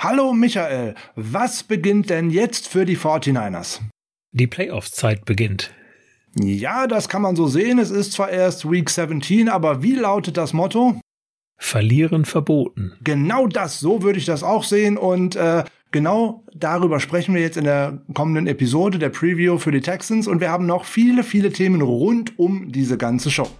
Hallo Michael, was beginnt denn jetzt für die 49ers? Die Playoffs-Zeit beginnt. Ja, das kann man so sehen. Es ist zwar erst Week 17, aber wie lautet das Motto? Verlieren verboten. Genau das, so würde ich das auch sehen. Und äh, genau darüber sprechen wir jetzt in der kommenden Episode der Preview für die Texans. Und wir haben noch viele, viele Themen rund um diese ganze Show.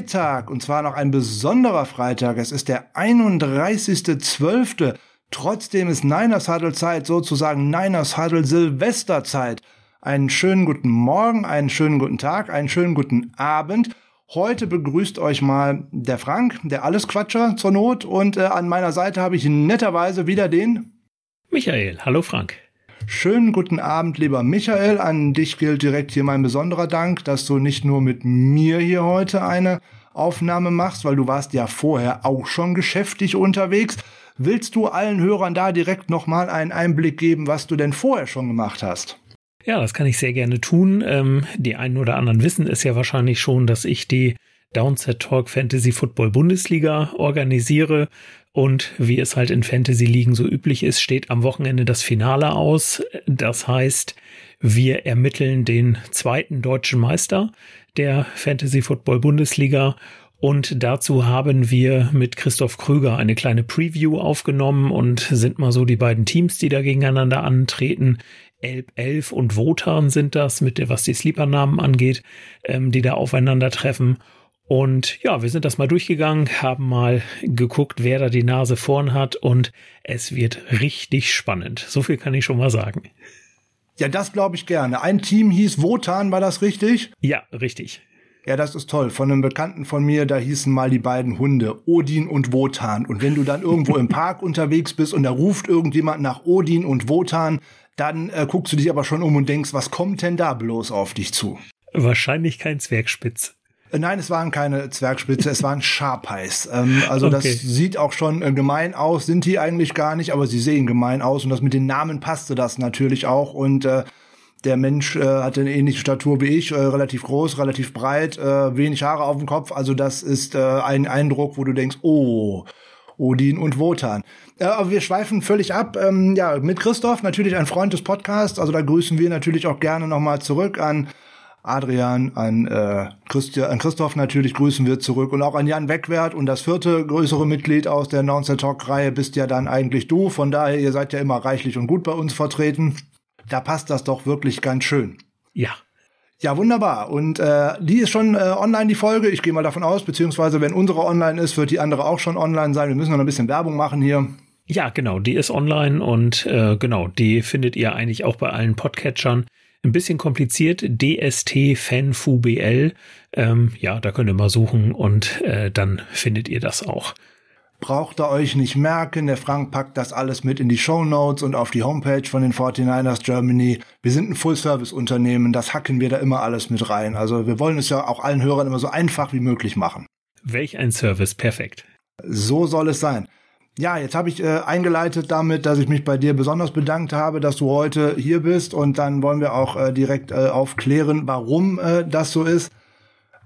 Freitag und zwar noch ein besonderer Freitag. Es ist der 31.12. Trotzdem ist Niners Huddle Zeit, sozusagen Niners Huddle Silvesterzeit. Einen schönen guten Morgen, einen schönen guten Tag, einen schönen guten Abend. Heute begrüßt euch mal der Frank, der Allesquatscher zur Not und äh, an meiner Seite habe ich netterweise wieder den Michael. Hallo Frank. Schönen guten Abend, lieber Michael. An dich gilt direkt hier mein besonderer Dank, dass du nicht nur mit mir hier heute eine Aufnahme machst, weil du warst ja vorher auch schon geschäftig unterwegs. Willst du allen Hörern da direkt nochmal einen Einblick geben, was du denn vorher schon gemacht hast? Ja, das kann ich sehr gerne tun. Ähm, die einen oder anderen wissen es ja wahrscheinlich schon, dass ich die Downset Talk Fantasy Football Bundesliga organisiere und wie es halt in Fantasy-Ligen so üblich ist, steht am Wochenende das Finale aus. Das heißt, wir ermitteln den zweiten deutschen Meister der Fantasy Football Bundesliga. Und dazu haben wir mit Christoph Krüger eine kleine Preview aufgenommen und sind mal so die beiden Teams, die da gegeneinander antreten. Elb 11 und Wotan sind das, mit der, was die Sleeper-Namen angeht, ähm, die da aufeinandertreffen. Und ja, wir sind das mal durchgegangen, haben mal geguckt, wer da die Nase vorn hat und es wird richtig spannend. So viel kann ich schon mal sagen. Ja, das glaube ich gerne. Ein Team hieß Wotan, war das richtig? Ja, richtig. Ja, das ist toll. Von einem Bekannten von mir, da hießen mal die beiden Hunde Odin und Wotan. Und wenn du dann irgendwo im Park unterwegs bist und da ruft irgendjemand nach Odin und Wotan, dann äh, guckst du dich aber schon um und denkst, was kommt denn da bloß auf dich zu? Wahrscheinlich kein Zwergspitz. Äh, nein, es waren keine Zwergspitze, es waren Sharpies. Ähm, also okay. das sieht auch schon äh, gemein aus, sind die eigentlich gar nicht, aber sie sehen gemein aus und das mit den Namen passte das natürlich auch und äh, der Mensch äh, hatte eine ähnliche Statur wie ich, äh, relativ groß, relativ breit, äh, wenig Haare auf dem Kopf. Also das ist äh, ein Eindruck, wo du denkst, oh, Odin und Wotan. Äh, aber wir schweifen völlig ab. Ähm, ja, mit Christoph, natürlich ein Freund des Podcasts. Also da grüßen wir natürlich auch gerne nochmal zurück an Adrian, an, äh, Christian, an Christoph natürlich grüßen wir zurück und auch an Jan Wegwert und das vierte größere Mitglied aus der Announcer Talk Reihe bist ja dann eigentlich du. Von daher, ihr seid ja immer reichlich und gut bei uns vertreten. Da passt das doch wirklich ganz schön. Ja. Ja, wunderbar. Und äh, die ist schon äh, online, die Folge. Ich gehe mal davon aus, beziehungsweise wenn unsere online ist, wird die andere auch schon online sein. Wir müssen noch ein bisschen Werbung machen hier. Ja, genau, die ist online und äh, genau, die findet ihr eigentlich auch bei allen Podcatchern ein bisschen kompliziert, DST FanFuBL. Ähm, ja, da könnt ihr mal suchen und äh, dann findet ihr das auch. Braucht ihr euch nicht merken, der Frank packt das alles mit in die Show Notes und auf die Homepage von den 49ers Germany. Wir sind ein Full-Service-Unternehmen, das hacken wir da immer alles mit rein. Also wir wollen es ja auch allen Hörern immer so einfach wie möglich machen. Welch ein Service, perfekt. So soll es sein. Ja, jetzt habe ich äh, eingeleitet damit, dass ich mich bei dir besonders bedankt habe, dass du heute hier bist. Und dann wollen wir auch äh, direkt äh, aufklären, warum äh, das so ist.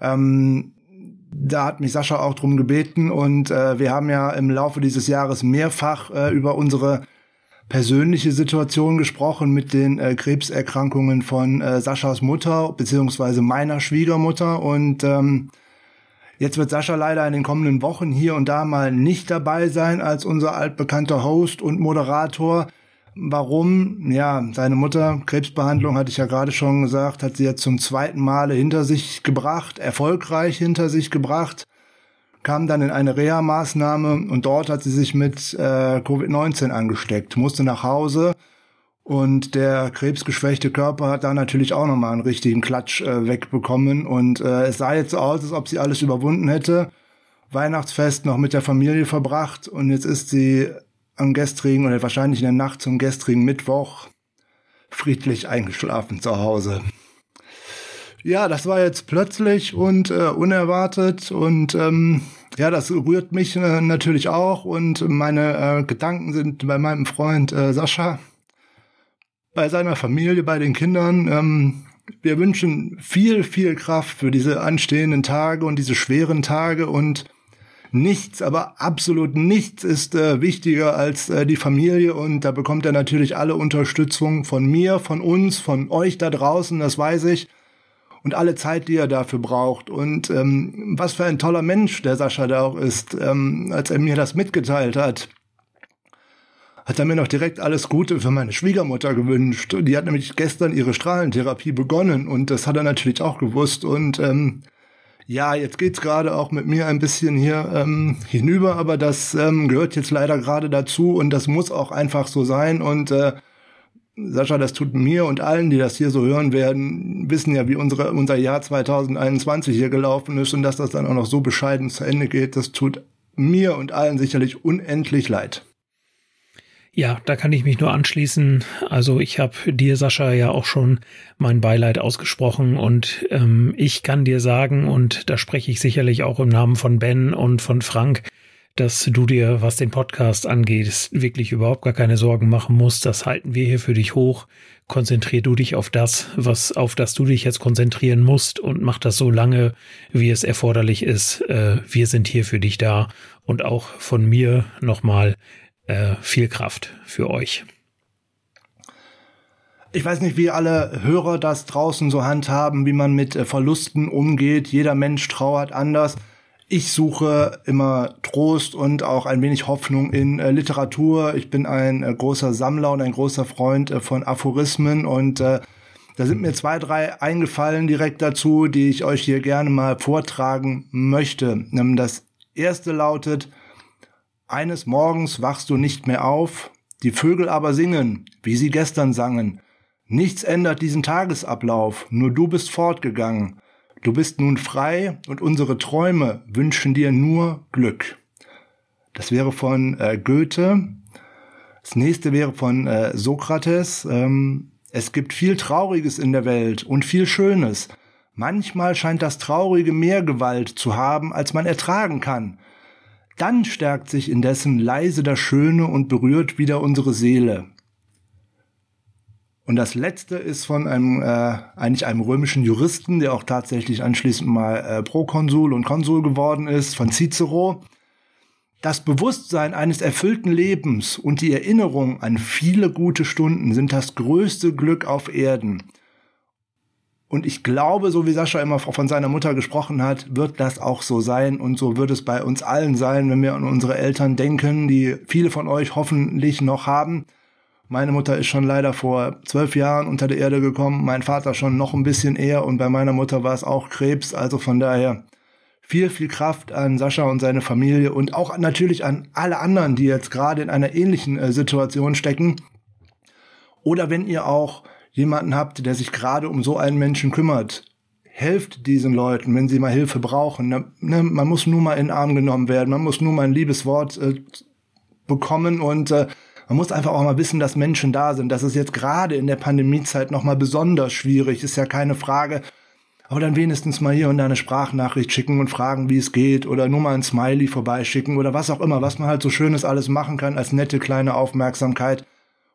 Ähm, da hat mich Sascha auch drum gebeten. Und äh, wir haben ja im Laufe dieses Jahres mehrfach äh, über unsere persönliche Situation gesprochen mit den äh, Krebserkrankungen von äh, Saschas Mutter beziehungsweise meiner Schwiegermutter. Und ähm, Jetzt wird Sascha leider in den kommenden Wochen hier und da mal nicht dabei sein als unser altbekannter Host und Moderator. Warum? Ja, seine Mutter, Krebsbehandlung hatte ich ja gerade schon gesagt, hat sie jetzt zum zweiten Male hinter sich gebracht, erfolgreich hinter sich gebracht, kam dann in eine Reha-Maßnahme und dort hat sie sich mit äh, Covid-19 angesteckt, musste nach Hause Und der krebsgeschwächte Körper hat da natürlich auch nochmal einen richtigen Klatsch äh, wegbekommen. Und äh, es sah jetzt so aus, als ob sie alles überwunden hätte. Weihnachtsfest noch mit der Familie verbracht und jetzt ist sie am gestrigen oder wahrscheinlich in der Nacht zum gestrigen Mittwoch friedlich eingeschlafen zu Hause. Ja, das war jetzt plötzlich und äh, unerwartet und ähm, ja, das rührt mich äh, natürlich auch und meine äh, Gedanken sind bei meinem Freund äh, Sascha, bei seiner Familie, bei den Kindern. Ähm, wir wünschen viel, viel Kraft für diese anstehenden Tage und diese schweren Tage und nichts, aber absolut nichts ist äh, wichtiger als äh, die Familie und da bekommt er natürlich alle Unterstützung von mir, von uns, von euch da draußen, das weiß ich und alle Zeit, die er dafür braucht. Und ähm, was für ein toller Mensch der Sascha da auch ist, ähm, als er mir das mitgeteilt hat hat er mir noch direkt alles Gute für meine Schwiegermutter gewünscht. Die hat nämlich gestern ihre Strahlentherapie begonnen und das hat er natürlich auch gewusst. Und ähm, ja, jetzt geht's gerade auch mit mir ein bisschen hier ähm, hinüber, aber das ähm, gehört jetzt leider gerade dazu und das muss auch einfach so sein. Und äh, Sascha, das tut mir und allen, die das hier so hören werden, wissen ja, wie unsere, unser Jahr 2021 hier gelaufen ist und dass das dann auch noch so bescheiden zu Ende geht. Das tut mir und allen sicherlich unendlich leid. Ja, da kann ich mich nur anschließen. Also ich habe dir, Sascha, ja auch schon mein Beileid ausgesprochen und ähm, ich kann dir sagen, und da spreche ich sicherlich auch im Namen von Ben und von Frank, dass du dir, was den Podcast angeht, wirklich überhaupt gar keine Sorgen machen musst. Das halten wir hier für dich hoch. Konzentrier du dich auf das, was auf das du dich jetzt konzentrieren musst und mach das so lange, wie es erforderlich ist. Äh, wir sind hier für dich da und auch von mir nochmal äh, viel Kraft für euch. Ich weiß nicht, wie alle Hörer das draußen so handhaben, wie man mit äh, Verlusten umgeht. Jeder Mensch trauert anders ich suche immer Trost und auch ein wenig Hoffnung in äh, Literatur. Ich bin ein äh, großer Sammler und ein großer Freund äh, von Aphorismen und äh, da sind mir zwei, drei eingefallen direkt dazu, die ich euch hier gerne mal vortragen möchte. Das erste lautet, eines Morgens wachst du nicht mehr auf, die Vögel aber singen, wie sie gestern sangen. Nichts ändert diesen Tagesablauf, nur du bist fortgegangen. Du bist nun frei und unsere Träume wünschen dir nur Glück. Das wäre von äh, Goethe. Das nächste wäre von äh, Sokrates. Ähm, es gibt viel Trauriges in der Welt und viel Schönes. Manchmal scheint das Traurige mehr Gewalt zu haben, als man ertragen kann. Dann stärkt sich indessen leise das Schöne und berührt wieder unsere Seele. Und das letzte ist von einem äh, eigentlich einem römischen Juristen, der auch tatsächlich anschließend mal äh, Prokonsul und Konsul geworden ist, von Cicero. Das Bewusstsein eines erfüllten Lebens und die Erinnerung an viele gute Stunden sind das größte Glück auf Erden. Und ich glaube, so wie Sascha immer von seiner Mutter gesprochen hat, wird das auch so sein und so wird es bei uns allen sein, wenn wir an unsere Eltern denken, die viele von euch hoffentlich noch haben. Meine Mutter ist schon leider vor zwölf Jahren unter der Erde gekommen, mein Vater schon noch ein bisschen eher und bei meiner Mutter war es auch Krebs. Also von daher viel, viel Kraft an Sascha und seine Familie und auch natürlich an alle anderen, die jetzt gerade in einer ähnlichen äh, Situation stecken. Oder wenn ihr auch jemanden habt, der sich gerade um so einen Menschen kümmert, helft diesen Leuten, wenn sie mal Hilfe brauchen. Ne, man muss nur mal in den Arm genommen werden, man muss nur mal ein liebes Wort äh, bekommen und äh, man muss einfach auch mal wissen, dass Menschen da sind. Das ist jetzt gerade in der Pandemiezeit nochmal besonders schwierig, ist ja keine Frage. Aber dann wenigstens mal hier und da eine Sprachnachricht schicken und fragen, wie es geht oder nur mal ein Smiley vorbeischicken oder was auch immer, was man halt so Schönes alles machen kann als nette kleine Aufmerksamkeit.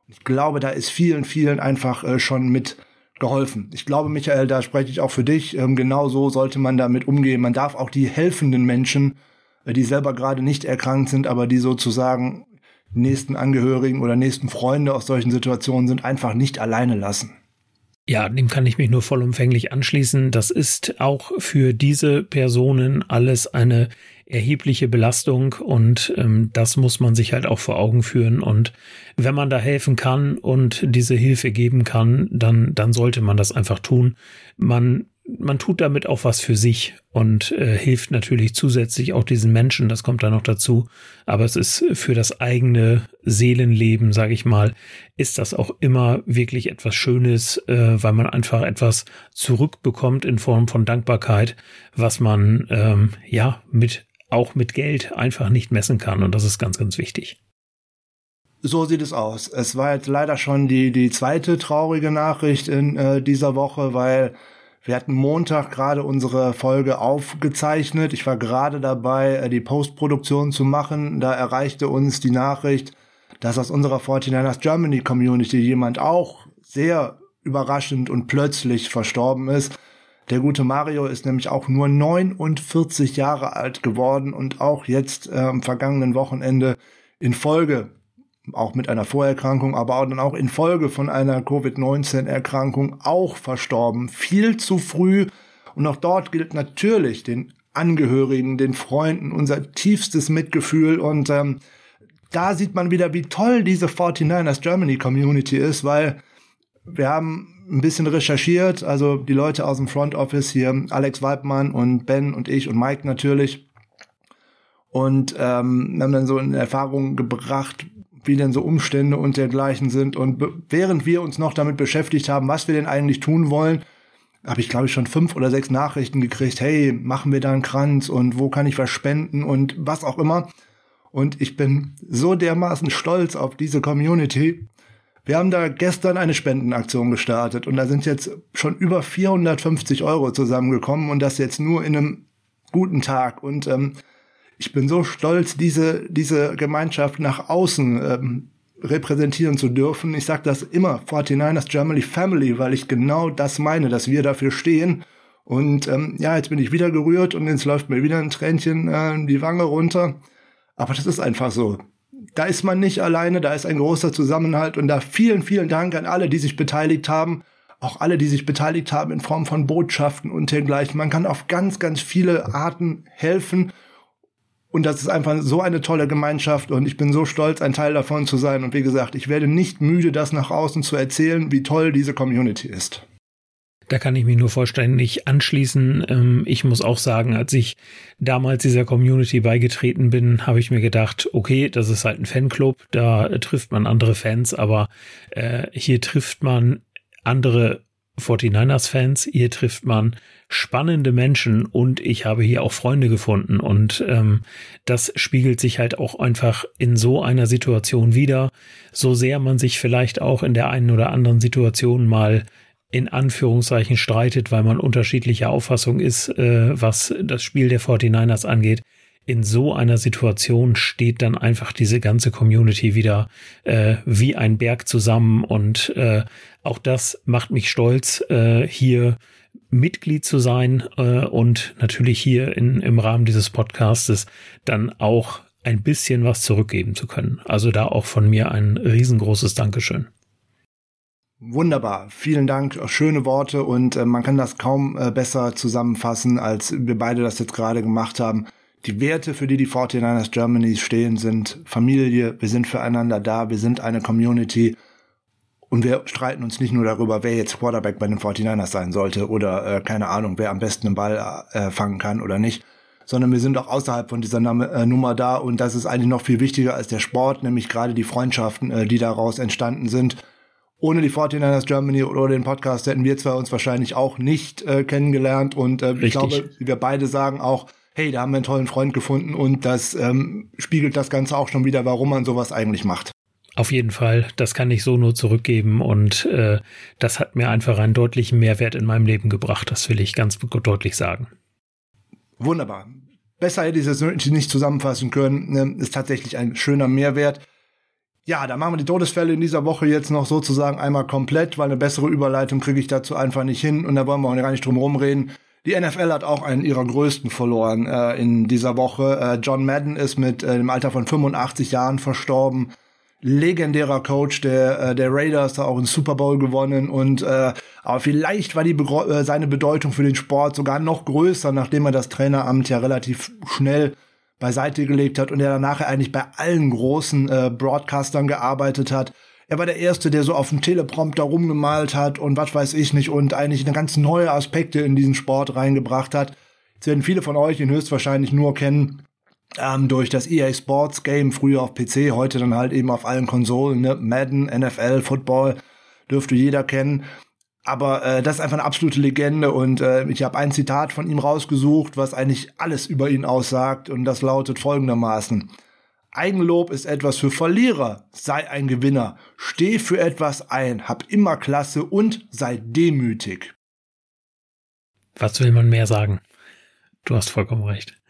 Ich glaube, da ist vielen, vielen einfach äh, schon mit geholfen. Ich glaube, Michael, da spreche ich auch für dich. Ähm, genau so sollte man damit umgehen. Man darf auch die helfenden Menschen, äh, die selber gerade nicht erkrankt sind, aber die sozusagen nächsten Angehörigen oder nächsten Freunde aus solchen Situationen sind, einfach nicht alleine lassen. Ja, dem kann ich mich nur vollumfänglich anschließen. Das ist auch für diese Personen alles eine erhebliche Belastung und ähm, das muss man sich halt auch vor Augen führen. Und wenn man da helfen kann und diese Hilfe geben kann, dann, dann sollte man das einfach tun. Man man tut damit auch was für sich und äh, hilft natürlich zusätzlich auch diesen Menschen, das kommt da noch dazu. Aber es ist für das eigene Seelenleben, sage ich mal, ist das auch immer wirklich etwas Schönes, äh, weil man einfach etwas zurückbekommt in Form von Dankbarkeit, was man ähm, ja mit auch mit Geld einfach nicht messen kann. Und das ist ganz, ganz wichtig. So sieht es aus. Es war jetzt leider schon die, die zweite traurige Nachricht in äh, dieser Woche, weil wir hatten Montag gerade unsere Folge aufgezeichnet. Ich war gerade dabei, äh, die Postproduktion zu machen. Da erreichte uns die Nachricht, dass aus unserer 49ers Germany Community jemand auch sehr überraschend und plötzlich verstorben ist. Der gute Mario ist nämlich auch nur 49 Jahre alt geworden und auch jetzt äh, am vergangenen Wochenende in Folge auch mit einer Vorerkrankung, aber auch dann auch infolge von einer Covid-19-Erkrankung auch verstorben. Viel zu früh. Und auch dort gilt natürlich den Angehörigen, den Freunden unser tiefstes Mitgefühl. Und ähm, da sieht man wieder, wie toll diese 49ers Germany Community ist, weil wir haben ein bisschen recherchiert, also die Leute aus dem Front Office hier, Alex Weibmann und Ben und ich und Mike natürlich. Und ähm, haben dann so in Erfahrung gebracht, wie denn so Umstände und dergleichen sind. Und während wir uns noch damit beschäftigt haben, was wir denn eigentlich tun wollen, habe ich, glaube ich, schon fünf oder sechs Nachrichten gekriegt. Hey, machen wir da einen Kranz und wo kann ich was spenden und was auch immer. Und ich bin so dermaßen stolz auf diese Community. Wir haben da gestern eine Spendenaktion gestartet und da sind jetzt schon über 450 Euro zusammengekommen und das jetzt nur in einem guten Tag. Und ähm, ich bin so stolz, diese, diese Gemeinschaft nach außen ähm, repräsentieren zu dürfen. Ich sage das immer, 49ers Germany Family, weil ich genau das meine, dass wir dafür stehen. Und ähm, ja, jetzt bin ich wieder gerührt und jetzt läuft mir wieder ein Tränchen äh, die Wange runter. Aber das ist einfach so. Da ist man nicht alleine, da ist ein großer Zusammenhalt und da vielen, vielen Dank an alle, die sich beteiligt haben. Auch alle, die sich beteiligt haben in Form von Botschaften und dergleichen. Man kann auf ganz, ganz viele Arten helfen und das ist einfach so eine tolle Gemeinschaft und ich bin so stolz, ein Teil davon zu sein. Und wie gesagt, ich werde nicht müde, das nach außen zu erzählen, wie toll diese Community ist. Da kann ich mich nur vollständig anschließen. Ähm, ich muss auch sagen, als ich damals dieser Community beigetreten bin, habe ich mir gedacht, okay, das ist halt ein Fanclub, da trifft man andere Fans, aber äh, hier trifft man andere 49ers-Fans, hier trifft man spannende Menschen und ich habe hier auch Freunde gefunden und ähm, das spiegelt sich halt auch einfach in so einer Situation wieder, so sehr man sich vielleicht auch in der einen oder anderen Situation mal in Anführungszeichen streitet, weil man unterschiedlicher Auffassung ist, äh, was das Spiel der 49ers angeht. In so einer Situation steht dann einfach diese ganze Community wieder äh, wie ein Berg zusammen und äh, auch das macht mich stolz, äh, hier Mitglied zu sein äh, und natürlich hier in, im Rahmen dieses Podcastes dann auch ein bisschen was zurückgeben zu können. Also da auch von mir ein riesengroßes Dankeschön. Wunderbar, vielen Dank, schöne Worte und äh, man kann das kaum äh, besser zusammenfassen, als wir beide das jetzt gerade gemacht haben. Die Werte, für die die 49ers Germany stehen, sind Familie, wir sind füreinander da, wir sind eine Community. Und wir streiten uns nicht nur darüber, wer jetzt Quarterback bei den 49ers sein sollte oder äh, keine Ahnung, wer am besten den Ball äh, fangen kann oder nicht, sondern wir sind auch außerhalb von dieser äh, Nummer da. Und das ist eigentlich noch viel wichtiger als der Sport, nämlich gerade die Freundschaften, äh, die daraus entstanden sind. Ohne die 49ers Germany oder den Podcast hätten wir zwar uns wahrscheinlich auch nicht äh, kennengelernt und äh, ich glaube, wir beide sagen auch, hey, da haben wir einen tollen Freund gefunden und das ähm, spiegelt das Ganze auch schon wieder, warum man sowas eigentlich macht. Auf jeden Fall, das kann ich so nur zurückgeben und äh, das hat mir einfach einen deutlichen Mehrwert in meinem Leben gebracht. Das will ich ganz deutlich sagen. Wunderbar. Besser hätte ich es nicht zusammenfassen können. Ne, ist tatsächlich ein schöner Mehrwert. Ja, da machen wir die Todesfälle in dieser Woche jetzt noch sozusagen einmal komplett, weil eine bessere Überleitung kriege ich dazu einfach nicht hin und da wollen wir auch gar nicht drum rumreden. Die NFL hat auch einen ihrer größten verloren äh, in dieser Woche. Äh, John Madden ist mit äh, dem Alter von 85 Jahren verstorben legendärer Coach der, äh, der Raiders, da auch einen Super Bowl gewonnen und äh, aber vielleicht war die äh, seine Bedeutung für den Sport sogar noch größer, nachdem er das Traineramt ja relativ schnell beiseite gelegt hat und er danach eigentlich bei allen großen äh, Broadcastern gearbeitet hat. Er war der Erste, der so auf dem Teleprompter rumgemalt hat und was weiß ich nicht und eigentlich eine ganz neue Aspekte in diesen Sport reingebracht hat. Jetzt werden viele von euch ihn höchstwahrscheinlich nur kennen ähm, durch das EA Sports Game, früher auf PC, heute dann halt eben auf allen Konsolen, ne? Madden, NFL, Football, dürfte jeder kennen. Aber äh, das ist einfach eine absolute Legende und äh, ich habe ein Zitat von ihm rausgesucht, was eigentlich alles über ihn aussagt und das lautet folgendermaßen. Eigenlob ist etwas für Verlierer. Sei ein Gewinner. Steh für etwas ein. Hab immer Klasse und sei demütig. Was will man mehr sagen? Du hast vollkommen recht.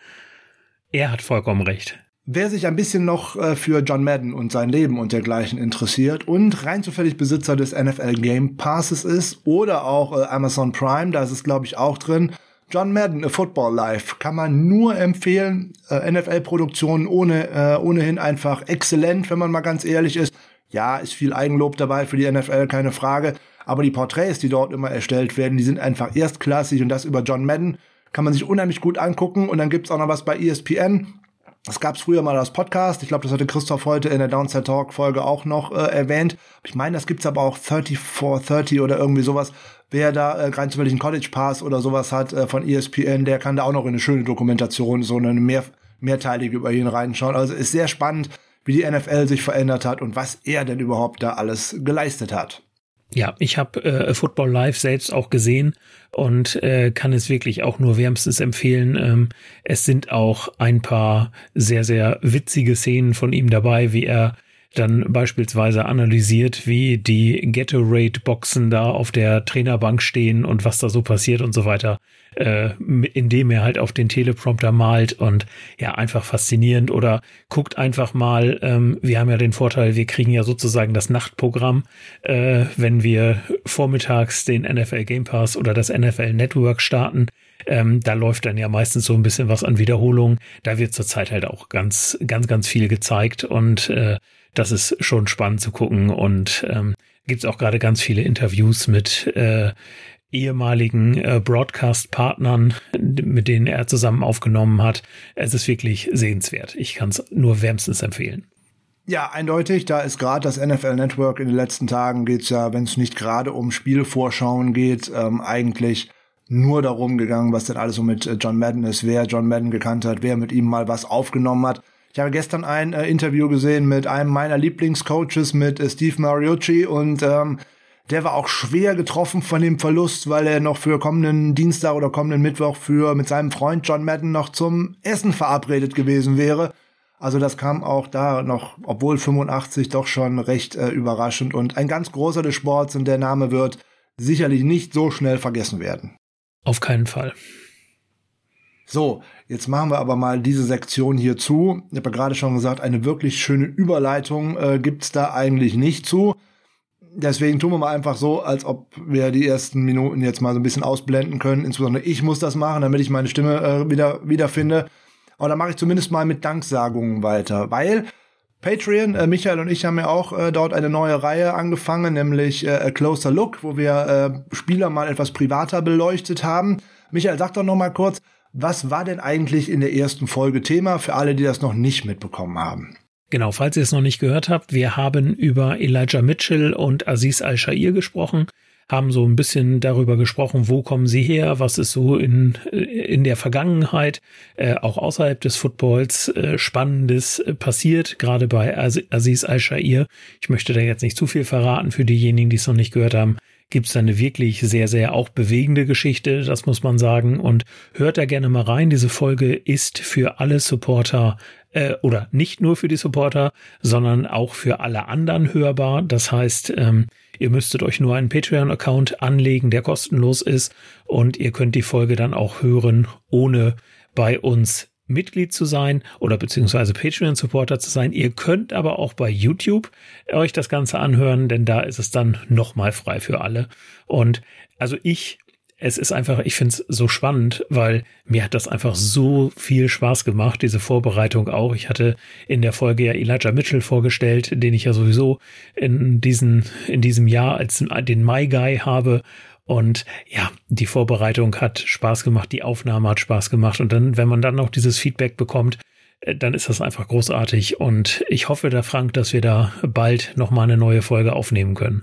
Er hat vollkommen recht. Wer sich ein bisschen noch äh, für John Madden und sein Leben und dergleichen interessiert und rein zufällig Besitzer des NFL Game Passes ist oder auch äh, Amazon Prime, da ist es glaube ich auch drin, John Madden, A Football Life, kann man nur empfehlen. Äh, NFL-Produktion ohne, ohnehin einfach exzellent, wenn man mal ganz ehrlich ist. Ja, ist viel Eigenlob dabei für die NFL, keine Frage. Aber die Porträts, die dort immer erstellt werden, die sind einfach erstklassig und das über John Madden kann man sich unheimlich gut angucken. Und dann gibt's auch noch was bei ESPN. Das gab's früher mal als Podcast. Ich glaube, das hatte Christoph heute in der Downside Talk Folge auch noch äh, erwähnt. Ich meine, das gibt's aber auch 3430 oder irgendwie sowas, wer da äh, rein zufällig einen College Pass oder sowas hat äh, von ESPN, der kann da auch noch in eine schöne Dokumentation, so eine mehr, mehrteilige über ihn reinschauen. Also ist sehr spannend, wie die NFL sich verändert hat und was er denn überhaupt da alles geleistet hat. Ja, ich habe äh, Football Live selbst auch gesehen und äh, kann es wirklich auch nur wärmstens empfehlen. Ähm, es sind auch ein paar sehr, sehr witzige Szenen von ihm dabei, wie er dann beispielsweise analysiert, wie die Gatorade-Boxen da auf der Trainerbank stehen und was da so passiert und so weiter, äh, indem er halt auf den Teleprompter malt und ja, einfach faszinierend oder guckt einfach mal, ähm, wir haben ja den Vorteil, wir kriegen ja sozusagen das Nachtprogramm, äh, wenn wir vormittags den NFL Game Pass oder das NFL Network starten, ähm, da läuft dann ja meistens so ein bisschen was an Wiederholung. Da wird zurzeit halt auch ganz, ganz, ganz viel gezeigt und äh, das ist schon spannend zu gucken und ähm, gibt es auch gerade ganz viele Interviews mit äh, ehemaligen äh, Broadcast-Partnern, mit denen er zusammen aufgenommen hat. Es ist wirklich sehenswert. Ich kann es nur wärmstens empfehlen. Ja, eindeutig. Da ist gerade das NFL Network in den letzten Tagen geht's ja, wenn es nicht gerade um Spielvorschauen geht, ähm, eigentlich nur darum gegangen, was denn alles so mit äh, John Madden ist, wer John Madden gekannt hat, wer mit ihm mal was aufgenommen hat. Ich habe gestern ein äh, Interview gesehen mit einem meiner Lieblingscoaches, mit äh, Steve Mariucci und ähm, der war auch schwer getroffen von dem Verlust, weil er noch für kommenden Dienstag oder kommenden Mittwoch für mit seinem Freund John Madden noch zum Essen verabredet gewesen wäre. Also das kam auch da noch, obwohl 85 doch schon recht äh, überraschend und ein ganz großer des Sports und der Name wird sicherlich nicht so schnell vergessen werden. Auf keinen Fall. So, jetzt machen wir aber mal diese Sektion hier zu. Ich habe ja gerade schon gesagt, eine wirklich schöne Überleitung äh, gibt's da eigentlich nicht zu. Deswegen tun wir mal einfach so, als ob wir die ersten Minuten jetzt mal so ein bisschen ausblenden können. Insbesondere ich muss das machen, damit ich meine Stimme äh, wieder wiederfinde. Aber dann mache ich zumindest mal mit Danksagungen weiter, weil Patreon, äh, Michael und ich haben ja auch äh, dort eine neue Reihe angefangen, nämlich äh, A Closer Look, wo wir äh, Spieler mal etwas privater beleuchtet haben. Michael, sag doch noch mal kurz, was war denn eigentlich in der ersten Folge Thema für alle, die das noch nicht mitbekommen haben? Genau, falls ihr es noch nicht gehört habt, wir haben über Elijah Mitchell und Aziz Al-Shair gesprochen, haben so ein bisschen darüber gesprochen, wo kommen sie her, was ist so in, in der Vergangenheit, äh, auch außerhalb des Footballs, äh, Spannendes äh, passiert, gerade bei Aziz Al-Shair. Ich möchte da jetzt nicht zu viel verraten für diejenigen, die es noch nicht gehört haben gibt es eine wirklich sehr, sehr auch bewegende Geschichte, das muss man sagen. Und hört da gerne mal rein. Diese Folge ist für alle Supporter äh, oder nicht nur für die Supporter, sondern auch für alle anderen hörbar. Das heißt, ähm, ihr müsstet euch nur einen Patreon-Account anlegen, der kostenlos ist und ihr könnt die Folge dann auch hören, ohne bei uns Mitglied zu sein oder beziehungsweise Patreon-Supporter zu sein. Ihr könnt aber auch bei YouTube euch das Ganze anhören, denn da ist es dann nochmal frei für alle. Und also ich, es ist einfach, ich finde es so spannend, weil mir hat das einfach so viel Spaß gemacht, diese Vorbereitung auch. Ich hatte in der Folge ja Elijah Mitchell vorgestellt, den ich ja sowieso in diesen, in diesem Jahr als den My Guy habe und ja, die Vorbereitung hat Spaß gemacht, die Aufnahme hat Spaß gemacht. Und dann, wenn man dann noch dieses Feedback bekommt, äh, dann ist das einfach großartig. Und ich hoffe da, Frank, dass wir da bald nochmal eine neue Folge aufnehmen können.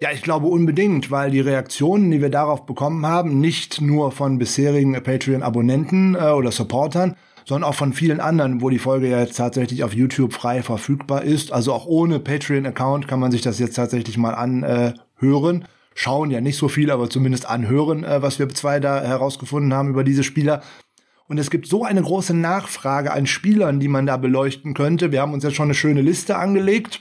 Ja, ich glaube unbedingt, weil die Reaktionen, die wir darauf bekommen haben, nicht nur von bisherigen Patreon-Abonnenten äh, oder Supportern, sondern auch von vielen anderen, wo die Folge ja jetzt tatsächlich auf YouTube frei verfügbar ist. Also auch ohne Patreon-Account kann man sich das jetzt tatsächlich mal anhören. Schauen ja nicht so viel, aber zumindest anhören, äh, was wir zwei da herausgefunden haben über diese Spieler. Und es gibt so eine große Nachfrage an Spielern, die man da beleuchten könnte. Wir haben uns jetzt schon eine schöne Liste angelegt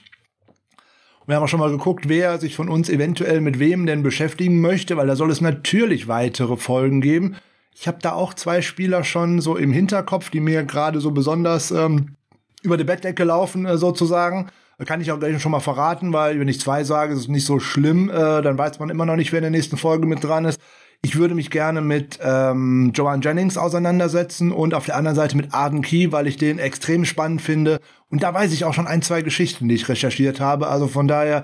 wir haben auch schon mal geguckt, wer sich von uns eventuell mit wem denn beschäftigen möchte, weil da soll es natürlich weitere Folgen geben. Ich habe da auch zwei Spieler schon so im Hinterkopf, die mir gerade so besonders ähm, über die Bettdecke laufen, äh, sozusagen. Kann ich auch gleich schon mal verraten, weil wenn ich zwei sage, ist es nicht so schlimm, äh, dann weiß man immer noch nicht, wer in der nächsten Folge mit dran ist. Ich würde mich gerne mit ähm, Joanne Jennings auseinandersetzen und auf der anderen Seite mit Arden Key, weil ich den extrem spannend finde. Und da weiß ich auch schon ein, zwei Geschichten, die ich recherchiert habe. Also von daher,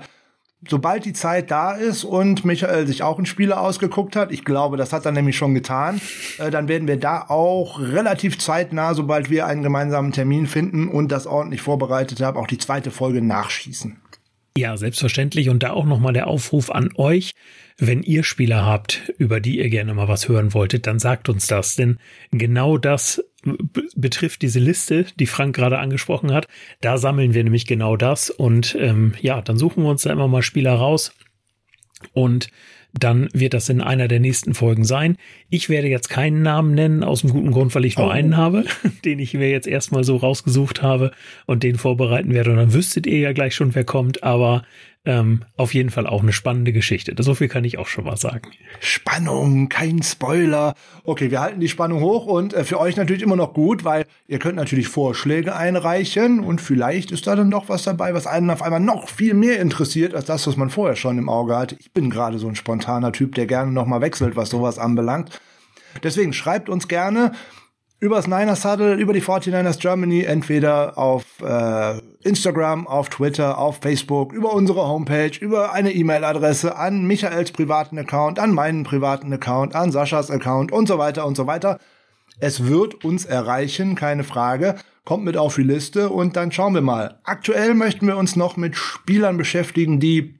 sobald die Zeit da ist und Michael sich auch ein Spieler ausgeguckt hat, ich glaube, das hat er nämlich schon getan, äh, dann werden wir da auch relativ zeitnah, sobald wir einen gemeinsamen Termin finden und das ordentlich vorbereitet haben, auch die zweite Folge nachschießen. Ja, selbstverständlich. Und da auch nochmal der Aufruf an euch. Wenn ihr Spieler habt, über die ihr gerne mal was hören wolltet, dann sagt uns das. Denn genau das betrifft diese Liste, die Frank gerade angesprochen hat. Da sammeln wir nämlich genau das. Und ähm, ja, dann suchen wir uns da immer mal Spieler raus. Und dann wird das in einer der nächsten Folgen sein. Ich werde jetzt keinen Namen nennen, aus dem guten Grund, weil ich nur oh. einen habe, den ich mir jetzt erstmal so rausgesucht habe und den vorbereiten werde. Und dann wüsstet ihr ja gleich schon, wer kommt. Aber ähm, auf jeden Fall auch eine spannende Geschichte. So viel kann ich auch schon mal sagen. Spannung, kein Spoiler. Okay, wir halten die Spannung hoch und äh, für euch natürlich immer noch gut, weil ihr könnt natürlich Vorschläge einreichen und vielleicht ist da dann doch was dabei, was einen auf einmal noch viel mehr interessiert als das, was man vorher schon im Auge hatte. Ich bin gerade so ein spontaner Typ, der gerne noch mal wechselt, was sowas anbelangt. Deswegen schreibt uns gerne übers Niners Huddle, über die 49ers Germany, entweder auf äh, Instagram, auf Twitter, auf Facebook, über unsere Homepage, über eine E-Mail-Adresse an Michaels privaten Account, an meinen privaten Account, an Saschas Account und so weiter und so weiter. Es wird uns erreichen, keine Frage. Kommt mit auf die Liste und dann schauen wir mal. Aktuell möchten wir uns noch mit Spielern beschäftigen, die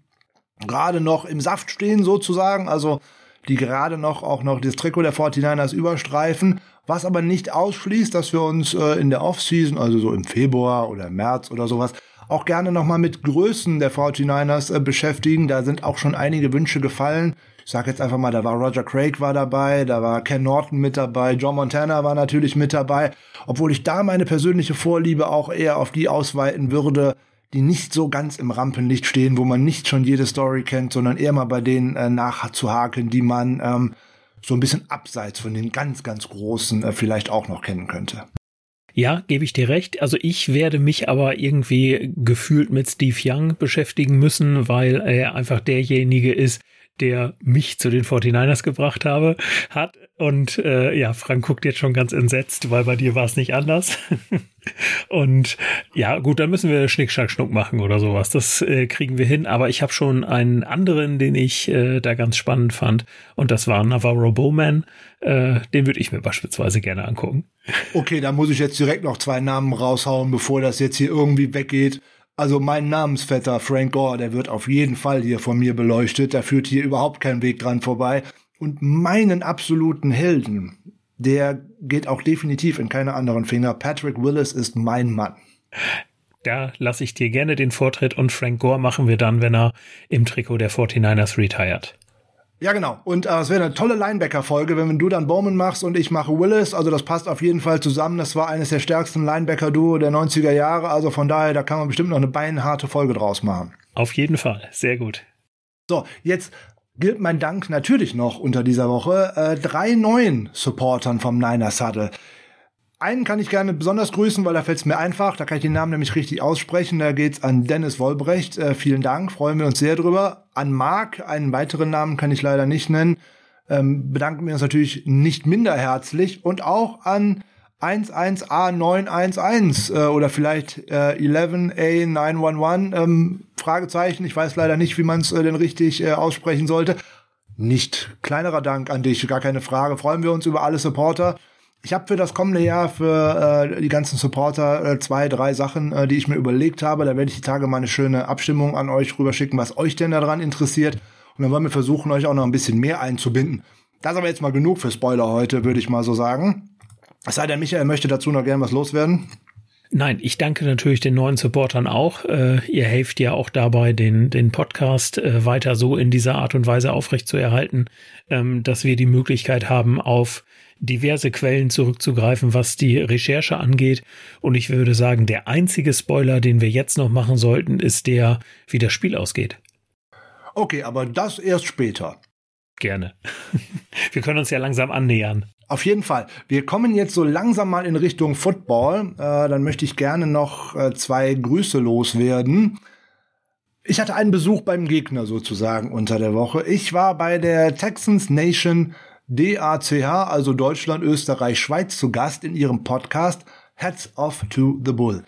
gerade noch im Saft stehen sozusagen, also die gerade noch auch noch das Trikot der 49ers überstreifen was aber nicht ausschließt, dass wir uns äh, in der Offseason, also so im Februar oder März oder sowas, auch gerne nochmal mit Größen der 49ers äh, beschäftigen. Da sind auch schon einige Wünsche gefallen. Ich sage jetzt einfach mal, da war Roger Craig war dabei, da war Ken Norton mit dabei, John Montana war natürlich mit dabei, obwohl ich da meine persönliche Vorliebe auch eher auf die ausweiten würde, die nicht so ganz im Rampenlicht stehen, wo man nicht schon jede Story kennt, sondern eher mal bei denen äh, nachzuhaken, die man ähm, so ein bisschen abseits von den ganz, ganz großen äh, vielleicht auch noch kennen könnte. Ja, gebe ich dir recht. Also ich werde mich aber irgendwie gefühlt mit Steve Young beschäftigen müssen, weil er einfach derjenige ist, der mich zu den 49ers gebracht habe, hat. Und äh, ja, Frank guckt jetzt schon ganz entsetzt, weil bei dir war es nicht anders. und ja, gut, dann müssen wir Schnick, Schnack, Schnuck machen oder sowas. Das äh, kriegen wir hin. Aber ich habe schon einen anderen, den ich äh, da ganz spannend fand. Und das war Navarro Bowman. Äh, den würde ich mir beispielsweise gerne angucken. Okay, da muss ich jetzt direkt noch zwei Namen raushauen, bevor das jetzt hier irgendwie weggeht. Also mein Namensvetter Frank Gore, der wird auf jeden Fall hier von mir beleuchtet. Da führt hier überhaupt kein Weg dran vorbei. Und meinen absoluten Helden, der geht auch definitiv in keine anderen Finger. Patrick Willis ist mein Mann. Da lasse ich dir gerne den Vortritt und Frank Gore machen wir dann, wenn er im Trikot der 49ers retired. Ja, genau. Und äh, es wäre eine tolle Linebacker-Folge, wenn du dann Bowman machst und ich mache Willis. Also das passt auf jeden Fall zusammen. Das war eines der stärksten Linebacker-Duo der 90er Jahre. Also von daher, da kann man bestimmt noch eine beinharte Folge draus machen. Auf jeden Fall. Sehr gut. So, jetzt gilt mein Dank natürlich noch unter dieser Woche äh, drei neuen Supportern vom Niners Saddle. Einen kann ich gerne besonders grüßen, weil da fällt es mir einfach. Da kann ich den Namen nämlich richtig aussprechen. Da geht's an Dennis Wollbrecht. Äh, vielen Dank, freuen wir uns sehr drüber. An Marc, einen weiteren Namen kann ich leider nicht nennen. Ähm, bedanken wir uns natürlich nicht minder herzlich. Und auch an 11A911 äh, oder vielleicht äh, 11A911 ähm, Fragezeichen. Ich weiß leider nicht, wie man es äh, denn richtig äh, aussprechen sollte. Nicht kleinerer Dank an dich, gar keine Frage. Freuen wir uns über alle Supporter. Ich habe für das kommende Jahr für äh, die ganzen Supporter äh, zwei, drei Sachen, äh, die ich mir überlegt habe. Da werde ich die Tage mal eine schöne Abstimmung an euch rüberschicken, was euch denn daran interessiert. Und dann wollen wir versuchen, euch auch noch ein bisschen mehr einzubinden. Das aber jetzt mal genug für Spoiler heute, würde ich mal so sagen. Es sei denn, Michael möchte dazu noch gern was loswerden. Nein, ich danke natürlich den neuen Supportern auch. Äh, ihr helft ja auch dabei, den, den Podcast äh, weiter so in dieser Art und Weise aufrechtzuerhalten, ähm, dass wir die Möglichkeit haben, auf diverse Quellen zurückzugreifen, was die Recherche angeht. Und ich würde sagen, der einzige Spoiler, den wir jetzt noch machen sollten, ist der, wie das Spiel ausgeht. Okay, aber das erst später. Gerne. Wir können uns ja langsam annähern. Auf jeden Fall. Wir kommen jetzt so langsam mal in Richtung Football. Äh, dann möchte ich gerne noch äh, zwei Grüße loswerden. Ich hatte einen Besuch beim Gegner sozusagen unter der Woche. Ich war bei der Texans Nation DACH, also Deutschland, Österreich, Schweiz zu Gast in ihrem Podcast Hats Off to the Bull.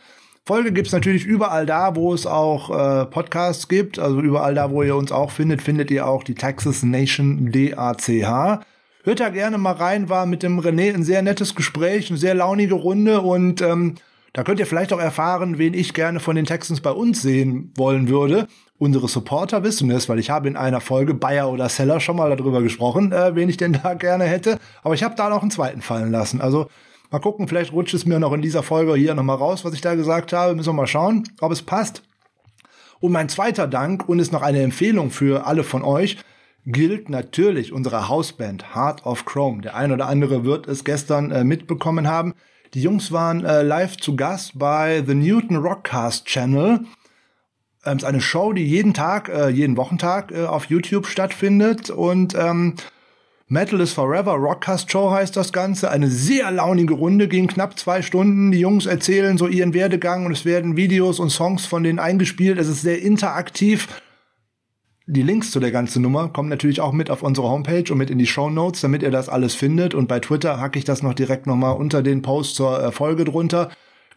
Folge gibt's natürlich überall da, wo es auch äh, Podcasts gibt. Also überall da, wo ihr uns auch findet, findet ihr auch die Texas Nation DACH. Hört da gerne mal rein, war mit dem René ein sehr nettes Gespräch, eine sehr launige Runde und ähm, da könnt ihr vielleicht auch erfahren, wen ich gerne von den Texans bei uns sehen wollen würde. Unsere Supporter wissen es, weil ich habe in einer Folge Bayer oder Seller schon mal darüber gesprochen, äh, wen ich denn da gerne hätte. Aber ich habe da noch einen zweiten fallen lassen. Also mal gucken, vielleicht rutscht es mir noch in dieser Folge hier nochmal raus, was ich da gesagt habe. Müssen wir mal schauen, ob es passt. Und mein zweiter Dank und ist noch eine Empfehlung für alle von euch gilt natürlich unsere Hausband Heart of Chrome. Der ein oder andere wird es gestern äh, mitbekommen haben. Die Jungs waren äh, live zu Gast bei The Newton Rockcast Channel. Ähm, ist eine Show, die jeden Tag, äh, jeden Wochentag äh, auf YouTube stattfindet und ähm, Metal is Forever Rockcast Show heißt das Ganze. Eine sehr launige Runde, ging knapp zwei Stunden. Die Jungs erzählen so ihren Werdegang und es werden Videos und Songs von denen eingespielt. Es ist sehr interaktiv die Links zu der ganzen Nummer kommen natürlich auch mit auf unsere Homepage und mit in die Show Notes, damit ihr das alles findet. Und bei Twitter hacke ich das noch direkt nochmal unter den Post zur äh, Folge drunter.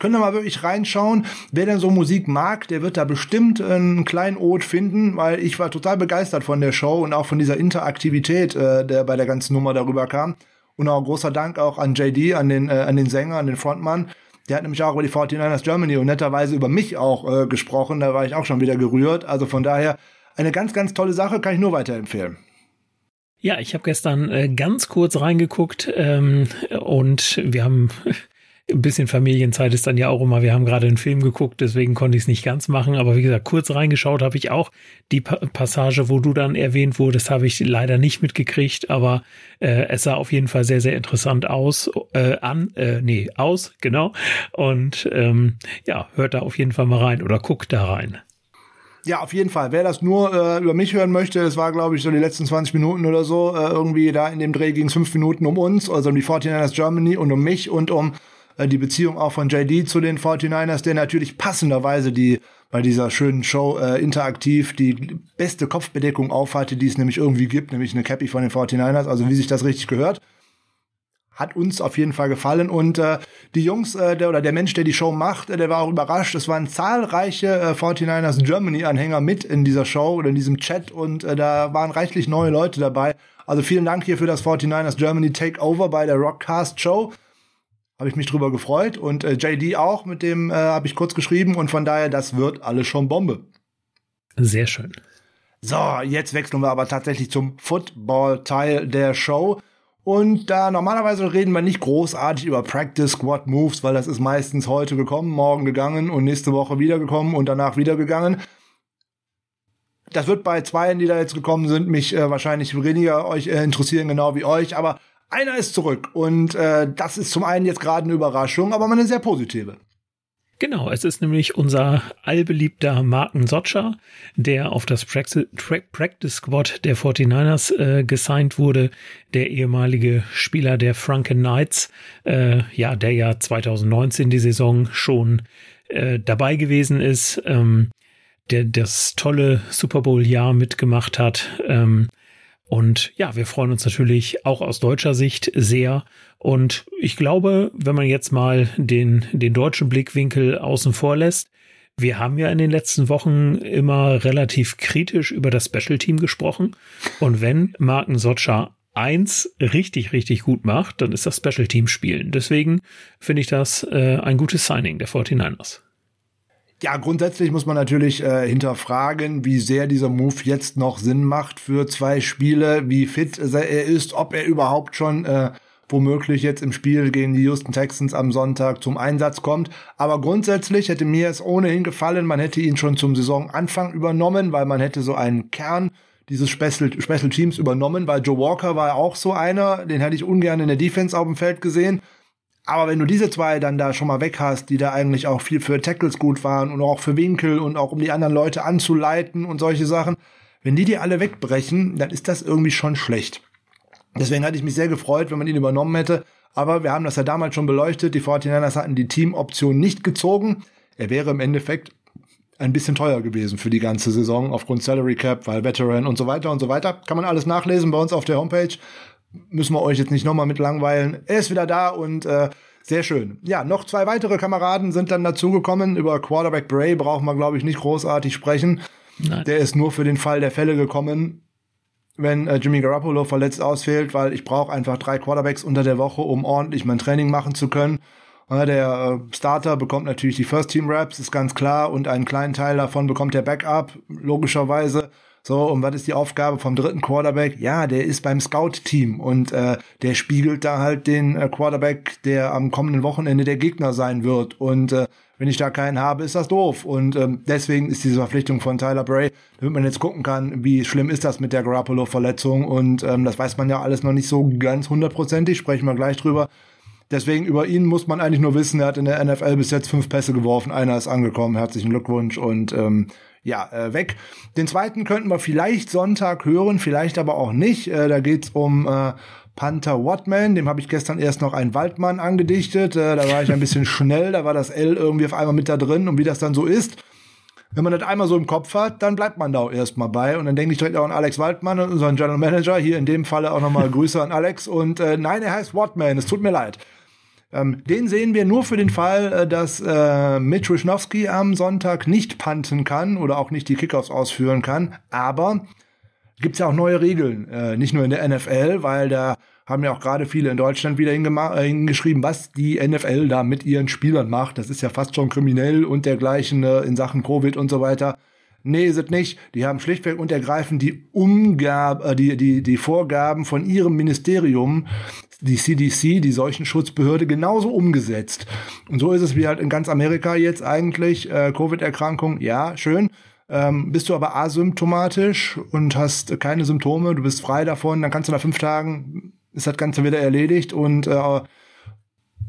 Könnt ihr mal wirklich reinschauen. Wer denn so Musik mag, der wird da bestimmt einen kleinen Ode finden, weil ich war total begeistert von der Show und auch von dieser Interaktivität, äh, der bei der ganzen Nummer darüber kam. Und auch großer Dank auch an JD, an den, äh, an den Sänger, an den Frontmann. Der hat nämlich auch über die 49ers Germany und netterweise über mich auch äh, gesprochen. Da war ich auch schon wieder gerührt. Also von daher eine ganz, ganz tolle Sache, kann ich nur weiterempfehlen. Ja, ich habe gestern äh, ganz kurz reingeguckt ähm, und wir haben ein bisschen Familienzeit ist dann ja auch immer, wir haben gerade einen Film geguckt, deswegen konnte ich es nicht ganz machen, aber wie gesagt, kurz reingeschaut habe ich auch. Die pa Passage, wo du dann erwähnt wurdest, habe ich leider nicht mitgekriegt, aber äh, es sah auf jeden Fall sehr, sehr interessant aus, äh, an, äh, nee, aus, genau. Und ähm, ja, hört da auf jeden Fall mal rein oder guckt da rein. Ja, auf jeden Fall. Wer das nur äh, über mich hören möchte, es war, glaube ich, so die letzten 20 Minuten oder so, äh, irgendwie da in dem Dreh ging es fünf Minuten um uns, also um die 49ers Germany und um mich und um die Beziehung auch von JD zu den 49ers, der natürlich passenderweise die bei dieser schönen Show äh, interaktiv die beste Kopfbedeckung aufhatte, die es nämlich irgendwie gibt, nämlich eine Cappy von den 49ers, also wie sich das richtig gehört hat uns auf jeden Fall gefallen und äh, die Jungs äh, der oder der Mensch, der die Show macht, äh, der war auch überrascht. Es waren zahlreiche äh, 49ers Germany Anhänger mit in dieser Show oder in diesem Chat und äh, da waren reichlich neue Leute dabei. Also vielen Dank hier für das 49ers Germany Takeover bei der Rockcast Show. Habe ich mich drüber gefreut und äh, JD auch, mit dem äh, habe ich kurz geschrieben und von daher, das wird alles schon Bombe. Sehr schön. So, jetzt wechseln wir aber tatsächlich zum Football-Teil der Show. Und da normalerweise reden wir nicht großartig über Practice Squad Moves, weil das ist meistens heute gekommen, morgen gegangen und nächste Woche wieder gekommen und danach wieder gegangen. Das wird bei zweien, die da jetzt gekommen sind, mich äh, wahrscheinlich weniger euch äh, interessieren, genau wie euch. Aber einer ist zurück und äh, das ist zum einen jetzt gerade eine Überraschung, aber eine sehr positive. Genau, es ist nämlich unser allbeliebter Marken Socha, der auf das Practice Squad der 49ers äh, gesigned wurde, der ehemalige Spieler der Franken Knights, äh, ja, der ja 2019 die Saison schon äh, dabei gewesen ist, ähm, der das tolle Super Bowl-Jahr mitgemacht hat. Ähm, und ja, wir freuen uns natürlich auch aus deutscher Sicht sehr. Und ich glaube, wenn man jetzt mal den, den deutschen Blickwinkel außen vor lässt, wir haben ja in den letzten Wochen immer relativ kritisch über das Special Team gesprochen. Und wenn Marken Socha eins richtig, richtig gut macht, dann ist das Special Team Spielen. Deswegen finde ich das äh, ein gutes Signing der 49ers. Ja, grundsätzlich muss man natürlich äh, hinterfragen, wie sehr dieser Move jetzt noch Sinn macht für zwei Spiele, wie fit er ist, ob er überhaupt schon äh, womöglich jetzt im Spiel gegen die Houston Texans am Sonntag zum Einsatz kommt. Aber grundsätzlich hätte mir es ohnehin gefallen, man hätte ihn schon zum Saisonanfang übernommen, weil man hätte so einen Kern dieses Special, Special Teams übernommen, weil Joe Walker war auch so einer, den hätte ich ungern in der Defense auf dem Feld gesehen. Aber wenn du diese zwei dann da schon mal weg hast, die da eigentlich auch viel für Tackles gut waren und auch für Winkel und auch um die anderen Leute anzuleiten und solche Sachen, wenn die dir alle wegbrechen, dann ist das irgendwie schon schlecht. Deswegen hatte ich mich sehr gefreut, wenn man ihn übernommen hätte. Aber wir haben das ja damals schon beleuchtet. Die 49ers hatten die Teamoption nicht gezogen. Er wäre im Endeffekt ein bisschen teuer gewesen für die ganze Saison aufgrund Salary Cap, weil Veteran und so weiter und so weiter. Kann man alles nachlesen bei uns auf der Homepage müssen wir euch jetzt nicht nochmal mit langweilen. Er ist wieder da und äh, sehr schön. Ja, noch zwei weitere Kameraden sind dann dazugekommen. Über Quarterback Bray brauchen wir, glaube ich, nicht großartig sprechen. Nein. Der ist nur für den Fall der Fälle gekommen, wenn äh, Jimmy Garoppolo verletzt ausfällt, weil ich brauche einfach drei Quarterbacks unter der Woche, um ordentlich mein Training machen zu können. Ja, der äh, Starter bekommt natürlich die First Team Raps, ist ganz klar, und einen kleinen Teil davon bekommt der Backup, logischerweise. So, und was ist die Aufgabe vom dritten Quarterback? Ja, der ist beim Scout-Team und äh, der spiegelt da halt den äh, Quarterback, der am kommenden Wochenende der Gegner sein wird. Und äh, wenn ich da keinen habe, ist das doof. Und ähm, deswegen ist diese Verpflichtung von Tyler Bray, damit man jetzt gucken kann, wie schlimm ist das mit der Garoppolo-Verletzung. Und ähm, das weiß man ja alles noch nicht so ganz hundertprozentig, sprechen wir gleich drüber. Deswegen über ihn muss man eigentlich nur wissen, er hat in der NFL bis jetzt fünf Pässe geworfen, einer ist angekommen, herzlichen Glückwunsch und ähm, ja, äh, weg. Den zweiten könnten wir vielleicht Sonntag hören, vielleicht aber auch nicht. Äh, da geht's um äh, Panther Watman, dem habe ich gestern erst noch einen Waldmann angedichtet. Äh, da war ich ein bisschen schnell, da war das L irgendwie auf einmal mit da drin und wie das dann so ist. Wenn man das einmal so im Kopf hat, dann bleibt man da auch erstmal bei. Und dann denke ich direkt auch an Alex Waldmann, unseren General Manager. Hier in dem Falle auch nochmal Grüße an Alex. Und äh, nein, er heißt Watman, es tut mir leid. Ähm, den sehen wir nur für den Fall, äh, dass äh, Mitch Wisnowski am Sonntag nicht panten kann oder auch nicht die Kickoffs ausführen kann. Aber gibt's ja auch neue Regeln, äh, nicht nur in der NFL, weil da haben ja auch gerade viele in Deutschland wieder äh, hingeschrieben, was die NFL da mit ihren Spielern macht. Das ist ja fast schon kriminell und dergleichen äh, in Sachen Covid und so weiter. Nee, ist es nicht. Die haben schlichtweg und ergreifend die Umgab, äh, die, die, die Vorgaben von ihrem Ministerium die CDC, die Seuchenschutzbehörde, genauso umgesetzt. Und so ist es wie halt in ganz Amerika jetzt eigentlich. Äh, Covid-Erkrankung, ja, schön. Ähm, bist du aber asymptomatisch und hast keine Symptome, du bist frei davon, dann kannst du nach fünf Tagen, ist das Ganze wieder erledigt und äh,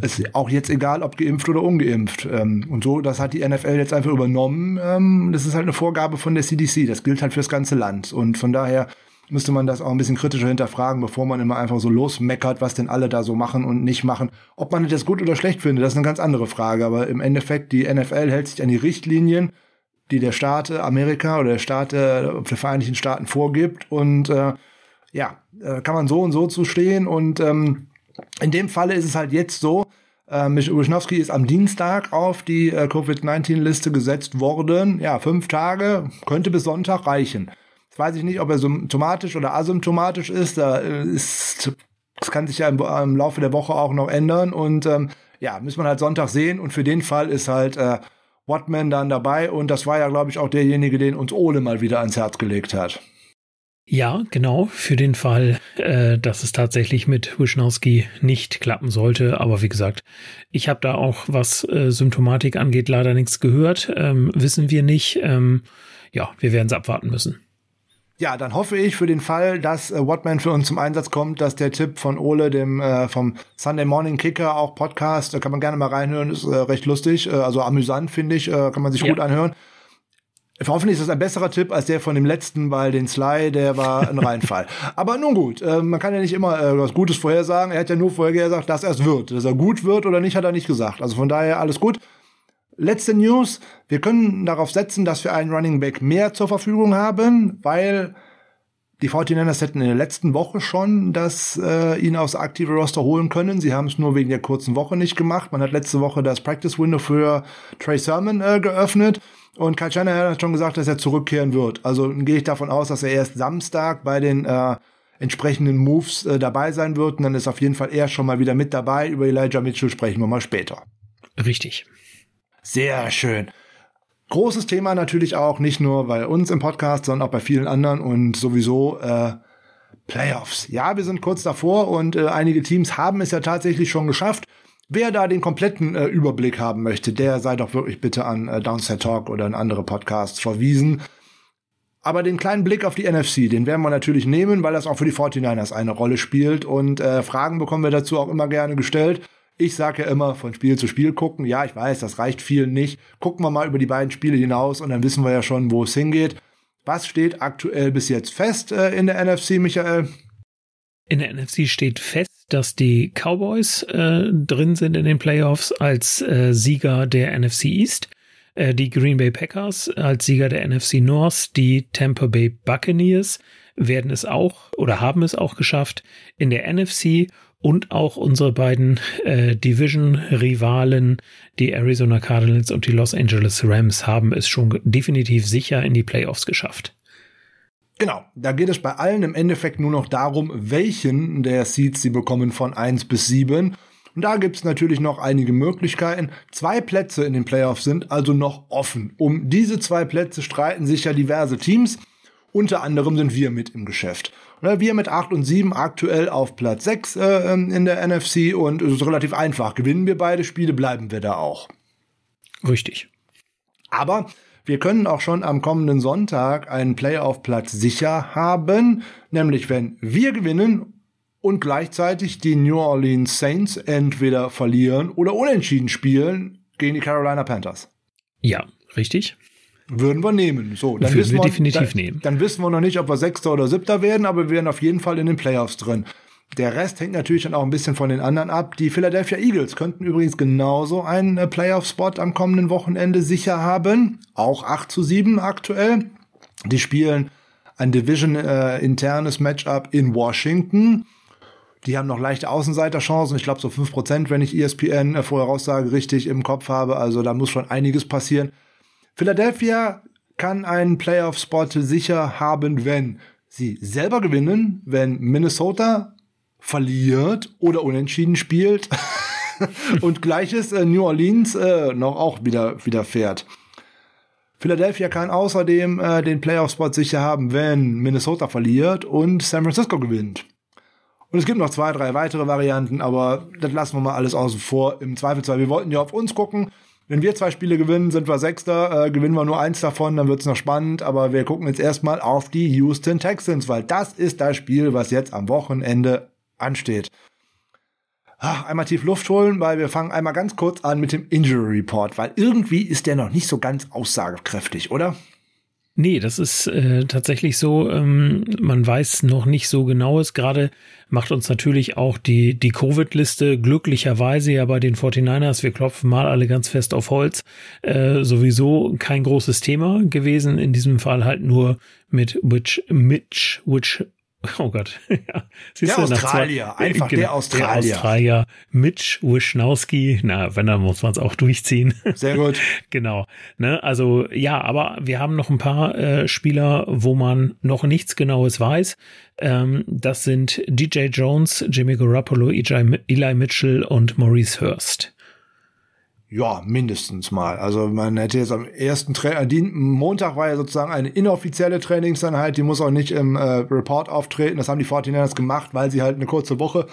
ist auch jetzt egal, ob geimpft oder ungeimpft. Ähm, und so, das hat die NFL jetzt einfach übernommen. Ähm, das ist halt eine Vorgabe von der CDC. Das gilt halt fürs ganze Land. Und von daher müsste man das auch ein bisschen kritischer hinterfragen, bevor man immer einfach so losmeckert, was denn alle da so machen und nicht machen. Ob man das gut oder schlecht findet, das ist eine ganz andere Frage. Aber im Endeffekt, die NFL hält sich an die Richtlinien, die der Staat Amerika oder der Staat der Vereinigten Staaten vorgibt. Und äh, ja, äh, kann man so und so zustehen. Und ähm, in dem Falle ist es halt jetzt so, äh, Wischnowski ist am Dienstag auf die äh, Covid-19-Liste gesetzt worden. Ja, fünf Tage könnte bis Sonntag reichen. Jetzt weiß ich nicht, ob er symptomatisch oder asymptomatisch ist. Da äh, ist das kann sich ja im, im, Laufe der Woche auch noch ändern. Und ähm, ja, muss man halt Sonntag sehen. Und für den Fall ist halt äh, Watman dann dabei. Und das war ja, glaube ich, auch derjenige, den uns Ole mal wieder ans Herz gelegt hat. Ja, genau, für den Fall, äh, dass es tatsächlich mit Wischnowski nicht klappen sollte. Aber wie gesagt, ich habe da auch, was äh, Symptomatik angeht, leider nichts gehört. Ähm, wissen wir nicht. Ähm, ja, wir werden es abwarten müssen. Ja, dann hoffe ich für den Fall, dass äh, Whatman für uns zum Einsatz kommt, dass der Tipp von Ole, dem äh, vom Sunday Morning Kicker, auch Podcast, da kann man gerne mal reinhören, ist äh, recht lustig, äh, also amüsant, finde ich, äh, kann man sich ja. gut anhören. Hoffentlich ist das ein besserer Tipp als der von dem letzten, weil den Sly, der war ein Reinfall. Aber nun gut, äh, man kann ja nicht immer äh, was Gutes vorhersagen. Er hat ja nur vorhergesagt, dass er es wird. Dass er gut wird oder nicht, hat er nicht gesagt. Also von daher alles gut. Letzte News. Wir können darauf setzen, dass wir einen Running Back mehr zur Verfügung haben, weil die 49ers hätten in der letzten Woche schon das äh, ihn aufs aktive Roster holen können. Sie haben es nur wegen der kurzen Woche nicht gemacht. Man hat letzte Woche das Practice Window für Trey Sermon äh, geöffnet. Und Kyle Shanahan hat schon gesagt, dass er zurückkehren wird. Also gehe ich davon aus, dass er erst Samstag bei den äh, entsprechenden Moves äh, dabei sein wird. Und dann ist auf jeden Fall er schon mal wieder mit dabei. Über Elijah Mitchell sprechen wir mal später. Richtig. Sehr schön. Großes Thema natürlich auch, nicht nur bei uns im Podcast, sondern auch bei vielen anderen und sowieso äh, Playoffs. Ja, wir sind kurz davor und äh, einige Teams haben es ja tatsächlich schon geschafft. Wer da den kompletten äh, Überblick haben möchte, der sei doch wirklich bitte an äh, Downset Talk oder an andere Podcasts verwiesen. Aber den kleinen Blick auf die NFC, den werden wir natürlich nehmen, weil das auch für die 49ers eine Rolle spielt. Und äh, Fragen bekommen wir dazu auch immer gerne gestellt. Ich sage ja immer, von Spiel zu Spiel gucken. Ja, ich weiß, das reicht vielen nicht. Gucken wir mal über die beiden Spiele hinaus und dann wissen wir ja schon, wo es hingeht. Was steht aktuell bis jetzt fest äh, in der NFC, Michael? In der NFC steht fest, dass die Cowboys äh, drin sind in den Playoffs als äh, Sieger der NFC East, äh, die Green Bay Packers als Sieger der NFC North, die Tampa Bay Buccaneers werden es auch oder haben es auch geschafft in der NFC und auch unsere beiden äh, Division-Rivalen, die Arizona Cardinals und die Los Angeles Rams, haben es schon definitiv sicher in die Playoffs geschafft. Genau, da geht es bei allen im Endeffekt nur noch darum, welchen der Seeds sie bekommen von 1 bis 7. Und da gibt es natürlich noch einige Möglichkeiten. Zwei Plätze in den Playoffs sind also noch offen. Um diese zwei Plätze streiten sich ja diverse Teams. Unter anderem sind wir mit im Geschäft. Wir mit 8 und 7 aktuell auf Platz 6 äh, ähm, in der NFC und es ist relativ einfach. Gewinnen wir beide Spiele, bleiben wir da auch. Richtig. Aber wir können auch schon am kommenden Sonntag einen Playoff-Platz sicher haben, nämlich wenn wir gewinnen und gleichzeitig die New Orleans Saints entweder verlieren oder unentschieden spielen gegen die Carolina Panthers. Ja, richtig. Würden wir nehmen. So, dann Würden wissen wir definitiv dann, nehmen. Dann wissen wir noch nicht, ob wir Sechster oder Siebter werden, aber wir werden auf jeden Fall in den Playoffs drin. Der Rest hängt natürlich dann auch ein bisschen von den anderen ab. Die Philadelphia Eagles könnten übrigens genauso einen äh, Playoff-Spot am kommenden Wochenende sicher haben. Auch 8 zu 7 aktuell. Die spielen ein Division-internes äh, Matchup in Washington. Die haben noch leichte Außenseiterchancen. Ich glaube so 5%, wenn ich ESPN äh, Vorheraussage richtig im Kopf habe. Also da muss schon einiges passieren. Philadelphia kann einen Playoff-Spot sicher haben, wenn sie selber gewinnen, wenn Minnesota verliert oder unentschieden spielt. und gleiches äh, New Orleans äh, noch auch wieder, wieder fährt. Philadelphia kann außerdem äh, den Playoff-Spot sicher haben, wenn Minnesota verliert und San Francisco gewinnt. Und es gibt noch zwei, drei weitere Varianten, aber das lassen wir mal alles außen vor. Im Zweifelsfall, wir wollten ja auf uns gucken. Wenn wir zwei Spiele gewinnen, sind wir Sechster. Äh, gewinnen wir nur eins davon, dann wird's noch spannend. Aber wir gucken jetzt erstmal auf die Houston Texans, weil das ist das Spiel, was jetzt am Wochenende ansteht. Ach, einmal tief Luft holen, weil wir fangen einmal ganz kurz an mit dem Injury Report, weil irgendwie ist der noch nicht so ganz aussagekräftig, oder? Nee, das ist äh, tatsächlich so. Ähm, man weiß noch nicht so genaues. Gerade macht uns natürlich auch die, die Covid-Liste glücklicherweise ja bei den 49ers, wir klopfen mal alle ganz fest auf Holz, äh, sowieso kein großes Thema gewesen. In diesem Fall halt nur mit Which, Mitch, Which Oh Gott. ja. Siehst der du, Australier, zwei, einfach genau, der Australier. Der Australier, Mitch Wischnowski. Na, wenn, dann muss man es auch durchziehen. Sehr gut. genau. Ne, also ja, aber wir haben noch ein paar äh, Spieler, wo man noch nichts Genaues weiß. Ähm, das sind DJ Jones, Jimmy Garoppolo, Eli Mitchell und Maurice Hurst. Ja, mindestens mal. Also man hätte jetzt am ersten Tra äh, Montag war ja sozusagen eine inoffizielle Trainingseinheit, die muss auch nicht im äh, Report auftreten. Das haben die 49ers gemacht, weil sie halt eine kurze Woche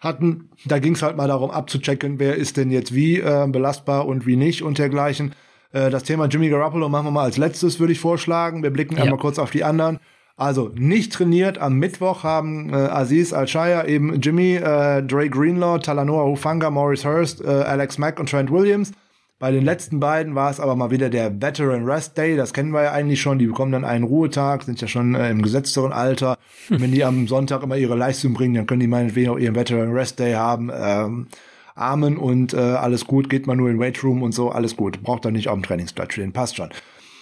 hatten. Da ging es halt mal darum abzuchecken, wer ist denn jetzt wie äh, belastbar und wie nicht und dergleichen. Äh, das Thema Jimmy Garoppolo machen wir mal als letztes, würde ich vorschlagen. Wir blicken ja. einmal kurz auf die anderen. Also nicht trainiert. Am Mittwoch haben äh, Aziz Al-Shaya, eben Jimmy, äh, Dre Greenlaw, Talanoa Hufanga, Maurice Hurst, äh, Alex Mack und Trent Williams. Bei den letzten beiden war es aber mal wieder der Veteran Rest Day. Das kennen wir ja eigentlich schon. Die bekommen dann einen Ruhetag, sind ja schon äh, im gesetzteren Alter. Hm. Wenn die am Sonntag immer ihre Leistung bringen, dann können die meinetwegen auch ihren Veteran Rest Day haben. Ähm, Amen und äh, alles gut, geht man nur in Weight Room und so, alles gut. Braucht dann nicht auf dem Trainingsplatz stehen, passt schon.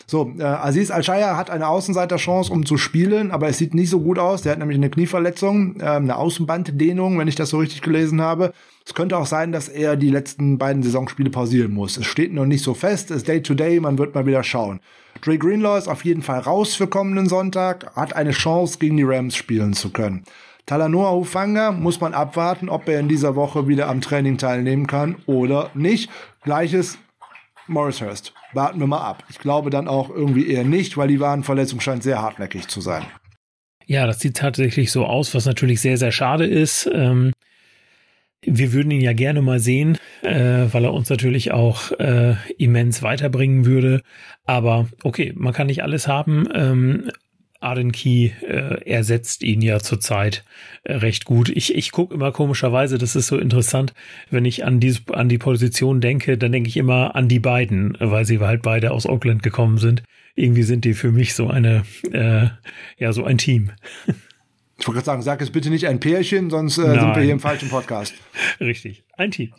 So, äh, Aziz Al-Shaya hat eine Außenseiterchance, um zu spielen, aber es sieht nicht so gut aus. Der hat nämlich eine Knieverletzung, äh, eine Außenbanddehnung, wenn ich das so richtig gelesen habe. Es könnte auch sein, dass er die letzten beiden Saisonspiele pausieren muss. Es steht noch nicht so fest, es ist Day to Day, man wird mal wieder schauen. Dre Greenlaw ist auf jeden Fall raus für kommenden Sonntag, hat eine Chance, gegen die Rams spielen zu können. Talanoa Hufanga muss man abwarten, ob er in dieser Woche wieder am Training teilnehmen kann oder nicht. Gleiches Morris Hurst. Warten wir mal ab. Ich glaube dann auch irgendwie eher nicht, weil die Wadenverletzung scheint sehr hartnäckig zu sein. Ja, das sieht tatsächlich so aus, was natürlich sehr, sehr schade ist. Ähm, wir würden ihn ja gerne mal sehen, äh, weil er uns natürlich auch äh, immens weiterbringen würde. Aber okay, man kann nicht alles haben. Ähm, Arden Key äh, ersetzt ihn ja zurzeit äh, recht gut. Ich, ich gucke immer komischerweise, das ist so interessant, wenn ich an, die, an die Position denke, dann denke ich immer an die beiden, weil sie halt beide aus Oakland gekommen sind. Irgendwie sind die für mich so eine, äh, ja, so ein Team. Ich wollte gerade sagen, sag es bitte nicht ein Pärchen, sonst äh, sind wir hier im falschen Podcast. Richtig, ein Team.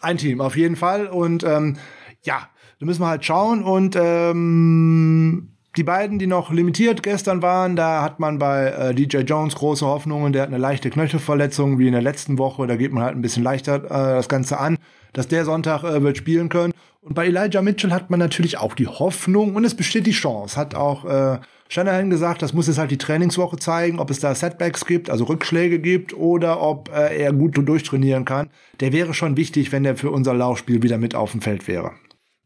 Ein Team, auf jeden Fall. Und ähm, ja, da müssen wir halt schauen. Und ähm, die beiden, die noch limitiert gestern waren, da hat man bei äh, DJ Jones große Hoffnungen. Der hat eine leichte Knöchelverletzung wie in der letzten Woche. Da geht man halt ein bisschen leichter äh, das Ganze an, dass der Sonntag äh, wird spielen können. Und bei Elijah Mitchell hat man natürlich auch die Hoffnung und es besteht die Chance. Hat auch äh, Shanahan gesagt, das muss jetzt halt die Trainingswoche zeigen, ob es da Setbacks gibt, also Rückschläge gibt oder ob äh, er gut durchtrainieren kann. Der wäre schon wichtig, wenn er für unser Laufspiel wieder mit auf dem Feld wäre.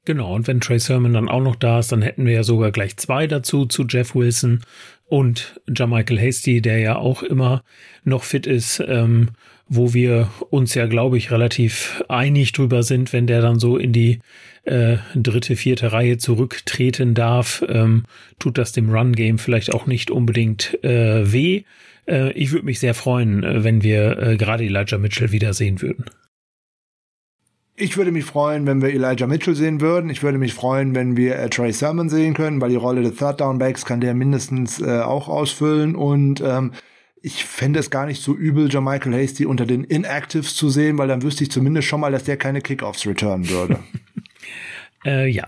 Genau, und wenn Trey Sermon dann auch noch da ist, dann hätten wir ja sogar gleich zwei dazu, zu Jeff Wilson und Jamichael Hasty, der ja auch immer noch fit ist, ähm, wo wir uns ja, glaube ich, relativ einig drüber sind, wenn der dann so in die äh, dritte, vierte Reihe zurücktreten darf, ähm, tut das dem Run-Game vielleicht auch nicht unbedingt äh, weh. Äh, ich würde mich sehr freuen, äh, wenn wir äh, gerade Elijah Mitchell wiedersehen würden. Ich würde mich freuen, wenn wir Elijah Mitchell sehen würden. Ich würde mich freuen, wenn wir äh, Trey Sermon sehen können, weil die Rolle des Third Down Backs kann der mindestens äh, auch ausfüllen. Und ähm, ich fände es gar nicht so übel, Michael Hasty unter den Inactives zu sehen, weil dann wüsste ich zumindest schon mal, dass der keine Kickoffs returnen würde. äh, ja.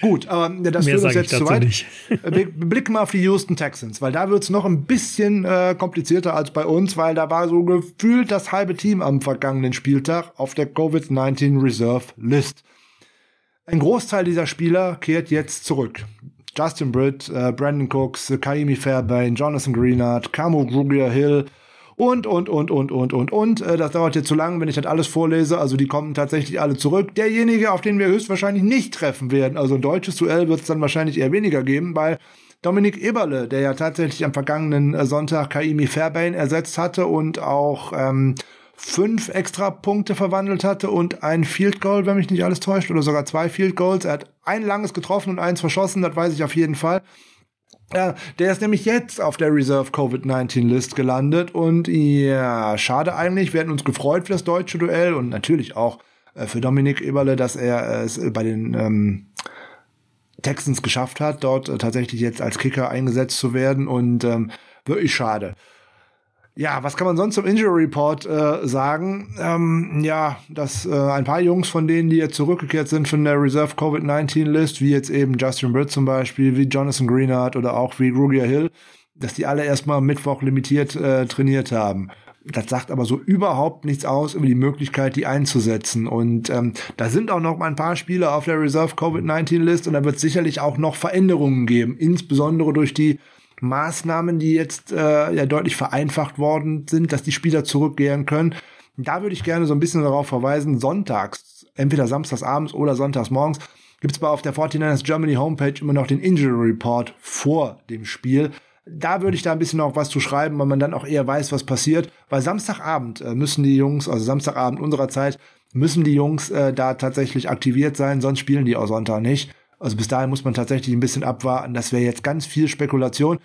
Gut, aber das führt uns jetzt zu weit. Äh, wir blicken mal auf die Houston Texans, weil da wird's noch ein bisschen äh, komplizierter als bei uns, weil da war so gefühlt das halbe Team am vergangenen Spieltag auf der Covid-19 Reserve List. Ein Großteil dieser Spieler kehrt jetzt zurück. Justin Britt, äh, Brandon Cooks, Kaimi Fairbairn, Jonathan Greenard, Camo Grugier Hill, und, und, und, und, und, und, und. Äh, das dauert jetzt zu lang, wenn ich das alles vorlese. Also die kommen tatsächlich alle zurück. Derjenige, auf den wir höchstwahrscheinlich nicht treffen werden, also ein deutsches Duell wird es dann wahrscheinlich eher weniger geben, weil Dominik Eberle, der ja tatsächlich am vergangenen äh, Sonntag Kaimi Fairbairn ersetzt hatte und auch ähm, fünf extra Punkte verwandelt hatte und ein Field Goal, wenn mich nicht alles täuscht, oder sogar zwei Field Goals. Er hat ein langes getroffen und eins verschossen, das weiß ich auf jeden Fall. Ja, der ist nämlich jetzt auf der Reserve Covid-19-List gelandet und ja, schade eigentlich. Wir hätten uns gefreut für das deutsche Duell und natürlich auch äh, für Dominik Eberle, dass er es bei den ähm, Texans geschafft hat, dort äh, tatsächlich jetzt als Kicker eingesetzt zu werden und ähm, wirklich schade. Ja, was kann man sonst zum Injury Report äh, sagen? Ähm, ja, dass äh, ein paar Jungs von denen, die jetzt zurückgekehrt sind von der Reserve Covid-19-List, wie jetzt eben Justin Britt zum Beispiel, wie Jonathan Greenard oder auch wie Rugia Hill, dass die alle erstmal Mittwoch limitiert äh, trainiert haben. Das sagt aber so überhaupt nichts aus über die Möglichkeit, die einzusetzen. Und ähm, da sind auch noch ein paar Spieler auf der Reserve Covid-19-List und da wird sicherlich auch noch Veränderungen geben, insbesondere durch die Maßnahmen, die jetzt äh, ja deutlich vereinfacht worden sind, dass die Spieler zurückgehen können. Da würde ich gerne so ein bisschen darauf verweisen, sonntags, entweder samstags abends oder sonntags morgens, gibt es bei auf der 49ers Germany Homepage immer noch den Injury Report vor dem Spiel. Da würde ich da ein bisschen noch was zu schreiben, weil man dann auch eher weiß, was passiert. Weil Samstagabend äh, müssen die Jungs, also Samstagabend unserer Zeit, müssen die Jungs äh, da tatsächlich aktiviert sein, sonst spielen die auch Sonntag nicht. Also bis dahin muss man tatsächlich ein bisschen abwarten. Das wäre jetzt ganz viel Spekulation.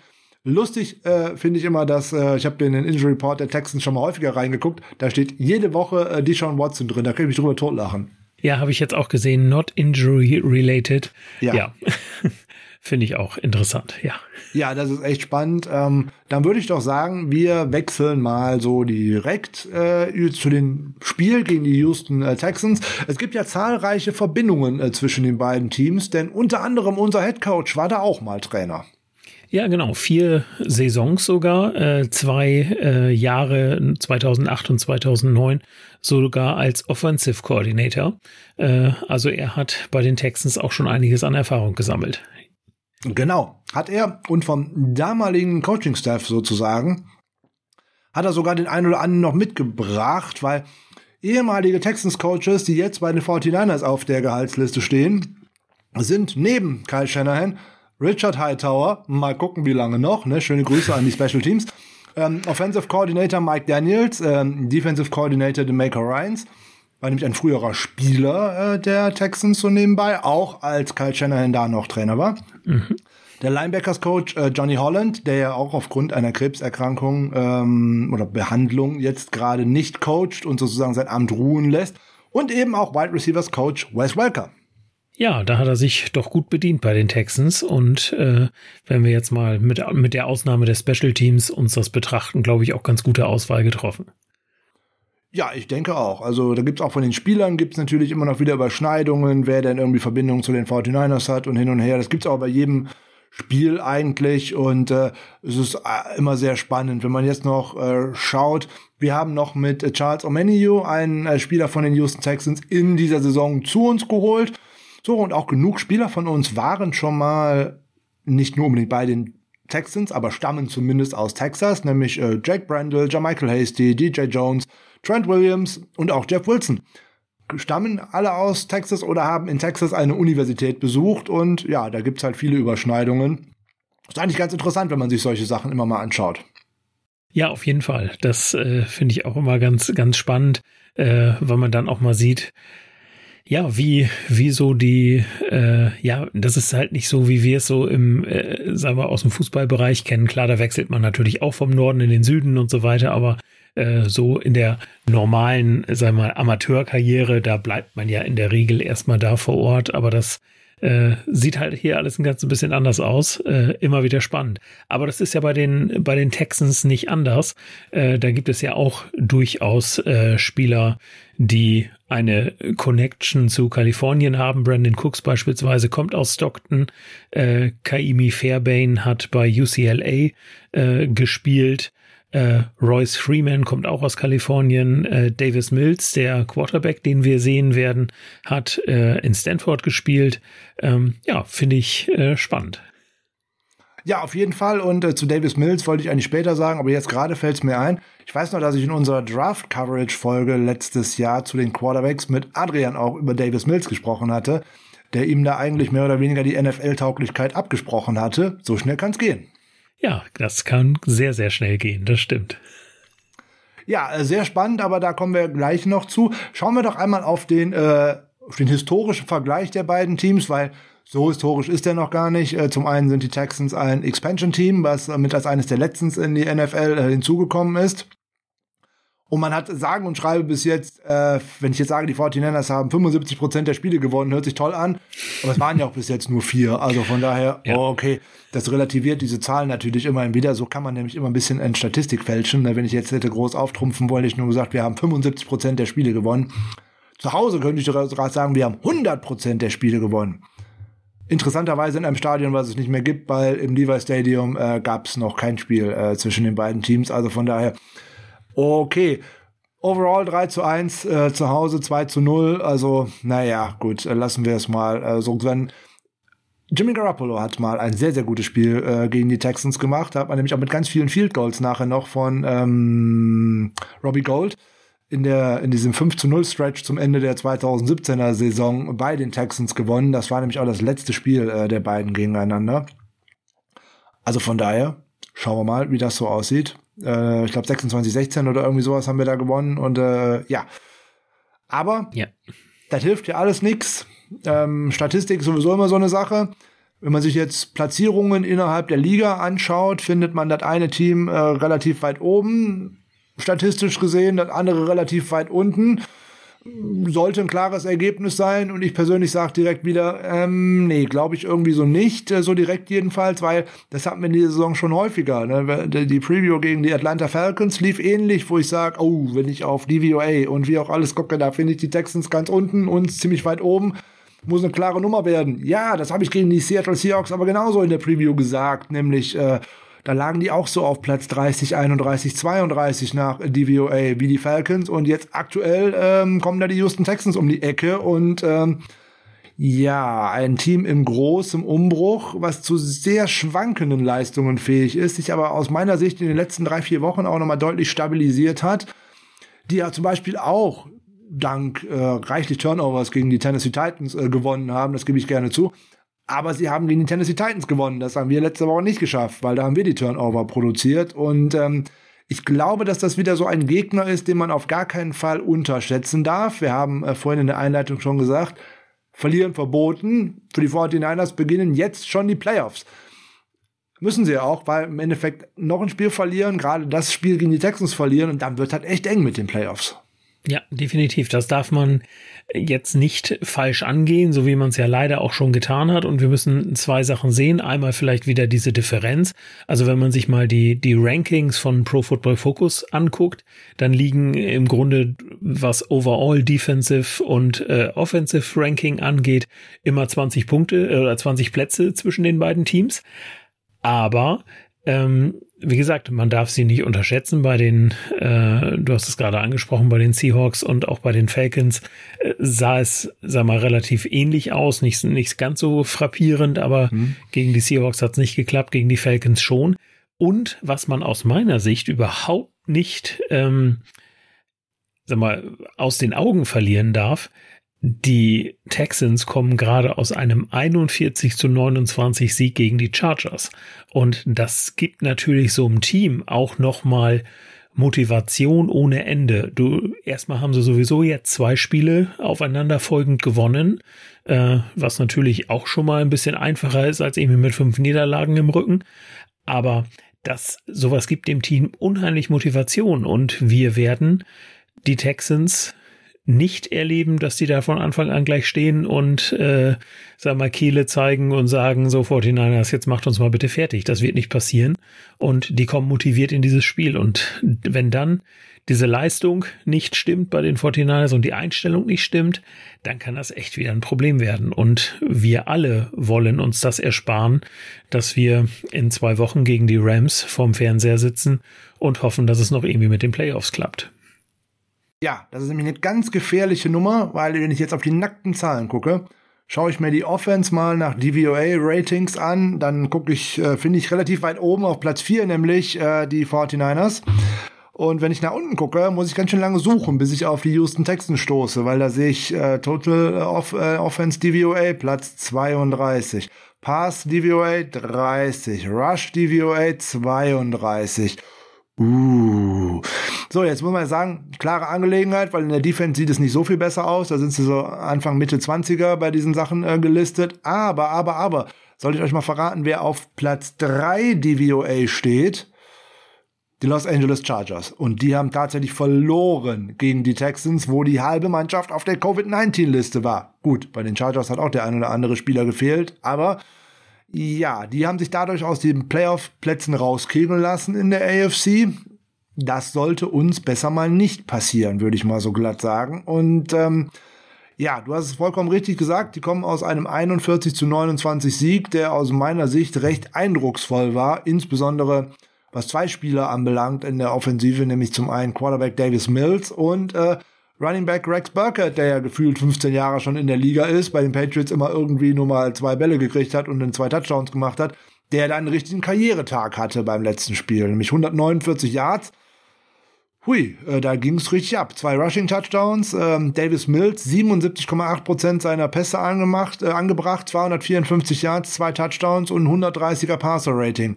Lustig äh, finde ich immer, dass äh, ich habe den Injury Report der Texans schon mal häufiger reingeguckt. Da steht jede Woche äh, Deshaun Watson drin. Da kann ich mich drüber totlachen. Ja, habe ich jetzt auch gesehen. Not injury related. Ja. ja. Finde ich auch interessant, ja. Ja, das ist echt spannend. Ähm, dann würde ich doch sagen, wir wechseln mal so direkt äh, zu dem Spiel gegen die Houston äh, Texans. Es gibt ja zahlreiche Verbindungen äh, zwischen den beiden Teams, denn unter anderem unser Head Coach war da auch mal Trainer. Ja, genau. Vier Saisons sogar, äh, zwei äh, Jahre 2008 und 2009 sogar als Offensive Coordinator. Äh, also er hat bei den Texans auch schon einiges an Erfahrung gesammelt. Genau, hat er und vom damaligen Coaching-Staff sozusagen hat er sogar den einen oder anderen noch mitgebracht, weil ehemalige Texans-Coaches, die jetzt bei den 49ers auf der Gehaltsliste stehen, sind neben Kyle Shanahan Richard Hightower, mal gucken, wie lange noch, ne? schöne Grüße an die Special Teams, ähm, Offensive Coordinator Mike Daniels, ähm, Defensive Coordinator DeMaker Ryans, war nämlich ein früherer Spieler äh, der Texans so nebenbei, auch als Kyle Shanahan da noch Trainer war. Mhm. Der Linebackers-Coach äh, Johnny Holland, der ja auch aufgrund einer Krebserkrankung ähm, oder Behandlung jetzt gerade nicht coacht und sozusagen sein Amt ruhen lässt. Und eben auch Wide Receivers Coach Wes Welker. Ja, da hat er sich doch gut bedient bei den Texans. Und äh, wenn wir jetzt mal mit, mit der Ausnahme der Special Teams uns das betrachten, glaube ich, auch ganz gute Auswahl getroffen. Ja, ich denke auch. Also da gibt's auch von den Spielern gibt's natürlich immer noch wieder Überschneidungen, wer denn irgendwie Verbindungen zu den 49ers hat und hin und her. Das gibt's auch bei jedem Spiel eigentlich und äh, es ist äh, immer sehr spannend. Wenn man jetzt noch äh, schaut, wir haben noch mit äh, Charles Omenihu einen äh, Spieler von den Houston Texans in dieser Saison zu uns geholt. So, und auch genug Spieler von uns waren schon mal nicht nur unbedingt bei den Texans, aber stammen zumindest aus Texas, nämlich äh, Jack Brandel, Jamichael Hasty, DJ Jones, Trent Williams und auch Jeff Wilson stammen alle aus Texas oder haben in Texas eine Universität besucht und ja, da gibt's halt viele Überschneidungen. Ist eigentlich ganz interessant, wenn man sich solche Sachen immer mal anschaut. Ja, auf jeden Fall. Das äh, finde ich auch immer ganz, ganz spannend, äh, weil man dann auch mal sieht, ja, wie, wie so die, äh, ja, das ist halt nicht so, wie wir es so im, äh, sagen wir, aus dem Fußballbereich kennen. Klar, da wechselt man natürlich auch vom Norden in den Süden und so weiter, aber äh, so in der normalen, sagen wir mal, Amateurkarriere, da bleibt man ja in der Regel erstmal da vor Ort, aber das äh, sieht halt hier alles ein ganz bisschen anders aus. Äh, immer wieder spannend. Aber das ist ja bei den, bei den Texans nicht anders. Äh, da gibt es ja auch durchaus äh, Spieler, die eine Connection zu Kalifornien haben. Brandon Cooks beispielsweise kommt aus Stockton. Äh, Kaimi Fairbairn hat bei UCLA gespielt. Äh, Royce Freeman kommt auch aus Kalifornien. Äh, Davis Mills, der Quarterback, den wir sehen werden, hat äh, in Stanford gespielt. Ähm, ja, finde ich äh, spannend. Ja, auf jeden Fall. Und äh, zu Davis Mills wollte ich eigentlich später sagen, aber jetzt gerade fällt es mir ein. Ich weiß noch, dass ich in unserer Draft-Coverage-Folge letztes Jahr zu den Quarterbacks mit Adrian auch über Davis Mills gesprochen hatte, der ihm da eigentlich mehr oder weniger die NFL-Tauglichkeit abgesprochen hatte. So schnell kann es gehen. Ja, das kann sehr, sehr schnell gehen, das stimmt. Ja, äh, sehr spannend, aber da kommen wir gleich noch zu. Schauen wir doch einmal auf den, äh, auf den historischen Vergleich der beiden Teams, weil so historisch ist der noch gar nicht. Äh, zum einen sind die Texans ein Expansion-Team, was mit als eines der letzten in die NFL äh, hinzugekommen ist. Und man hat sagen und schreibe bis jetzt, äh, wenn ich jetzt sage, die 49ers haben 75 Prozent der Spiele gewonnen, hört sich toll an. Aber es waren ja auch bis jetzt nur vier. Also von daher, ja. oh, okay, das relativiert diese Zahlen natürlich immer wieder. So kann man nämlich immer ein bisschen in Statistik fälschen. Ne, wenn ich jetzt hätte groß auftrumpfen wollen, ich nur gesagt, wir haben 75 Prozent der Spiele gewonnen. Zu Hause könnte ich sogar sagen, wir haben 100 Prozent der Spiele gewonnen. Interessanterweise in einem Stadion, was es nicht mehr gibt, weil im Levi Stadium äh, gab es noch kein Spiel äh, zwischen den beiden Teams. Also von daher, Okay. Overall 3 zu 1, äh, zu Hause 2 zu 0. Also, naja, gut, äh, lassen wir es mal äh, so sein. Jimmy Garoppolo hat mal ein sehr, sehr gutes Spiel äh, gegen die Texans gemacht. Da hat man nämlich auch mit ganz vielen Field Goals nachher noch von ähm, Robbie Gold in, der, in diesem 5 zu 0 Stretch zum Ende der 2017er Saison bei den Texans gewonnen. Das war nämlich auch das letzte Spiel äh, der beiden gegeneinander. Also von daher, schauen wir mal, wie das so aussieht. Äh, ich glaube 26, 16 oder irgendwie sowas haben wir da gewonnen. Und äh, ja. Aber ja. das hilft ja alles nix. Ähm, Statistik ist sowieso immer so eine Sache. Wenn man sich jetzt Platzierungen innerhalb der Liga anschaut, findet man das eine Team äh, relativ weit oben, statistisch gesehen, das andere relativ weit unten sollte ein klares Ergebnis sein und ich persönlich sage direkt wieder, ähm, nee, glaube ich irgendwie so nicht, äh, so direkt jedenfalls, weil das hatten wir in dieser Saison schon häufiger. Ne? Die Preview gegen die Atlanta Falcons lief ähnlich, wo ich sage, oh, wenn ich auf DVOA und wie auch alles gucke, da finde ich die Texans ganz unten und ziemlich weit oben. Muss eine klare Nummer werden. Ja, das habe ich gegen die Seattle Seahawks aber genauso in der Preview gesagt, nämlich äh, da lagen die auch so auf Platz 30, 31, 32 nach DVOA wie die Falcons. Und jetzt aktuell ähm, kommen da die Houston Texans um die Ecke. Und ähm, Ja, ein Team im großen Umbruch, was zu sehr schwankenden Leistungen fähig ist, sich aber aus meiner Sicht in den letzten drei, vier Wochen auch nochmal deutlich stabilisiert hat, die ja zum Beispiel auch dank äh, reichlich Turnovers gegen die Tennessee Titans äh, gewonnen haben, das gebe ich gerne zu. Aber sie haben gegen die Tennessee Titans gewonnen. Das haben wir letzte Woche nicht geschafft, weil da haben wir die Turnover produziert. Und ähm, ich glaube, dass das wieder so ein Gegner ist, den man auf gar keinen Fall unterschätzen darf. Wir haben äh, vorhin in der Einleitung schon gesagt, verlieren verboten. Für die 49ers beginnen jetzt schon die Playoffs. Müssen sie auch, weil im Endeffekt noch ein Spiel verlieren, gerade das Spiel gegen die Texans verlieren und dann wird halt echt eng mit den Playoffs. Ja, definitiv. Das darf man jetzt nicht falsch angehen, so wie man es ja leider auch schon getan hat. Und wir müssen zwei Sachen sehen. Einmal vielleicht wieder diese Differenz. Also wenn man sich mal die, die Rankings von Pro Football Focus anguckt, dann liegen im Grunde, was Overall Defensive und äh, Offensive Ranking angeht, immer 20 Punkte äh, oder 20 Plätze zwischen den beiden Teams. Aber ähm, wie gesagt, man darf sie nicht unterschätzen bei den, äh, du hast es gerade angesprochen, bei den Seahawks und auch bei den Falcons äh, sah es, sag mal, relativ ähnlich aus, nicht, nicht ganz so frappierend, aber mhm. gegen die Seahawks hat es nicht geklappt, gegen die Falcons schon. Und was man aus meiner Sicht überhaupt nicht, ähm, sag mal, aus den Augen verlieren darf, die Texans kommen gerade aus einem 41 zu 29 Sieg gegen die Chargers. Und das gibt natürlich so einem Team auch nochmal Motivation ohne Ende. Du, erstmal haben sie sowieso jetzt zwei Spiele aufeinanderfolgend gewonnen, äh, was natürlich auch schon mal ein bisschen einfacher ist als irgendwie mit fünf Niederlagen im Rücken. Aber das, sowas gibt dem Team unheimlich Motivation und wir werden die Texans nicht erleben, dass die da von Anfang an gleich stehen und, äh, sag mal, Kehle zeigen und sagen, so 49ers, jetzt macht uns mal bitte fertig. Das wird nicht passieren. Und die kommen motiviert in dieses Spiel. Und wenn dann diese Leistung nicht stimmt bei den 49ers und die Einstellung nicht stimmt, dann kann das echt wieder ein Problem werden. Und wir alle wollen uns das ersparen, dass wir in zwei Wochen gegen die Rams vorm Fernseher sitzen und hoffen, dass es noch irgendwie mit den Playoffs klappt. Ja, das ist nämlich eine ganz gefährliche Nummer, weil wenn ich jetzt auf die nackten Zahlen gucke, schaue ich mir die Offense mal nach DVOA-Ratings an, dann gucke ich, äh, finde ich relativ weit oben auf Platz 4, nämlich äh, die 49ers. Und wenn ich nach unten gucke, muss ich ganz schön lange suchen, bis ich auf die Houston Texans stoße, weil da sehe ich äh, Total off, äh, Offense DVOA Platz 32, Pass DVOA 30, Rush DVOA 32. Uh. So, jetzt muss man sagen, klare Angelegenheit, weil in der Defense sieht es nicht so viel besser aus. Da sind sie so Anfang, Mitte 20er bei diesen Sachen äh, gelistet. Aber, aber, aber, soll ich euch mal verraten, wer auf Platz 3 DVOA steht? Die Los Angeles Chargers. Und die haben tatsächlich verloren gegen die Texans, wo die halbe Mannschaft auf der Covid-19-Liste war. Gut, bei den Chargers hat auch der ein oder andere Spieler gefehlt, aber ja, die haben sich dadurch aus den Playoff-Plätzen rauskriegen lassen in der AFC. Das sollte uns besser mal nicht passieren, würde ich mal so glatt sagen. Und ähm, ja, du hast es vollkommen richtig gesagt. Die kommen aus einem 41 zu 29 Sieg, der aus meiner Sicht recht eindrucksvoll war, insbesondere was zwei Spieler anbelangt in der Offensive, nämlich zum einen Quarterback Davis Mills und äh, Running Back Rex Burkett, der ja gefühlt 15 Jahre schon in der Liga ist, bei den Patriots immer irgendwie nur mal zwei Bälle gekriegt hat und dann zwei Touchdowns gemacht hat, der dann einen richtigen Karrieretag hatte beim letzten Spiel, nämlich 149 Yards. Hui, äh, da ging's richtig ab. Zwei Rushing Touchdowns, ähm, Davis Mills 77,8% seiner Pässe angemacht, äh, angebracht, 254 Yards, zwei Touchdowns und 130er Passer Rating.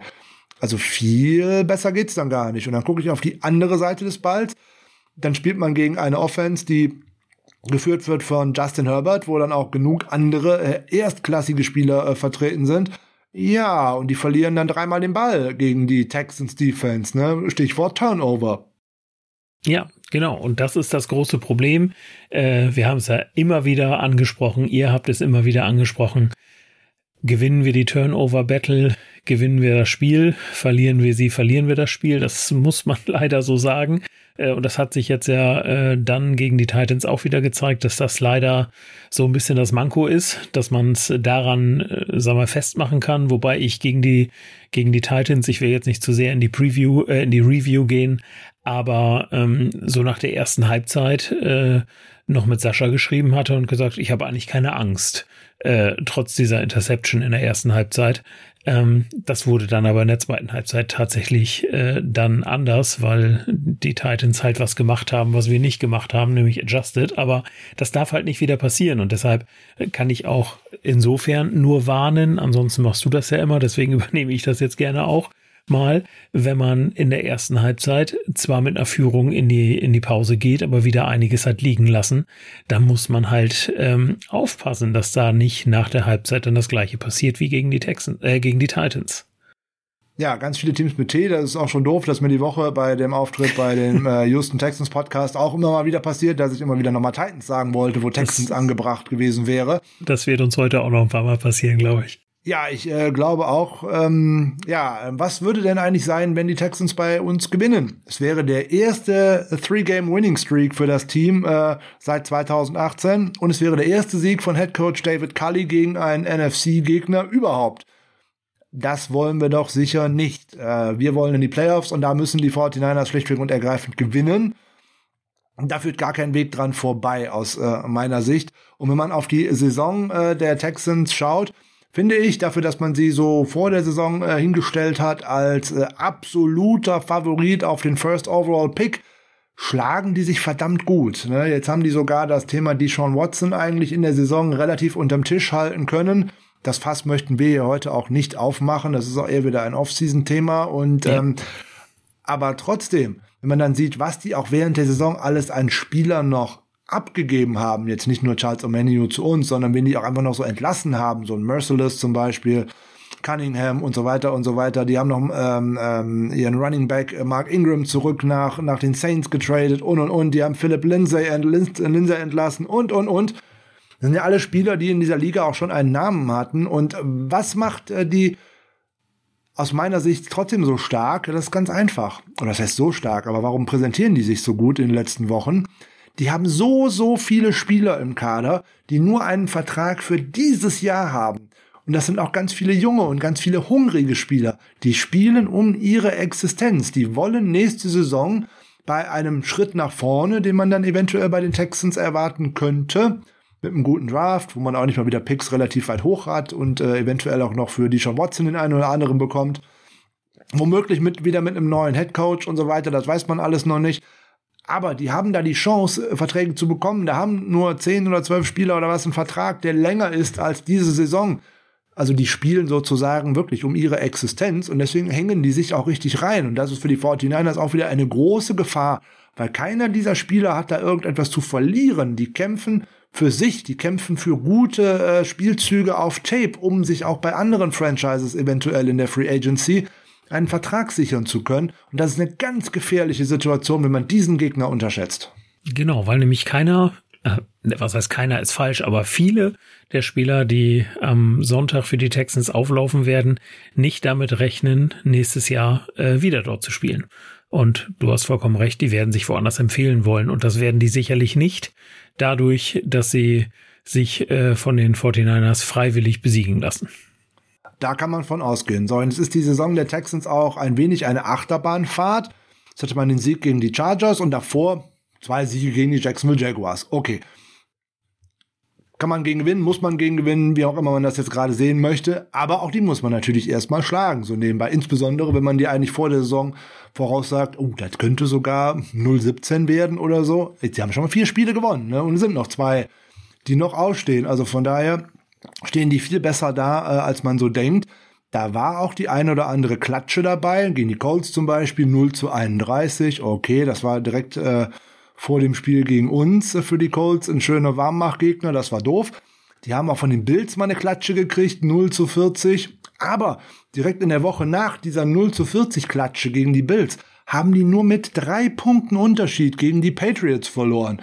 Also viel besser geht's dann gar nicht. Und dann gucke ich auf die andere Seite des Balls dann spielt man gegen eine Offense, die geführt wird von Justin Herbert, wo dann auch genug andere äh, erstklassige Spieler äh, vertreten sind. Ja, und die verlieren dann dreimal den Ball gegen die Texans Defense, ne? Stichwort Turnover. Ja, genau. Und das ist das große Problem. Äh, wir haben es ja immer wieder angesprochen. Ihr habt es immer wieder angesprochen. Gewinnen wir die Turnover Battle, gewinnen wir das Spiel. Verlieren wir sie, verlieren wir das Spiel. Das muss man leider so sagen. Äh, und das hat sich jetzt ja äh, dann gegen die Titans auch wieder gezeigt, dass das leider so ein bisschen das Manko ist, dass man es daran, äh, sagen wir, festmachen kann. Wobei ich gegen die, gegen die Titans, ich will jetzt nicht zu sehr in die Preview, äh, in die Review gehen, aber ähm, so nach der ersten Halbzeit, äh, noch mit Sascha geschrieben hatte und gesagt, ich habe eigentlich keine Angst, äh, trotz dieser Interception in der ersten Halbzeit. Ähm, das wurde dann aber in der zweiten Halbzeit tatsächlich äh, dann anders, weil die Titans halt was gemacht haben, was wir nicht gemacht haben, nämlich adjusted. Aber das darf halt nicht wieder passieren und deshalb kann ich auch insofern nur warnen. Ansonsten machst du das ja immer, deswegen übernehme ich das jetzt gerne auch mal, wenn man in der ersten Halbzeit zwar mit einer Führung in die, in die Pause geht, aber wieder einiges hat liegen lassen, dann muss man halt ähm, aufpassen, dass da nicht nach der Halbzeit dann das gleiche passiert wie gegen die Texans, äh, gegen die Titans. Ja, ganz viele Teams mit T. Das ist auch schon doof, dass mir die Woche bei dem Auftritt bei dem äh, Houston Texans Podcast auch immer mal wieder passiert, dass ich immer wieder nochmal Titans sagen wollte, wo Texans das, angebracht gewesen wäre. Das wird uns heute auch noch ein paar Mal passieren, glaube ich. Ja, ich äh, glaube auch. Ähm, ja, was würde denn eigentlich sein, wenn die Texans bei uns gewinnen? Es wäre der erste Three-Game-Winning-Streak für das Team äh, seit 2018 und es wäre der erste Sieg von Head Coach David Cully gegen einen NFC-Gegner überhaupt. Das wollen wir doch sicher nicht. Äh, wir wollen in die Playoffs und da müssen die 49ers schlichtweg und ergreifend gewinnen. Da führt gar kein Weg dran vorbei aus äh, meiner Sicht. Und wenn man auf die Saison äh, der Texans schaut, finde ich, dafür, dass man sie so vor der Saison äh, hingestellt hat als äh, absoluter Favorit auf den First Overall Pick, schlagen die sich verdammt gut. Ne? Jetzt haben die sogar das Thema Deshaun Watson eigentlich in der Saison relativ unterm Tisch halten können. Das Fass möchten wir hier heute auch nicht aufmachen. Das ist auch eher wieder ein Off-Season-Thema. Und ja. ähm, aber trotzdem, wenn man dann sieht, was die auch während der Saison alles an Spielern noch abgegeben haben, jetzt nicht nur Charles O'Menu zu uns, sondern wen die auch einfach noch so entlassen haben, so ein Merciless zum Beispiel, Cunningham und so weiter und so weiter. Die haben noch ähm, ähm, ihren Running Back äh, Mark Ingram zurück nach, nach den Saints getradet und und und. Die haben Philip Lindsay, ent, Lindsay entlassen und und und. Das sind ja alle Spieler, die in dieser Liga auch schon einen Namen hatten. Und was macht äh, die aus meiner Sicht trotzdem so stark? Das ist ganz einfach. Oder das heißt so stark, aber warum präsentieren die sich so gut in den letzten Wochen? Die haben so, so viele Spieler im Kader, die nur einen Vertrag für dieses Jahr haben. Und das sind auch ganz viele junge und ganz viele hungrige Spieler, die spielen um ihre Existenz. Die wollen nächste Saison bei einem Schritt nach vorne, den man dann eventuell bei den Texans erwarten könnte, mit einem guten Draft, wo man auch nicht mal wieder Picks relativ weit hoch hat und äh, eventuell auch noch für die Deshaun Watson den einen oder anderen bekommt. Womöglich mit, wieder mit einem neuen Head Coach und so weiter, das weiß man alles noch nicht. Aber die haben da die Chance, äh, Verträge zu bekommen. Da haben nur zehn oder zwölf Spieler oder was einen Vertrag, der länger ist als diese Saison. Also die spielen sozusagen wirklich um ihre Existenz und deswegen hängen die sich auch richtig rein. Und das ist für die 49ers auch wieder eine große Gefahr, weil keiner dieser Spieler hat da irgendetwas zu verlieren. Die kämpfen für sich, die kämpfen für gute äh, Spielzüge auf Tape, um sich auch bei anderen Franchises eventuell in der Free Agency einen Vertrag sichern zu können. Und das ist eine ganz gefährliche Situation, wenn man diesen Gegner unterschätzt. Genau, weil nämlich keiner, äh, was heißt keiner ist falsch, aber viele der Spieler, die am Sonntag für die Texans auflaufen werden, nicht damit rechnen, nächstes Jahr äh, wieder dort zu spielen. Und du hast vollkommen recht, die werden sich woanders empfehlen wollen. Und das werden die sicherlich nicht dadurch, dass sie sich äh, von den 49ers freiwillig besiegen lassen. Da kann man von ausgehen. So, und es ist die Saison der Texans auch ein wenig eine Achterbahnfahrt. Jetzt hatte man den Sieg gegen die Chargers und davor zwei Siege gegen die Jacksonville Jaguars. Okay. Kann man gegen gewinnen, muss man gegen gewinnen, wie auch immer man das jetzt gerade sehen möchte. Aber auch die muss man natürlich erstmal schlagen, so nebenbei. Insbesondere, wenn man die eigentlich vor der Saison voraussagt, oh, das könnte sogar 0-17 werden oder so. Sie haben schon mal vier Spiele gewonnen, ne? Und es sind noch zwei, die noch ausstehen. Also von daher, stehen die viel besser da, äh, als man so denkt. Da war auch die eine oder andere Klatsche dabei, gegen die Colts zum Beispiel 0 zu 31. Okay, das war direkt äh, vor dem Spiel gegen uns äh, für die Colts ein schöner Warmmachgegner, das war doof. Die haben auch von den Bills mal eine Klatsche gekriegt, 0 zu 40. Aber direkt in der Woche nach dieser 0 zu 40 Klatsche gegen die Bills haben die nur mit drei Punkten Unterschied gegen die Patriots verloren.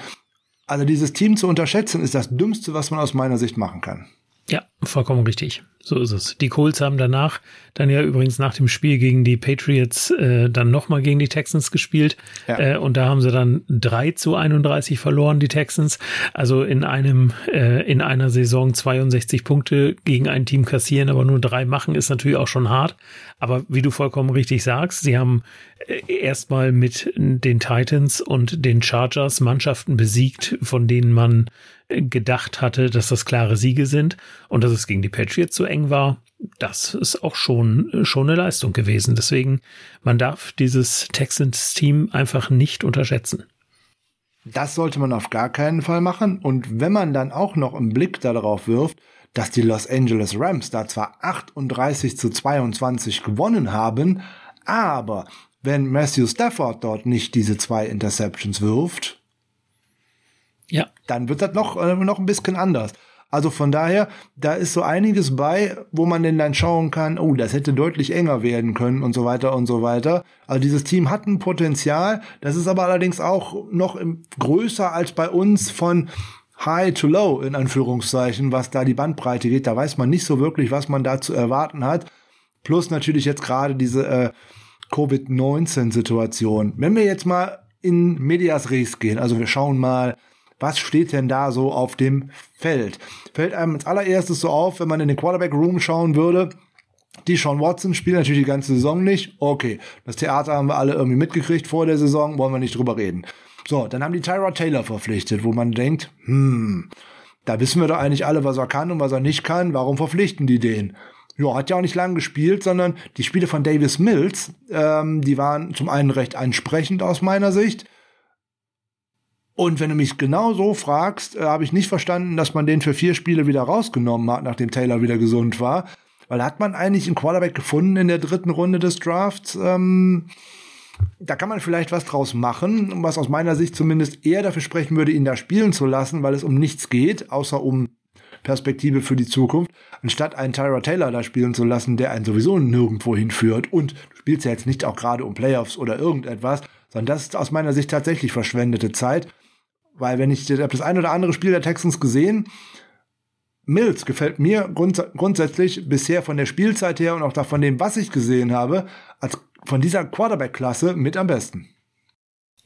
Also dieses Team zu unterschätzen ist das Dümmste, was man aus meiner Sicht machen kann. Ja, vollkommen richtig. so ist es. Die Colts haben danach dann ja übrigens nach dem Spiel gegen die Patriots äh, dann nochmal gegen die Texans gespielt. Ja. Äh, und da haben sie dann 3 zu 31 verloren, die Texans. Also in einem, äh, in einer Saison 62 Punkte gegen ein Team kassieren, aber nur drei machen, ist natürlich auch schon hart. Aber wie du vollkommen richtig sagst, sie haben äh, erstmal mit den Titans und den Chargers Mannschaften besiegt, von denen man gedacht hatte, dass das klare Siege sind und dass es gegen die Patriots so eng war, das ist auch schon, schon eine Leistung gewesen. Deswegen, man darf dieses Texans-Team einfach nicht unterschätzen. Das sollte man auf gar keinen Fall machen. Und wenn man dann auch noch einen Blick darauf wirft, dass die Los Angeles Rams da zwar 38 zu 22 gewonnen haben, aber wenn Matthew Stafford dort nicht diese zwei Interceptions wirft, ja. Dann wird das noch, äh, noch ein bisschen anders. Also von daher, da ist so einiges bei, wo man denn dann schauen kann, oh, das hätte deutlich enger werden können und so weiter und so weiter. Also dieses Team hat ein Potenzial, das ist aber allerdings auch noch größer als bei uns von High to Low in Anführungszeichen, was da die Bandbreite geht. Da weiß man nicht so wirklich, was man da zu erwarten hat. Plus natürlich jetzt gerade diese äh, Covid-19-Situation. Wenn wir jetzt mal in Medias Res gehen, also wir schauen mal, was steht denn da so auf dem Feld? Fällt einem als allererstes so auf, wenn man in den Quarterback Room schauen würde, die Sean Watson spielt natürlich die ganze Saison nicht. Okay, das Theater haben wir alle irgendwie mitgekriegt vor der Saison, wollen wir nicht drüber reden. So, dann haben die Tyra Taylor verpflichtet, wo man denkt, hm, da wissen wir doch eigentlich alle, was er kann und was er nicht kann. Warum verpflichten die den? Ja, hat ja auch nicht lange gespielt, sondern die Spiele von Davis Mills, ähm, die waren zum einen recht ansprechend aus meiner Sicht. Und wenn du mich genau so fragst, äh, habe ich nicht verstanden, dass man den für vier Spiele wieder rausgenommen hat, nachdem Taylor wieder gesund war. Weil hat man eigentlich einen Quarterback gefunden in der dritten Runde des Drafts. Ähm, da kann man vielleicht was draus machen, was aus meiner Sicht zumindest eher dafür sprechen würde, ihn da spielen zu lassen, weil es um nichts geht, außer um Perspektive für die Zukunft, anstatt einen Tyra Taylor da spielen zu lassen, der einen sowieso nirgendwo hinführt. Und du spielst ja jetzt nicht auch gerade um Playoffs oder irgendetwas, sondern das ist aus meiner Sicht tatsächlich verschwendete Zeit. Weil wenn ich, ich habe das ein oder andere Spiel der Texans gesehen, Mills gefällt mir grunds grundsätzlich bisher von der Spielzeit her und auch da von dem, was ich gesehen habe, als von dieser Quarterback-Klasse mit am besten.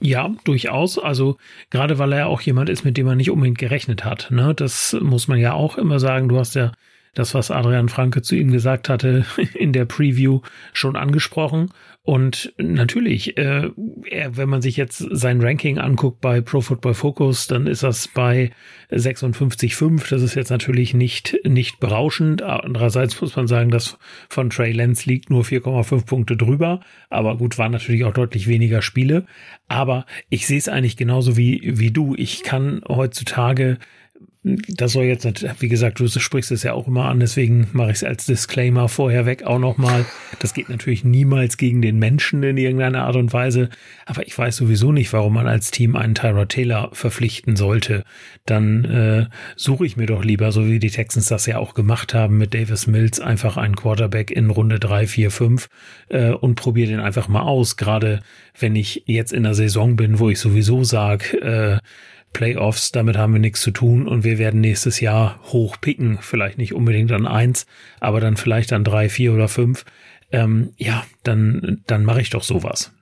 Ja, durchaus. Also gerade weil er auch jemand ist, mit dem man nicht unbedingt gerechnet hat. Ne? Das muss man ja auch immer sagen. Du hast ja das, was Adrian Franke zu ihm gesagt hatte, in der Preview schon angesprochen. Und natürlich, äh, wenn man sich jetzt sein Ranking anguckt bei Pro Football Focus, dann ist das bei 56,5. Das ist jetzt natürlich nicht, nicht berauschend. Andererseits muss man sagen, dass von Trey Lance liegt nur 4,5 Punkte drüber. Aber gut, waren natürlich auch deutlich weniger Spiele. Aber ich sehe es eigentlich genauso wie, wie du. Ich kann heutzutage das soll jetzt, wie gesagt, du sprichst es ja auch immer an, deswegen mache ich es als Disclaimer vorher weg auch nochmal. Das geht natürlich niemals gegen den Menschen in irgendeiner Art und Weise, aber ich weiß sowieso nicht, warum man als Team einen Tyra Taylor verpflichten sollte. Dann äh, suche ich mir doch lieber, so wie die Texans das ja auch gemacht haben mit Davis Mills, einfach einen Quarterback in Runde 3, 4, 5 äh, und probiere den einfach mal aus. Gerade wenn ich jetzt in der Saison bin, wo ich sowieso sage, äh, Playoffs, damit haben wir nichts zu tun und wir werden nächstes Jahr hoch picken. Vielleicht nicht unbedingt an eins, aber dann vielleicht an drei, vier oder fünf. Ähm, ja, dann, dann mache ich doch sowas.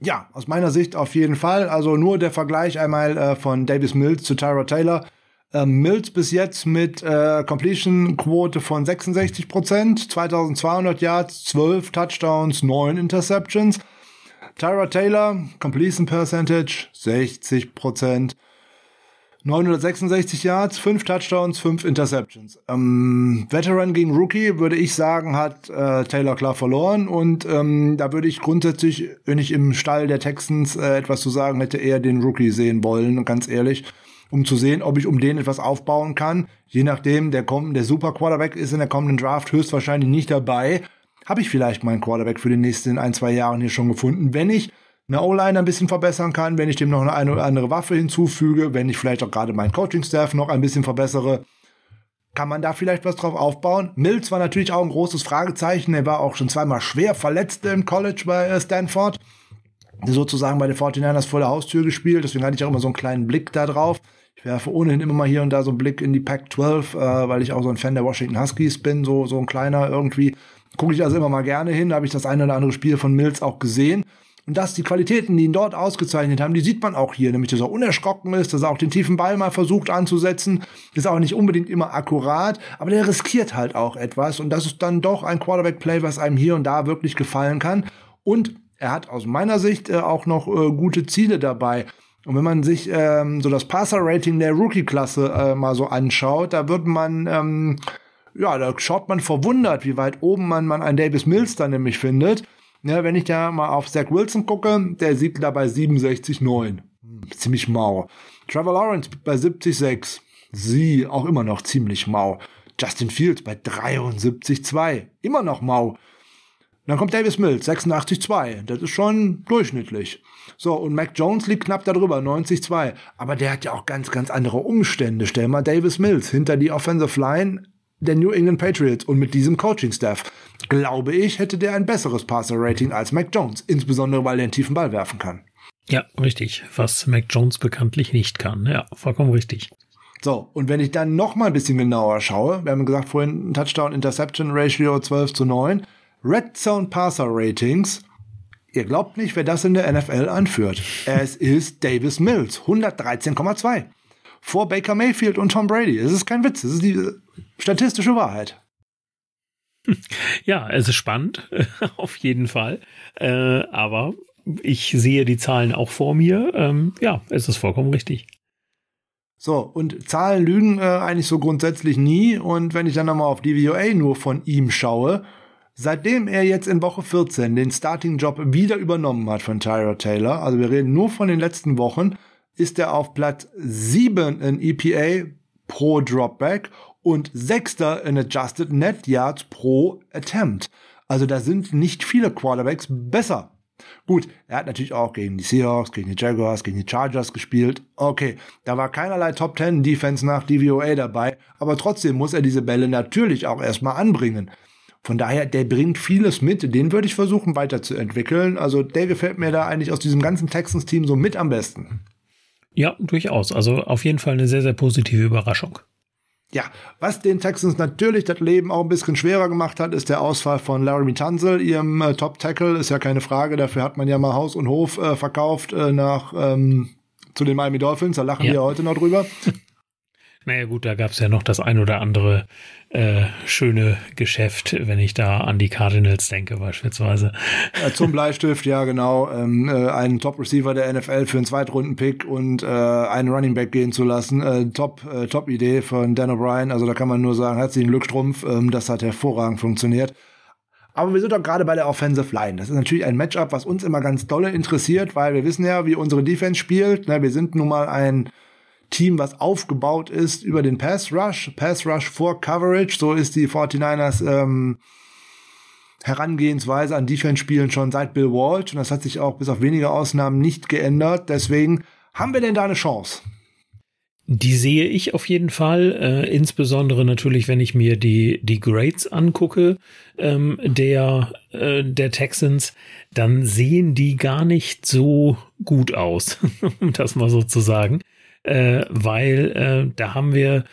Ja, aus meiner Sicht auf jeden Fall. Also nur der Vergleich einmal äh, von Davis Mills zu Tyra Taylor. Ähm, Mills bis jetzt mit äh, Completion-Quote von 66 Prozent, 2200 Yards, 12 Touchdowns, 9 Interceptions. Tyra Taylor, Completion Percentage 60% 966 Yards, 5 Touchdowns, 5 Interceptions. Ähm, Veteran gegen Rookie, würde ich sagen, hat äh, Taylor klar verloren. Und ähm, da würde ich grundsätzlich, wenn ich im Stall der Texans äh, etwas zu sagen hätte, eher den Rookie sehen wollen, ganz ehrlich. Um zu sehen, ob ich um den etwas aufbauen kann. Je nachdem, der kommt, der Super Quarterback ist in der kommenden Draft höchstwahrscheinlich nicht dabei habe ich vielleicht meinen Quarterback für die nächsten ein, zwei Jahren hier schon gefunden. Wenn ich eine O-Line ein bisschen verbessern kann, wenn ich dem noch eine oder andere Waffe hinzufüge, wenn ich vielleicht auch gerade meinen Coaching-Staff noch ein bisschen verbessere, kann man da vielleicht was drauf aufbauen. Mills war natürlich auch ein großes Fragezeichen. Er war auch schon zweimal schwer verletzt im College bei äh, Stanford. Sozusagen bei den 49ers vor der Haustür gespielt. Deswegen hatte ich auch immer so einen kleinen Blick da drauf. Ich werfe ohnehin immer mal hier und da so einen Blick in die Pac-12, äh, weil ich auch so ein Fan der Washington Huskies bin, so, so ein kleiner irgendwie. Gucke ich also immer mal gerne hin, da habe ich das eine oder andere Spiel von Mills auch gesehen. Und dass die Qualitäten, die ihn dort ausgezeichnet haben, die sieht man auch hier, nämlich dass er unerschrocken ist, dass er auch den tiefen Ball mal versucht anzusetzen, ist auch nicht unbedingt immer akkurat, aber der riskiert halt auch etwas und das ist dann doch ein Quarterback-Play, was einem hier und da wirklich gefallen kann. Und er hat aus meiner Sicht äh, auch noch äh, gute Ziele dabei. Und wenn man sich ähm, so das Passer-Rating der Rookie-Klasse äh, mal so anschaut, da wird man, ähm, ja, da schaut man verwundert, wie weit oben man, man einen Davis Mills dann nämlich findet. Ja, wenn ich da mal auf Zach Wilson gucke, der sieht da bei 67,9. Hm, ziemlich mau. Trevor Lawrence bei 70,6. Sie auch immer noch ziemlich mau. Justin Fields bei 73,2. Immer noch mau. Dann kommt Davis Mills, 86,2. Das ist schon durchschnittlich. So, und Mac Jones liegt knapp darüber, 90,2. Aber der hat ja auch ganz, ganz andere Umstände. Stell mal Davis Mills hinter die Offensive Line der New England Patriots und mit diesem Coaching-Staff. Glaube ich, hätte der ein besseres Passer-Rating als Mac Jones, insbesondere weil er einen tiefen Ball werfen kann. Ja, richtig. Was Mac Jones bekanntlich nicht kann. Ja, vollkommen richtig. So, und wenn ich dann noch mal ein bisschen genauer schaue, wir haben gesagt vorhin Touchdown-Interception-Ratio 12 zu 9, Red Zone Passer Ratings. Ihr glaubt nicht, wer das in der NFL anführt. Es ist Davis Mills, 113,2. Vor Baker Mayfield und Tom Brady. Es ist kein Witz, es ist die statistische Wahrheit. Ja, es ist spannend, auf jeden Fall. Äh, aber ich sehe die Zahlen auch vor mir. Ähm, ja, es ist vollkommen richtig. So, und Zahlen lügen äh, eigentlich so grundsätzlich nie. Und wenn ich dann nochmal auf DVOA nur von ihm schaue, Seitdem er jetzt in Woche 14 den Starting-Job wieder übernommen hat von Tyra Taylor, also wir reden nur von den letzten Wochen, ist er auf Platz 7 in EPA pro Dropback und Sechster in Adjusted Net Yards pro Attempt. Also da sind nicht viele Quarterbacks besser. Gut, er hat natürlich auch gegen die Seahawks, gegen die Jaguars, gegen die Chargers gespielt. Okay, da war keinerlei Top 10 Defense nach DVOA dabei, aber trotzdem muss er diese Bälle natürlich auch erstmal anbringen. Von daher, der bringt vieles mit. Den würde ich versuchen weiterzuentwickeln. Also der gefällt mir da eigentlich aus diesem ganzen Texans-Team so mit am besten. Ja, durchaus. Also auf jeden Fall eine sehr, sehr positive Überraschung. Ja, was den Texans natürlich das Leben auch ein bisschen schwerer gemacht hat, ist der Ausfall von Laramie Tunzel, ihrem äh, Top-Tackle. Ist ja keine Frage, dafür hat man ja mal Haus und Hof äh, verkauft äh, nach ähm, zu den Miami Dolphins. Da lachen ja. wir heute noch drüber. Naja gut, da gab es ja noch das ein oder andere äh, schöne Geschäft, wenn ich da an die Cardinals denke beispielsweise. Ja, zum Bleistift, ja genau. Ähm, äh, einen Top-Receiver der NFL für einen Zweitrunden-Pick und äh, einen Running Back gehen zu lassen. Äh, top, äh, top Idee von Dan O'Brien. Also da kann man nur sagen, herzlichen Glückstrumpf. Ähm, das hat hervorragend funktioniert. Aber wir sind doch gerade bei der Offensive Line. Das ist natürlich ein Matchup, was uns immer ganz dolle interessiert, weil wir wissen ja, wie unsere Defense spielt. Na, wir sind nun mal ein Team, was aufgebaut ist über den Pass Rush, Pass Rush vor Coverage. So ist die 49ers ähm, Herangehensweise an Defense-Spielen schon seit Bill Walsh und das hat sich auch bis auf wenige Ausnahmen nicht geändert. Deswegen haben wir denn da eine Chance? Die sehe ich auf jeden Fall, äh, insbesondere natürlich, wenn ich mir die, die Grades angucke ähm, der, äh, der Texans, dann sehen die gar nicht so gut aus, um das mal so zu sagen äh, weil äh, da haben wir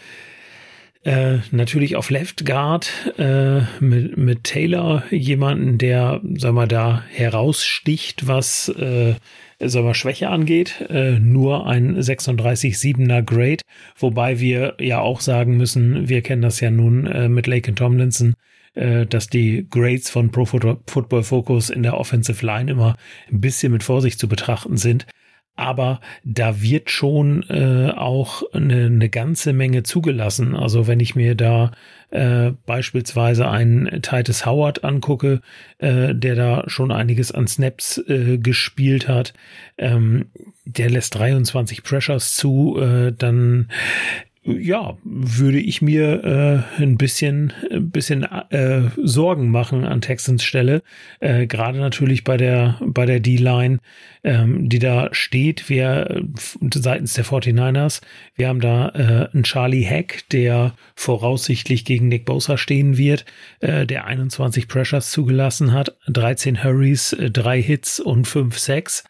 äh, natürlich auf Left Guard äh, mit, mit Taylor jemanden, der, sag mal, da heraussticht, was äh, sag mal, Schwäche angeht. Äh, nur ein 36-7er Grade, wobei wir ja auch sagen müssen, wir kennen das ja nun äh, mit Lake Tomlinson, äh, dass die Grades von Pro Football Focus in der Offensive Line immer ein bisschen mit Vorsicht zu betrachten sind aber da wird schon äh, auch eine, eine ganze Menge zugelassen. Also wenn ich mir da äh, beispielsweise einen Titus Howard angucke, äh, der da schon einiges an Snaps äh, gespielt hat, ähm, der lässt 23 Pressures zu, äh, dann ja, würde ich mir äh, ein bisschen, ein bisschen äh, Sorgen machen an Texans Stelle. Äh, Gerade natürlich bei der, bei der D-Line, ähm, die da steht. Wir seitens der 49ers, wir haben da äh, einen Charlie Hack, der voraussichtlich gegen Nick Bosa stehen wird, äh, der 21 Pressures zugelassen hat, 13 Hurries, äh, drei Hits und fünf Sacks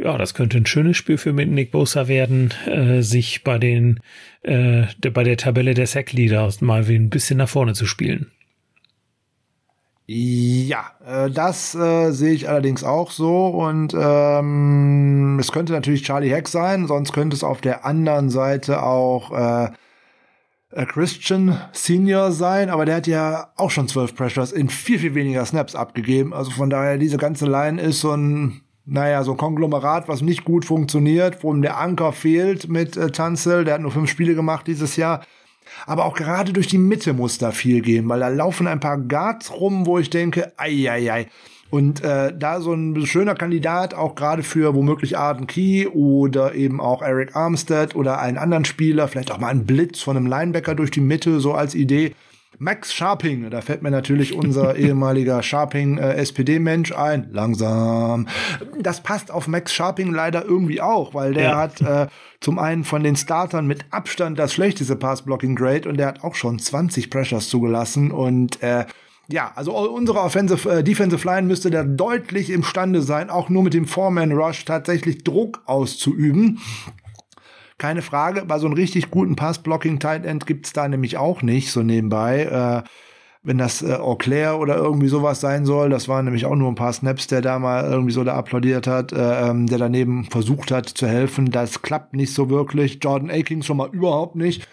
ja, das könnte ein schönes Spiel für Nick Bosa werden, äh, sich bei den äh, bei der Tabelle der Sack Leaders mal ein bisschen nach vorne zu spielen. Ja, äh, das äh, sehe ich allerdings auch so und ähm, es könnte natürlich Charlie Heck sein, sonst könnte es auf der anderen Seite auch äh, äh, Christian Senior sein, aber der hat ja auch schon zwölf Pressures in viel, viel weniger Snaps abgegeben. Also von daher, diese ganze Line ist so ein, naja, so ein Konglomerat, was nicht gut funktioniert, wo ihm der Anker fehlt mit äh, Tanzel. Der hat nur fünf Spiele gemacht dieses Jahr. Aber auch gerade durch die Mitte muss da viel gehen, weil da laufen ein paar Guards rum, wo ich denke, ei, ei, ei. Und äh, da so ein schöner Kandidat auch gerade für womöglich Arden Key oder eben auch Eric Armstead oder einen anderen Spieler, vielleicht auch mal ein Blitz von einem Linebacker durch die Mitte, so als Idee. Max Sharping, da fällt mir natürlich unser ehemaliger Sharping äh, SPD-Mensch ein. Langsam. Das passt auf Max Sharping leider irgendwie auch, weil der ja. hat äh, zum einen von den Startern mit Abstand das schlechteste Pass-Blocking-Grade und der hat auch schon 20 Pressures zugelassen und äh, ja, also unsere Offensive, äh, Defensive Line müsste da deutlich imstande sein, auch nur mit dem Foreman Rush tatsächlich Druck auszuüben. Keine Frage, bei so einem richtig guten Pass-Blocking Tight End gibt's da nämlich auch nicht, so nebenbei. Äh, wenn das äh, Auclair oder irgendwie sowas sein soll, das waren nämlich auch nur ein paar Snaps, der da mal irgendwie so da applaudiert hat, äh, ähm, der daneben versucht hat zu helfen. Das klappt nicht so wirklich. Jordan Akings schon mal überhaupt nicht.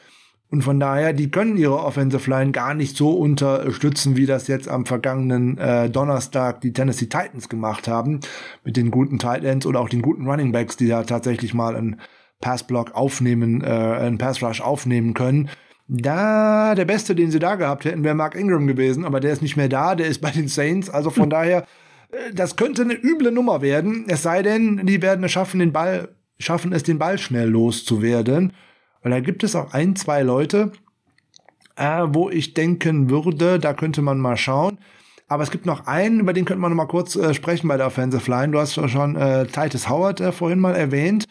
Und von daher, die können ihre Offensive Line gar nicht so unterstützen, wie das jetzt am vergangenen äh, Donnerstag die Tennessee Titans gemacht haben, mit den guten Tight Ends oder auch den guten Running Backs, die da tatsächlich mal einen Passblock aufnehmen, äh, einen Pass Rush aufnehmen können. Da, der Beste, den sie da gehabt hätten, wäre Mark Ingram gewesen, aber der ist nicht mehr da, der ist bei den Saints. Also von daher, äh, das könnte eine üble Nummer werden. Es sei denn, die werden es schaffen, den Ball, schaffen es, den Ball schnell loszuwerden. Weil da gibt es auch ein, zwei Leute, äh, wo ich denken würde, da könnte man mal schauen. Aber es gibt noch einen, über den könnte man noch mal kurz äh, sprechen bei der Offensive Line. Du hast schon äh, Titus Howard äh, vorhin mal erwähnt.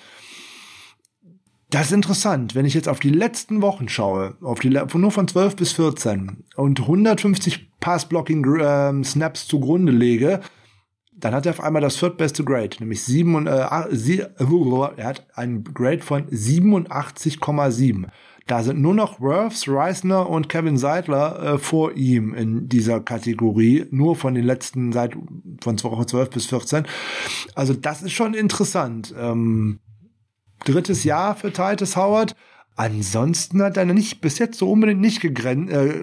Das ist interessant, wenn ich jetzt auf die letzten Wochen schaue, auf die nur von 12 bis 14 und 150 Pass-Blocking-Snaps ähm, zugrunde lege, dann hat er auf einmal das viertbeste Grade, nämlich sieben und, äh, sie, äh, er hat ein Grade von 87,7. Da sind nur noch Worths, Reisner und Kevin Seidler äh, vor ihm in dieser Kategorie, nur von den letzten seit von Woche 12 bis 14. Also das ist schon interessant. Ähm, drittes Jahr für Titus Howard. Ansonsten hat er nicht bis jetzt so unbedingt nicht äh,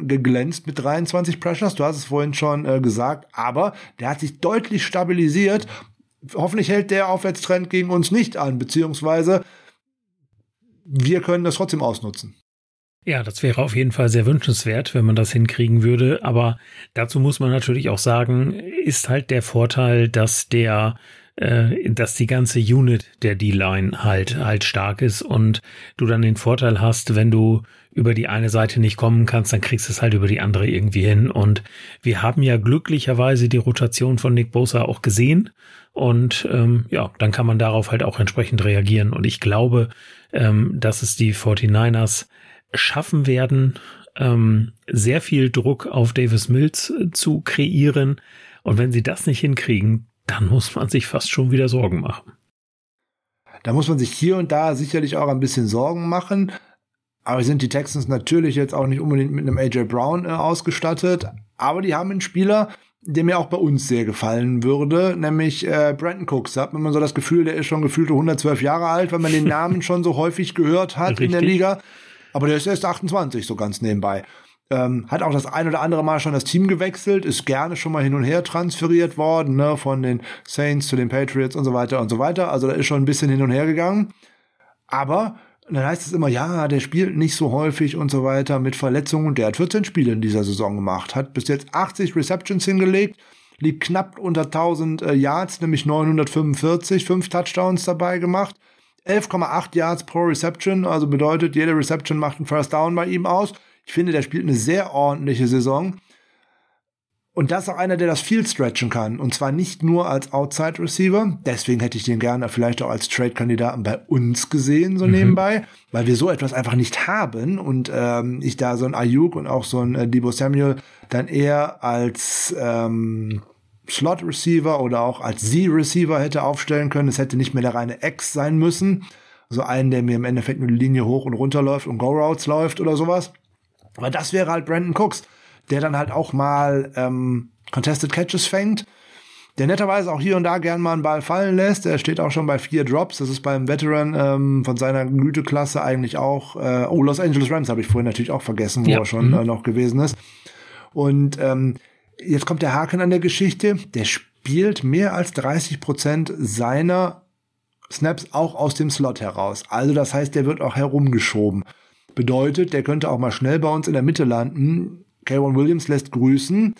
geglänzt mit 23 Pressures. Du hast es vorhin schon äh, gesagt, aber der hat sich deutlich stabilisiert. Hoffentlich hält der Aufwärtstrend gegen uns nicht an, beziehungsweise wir können das trotzdem ausnutzen. Ja, das wäre auf jeden Fall sehr wünschenswert, wenn man das hinkriegen würde. Aber dazu muss man natürlich auch sagen, ist halt der Vorteil, dass der äh, dass die ganze Unit der D-Line halt halt stark ist und du dann den Vorteil hast, wenn du über die eine Seite nicht kommen kannst, dann kriegst du es halt über die andere irgendwie hin. Und wir haben ja glücklicherweise die Rotation von Nick Bosa auch gesehen. Und ähm, ja, dann kann man darauf halt auch entsprechend reagieren. Und ich glaube, ähm, dass es die 49ers schaffen werden, ähm, sehr viel Druck auf Davis Mills äh, zu kreieren. Und wenn sie das nicht hinkriegen, dann muss man sich fast schon wieder Sorgen machen. Da muss man sich hier und da sicherlich auch ein bisschen Sorgen machen. Aber sind die Texans natürlich jetzt auch nicht unbedingt mit einem AJ Brown äh, ausgestattet. Aber die haben einen Spieler, der mir auch bei uns sehr gefallen würde, nämlich äh, Brandon Cooks. Da hat man so das Gefühl, der ist schon gefühlte 112 Jahre alt, weil man den Namen schon so häufig gehört hat Richtig. in der Liga. Aber der ist erst 28, so ganz nebenbei. Ähm, hat auch das ein oder andere Mal schon das Team gewechselt, ist gerne schon mal hin und her transferiert worden, ne, von den Saints zu den Patriots und so weiter und so weiter. Also da ist schon ein bisschen hin und her gegangen. Aber dann heißt es immer, ja, der spielt nicht so häufig und so weiter mit Verletzungen. Der hat 14 Spiele in dieser Saison gemacht, hat bis jetzt 80 Receptions hingelegt, liegt knapp unter 1000 äh, Yards, nämlich 945, fünf Touchdowns dabei gemacht. 11,8 Yards pro Reception, also bedeutet, jede Reception macht einen First Down bei ihm aus. Ich finde, der spielt eine sehr ordentliche Saison. Und das ist auch einer, der das viel stretchen kann. Und zwar nicht nur als Outside Receiver. Deswegen hätte ich den gerne vielleicht auch als Trade-Kandidaten bei uns gesehen, so mhm. nebenbei. Weil wir so etwas einfach nicht haben. Und ähm, ich da so ein Ayuk und auch so ein äh, Debo Samuel dann eher als ähm, Slot-Receiver oder auch als Z-Receiver hätte aufstellen können. Es hätte nicht mehr der reine X sein müssen. Also einen, der mir im Endeffekt nur die Linie hoch und runter läuft und Go-Routes läuft oder sowas. Aber das wäre halt Brandon Cooks, der dann halt auch mal ähm, Contested Catches fängt der netterweise auch hier und da gern mal einen Ball fallen lässt. Er steht auch schon bei vier Drops. Das ist beim Veteran ähm, von seiner Güteklasse eigentlich auch. Äh, oh, Los Angeles Rams habe ich vorhin natürlich auch vergessen, wo ja. er schon mhm. äh, noch gewesen ist. Und ähm, jetzt kommt der Haken an der Geschichte. Der spielt mehr als 30 Prozent seiner Snaps auch aus dem Slot heraus. Also das heißt, der wird auch herumgeschoben. Bedeutet, der könnte auch mal schnell bei uns in der Mitte landen. Kayvon Williams lässt grüßen.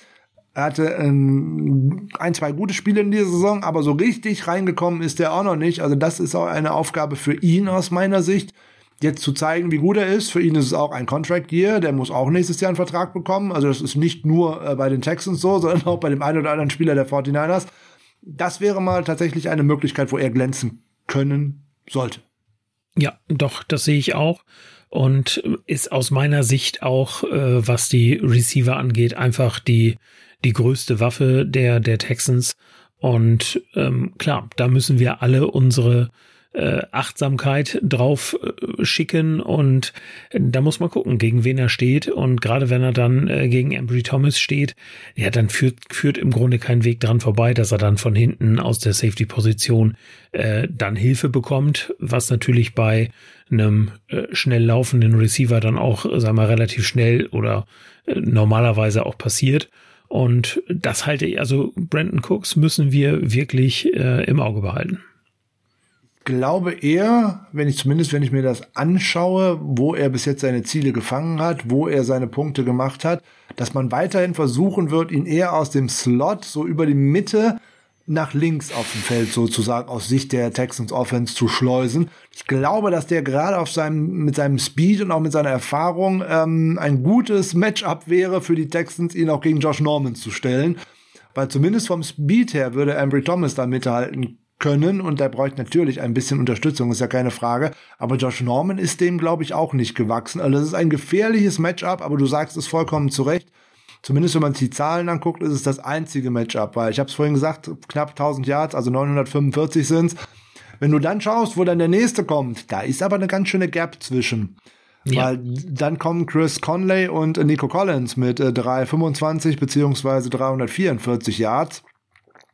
Er hatte ähm, ein, zwei gute Spiele in dieser Saison, aber so richtig reingekommen ist er auch noch nicht. Also das ist auch eine Aufgabe für ihn aus meiner Sicht, jetzt zu zeigen, wie gut er ist. Für ihn ist es auch ein Contract Year, der muss auch nächstes Jahr einen Vertrag bekommen. Also das ist nicht nur äh, bei den Texans so, sondern auch bei dem einen oder anderen Spieler der 49ers. Das wäre mal tatsächlich eine Möglichkeit, wo er glänzen können sollte. Ja, doch, das sehe ich auch und ist aus meiner Sicht auch, äh, was die Receiver angeht, einfach die die größte Waffe der, der Texans. Und ähm, klar, da müssen wir alle unsere äh, Achtsamkeit drauf äh, schicken. Und da muss man gucken, gegen wen er steht. Und gerade wenn er dann äh, gegen Embry Thomas steht, ja, dann führt, führt im Grunde kein Weg dran vorbei, dass er dann von hinten aus der Safety-Position äh, dann Hilfe bekommt, was natürlich bei einem äh, schnell laufenden Receiver dann auch, sagen wir, relativ schnell oder äh, normalerweise auch passiert. Und das halte ich, also Brandon Cooks müssen wir wirklich äh, im Auge behalten. Glaube eher, wenn ich zumindest, wenn ich mir das anschaue, wo er bis jetzt seine Ziele gefangen hat, wo er seine Punkte gemacht hat, dass man weiterhin versuchen wird, ihn eher aus dem Slot so über die Mitte nach links auf dem Feld sozusagen aus Sicht der Texans Offense zu schleusen. Ich glaube, dass der gerade auf seinem mit seinem Speed und auch mit seiner Erfahrung ähm, ein gutes Matchup wäre für die Texans, ihn auch gegen Josh Norman zu stellen, weil zumindest vom Speed her würde Ambry Thomas da mithalten können und der bräuchte natürlich ein bisschen Unterstützung, ist ja keine Frage. Aber Josh Norman ist dem, glaube ich, auch nicht gewachsen. Also das ist ein gefährliches Matchup, aber du sagst es vollkommen zurecht zumindest wenn man sich die Zahlen anguckt, ist es das einzige Matchup, weil ich habe es vorhin gesagt, knapp 1000 Yards, also 945 sind's. Wenn du dann schaust, wo dann der nächste kommt, da ist aber eine ganz schöne Gap zwischen. Ja. Weil dann kommen Chris Conley und Nico Collins mit äh, 325 beziehungsweise 344 Yards.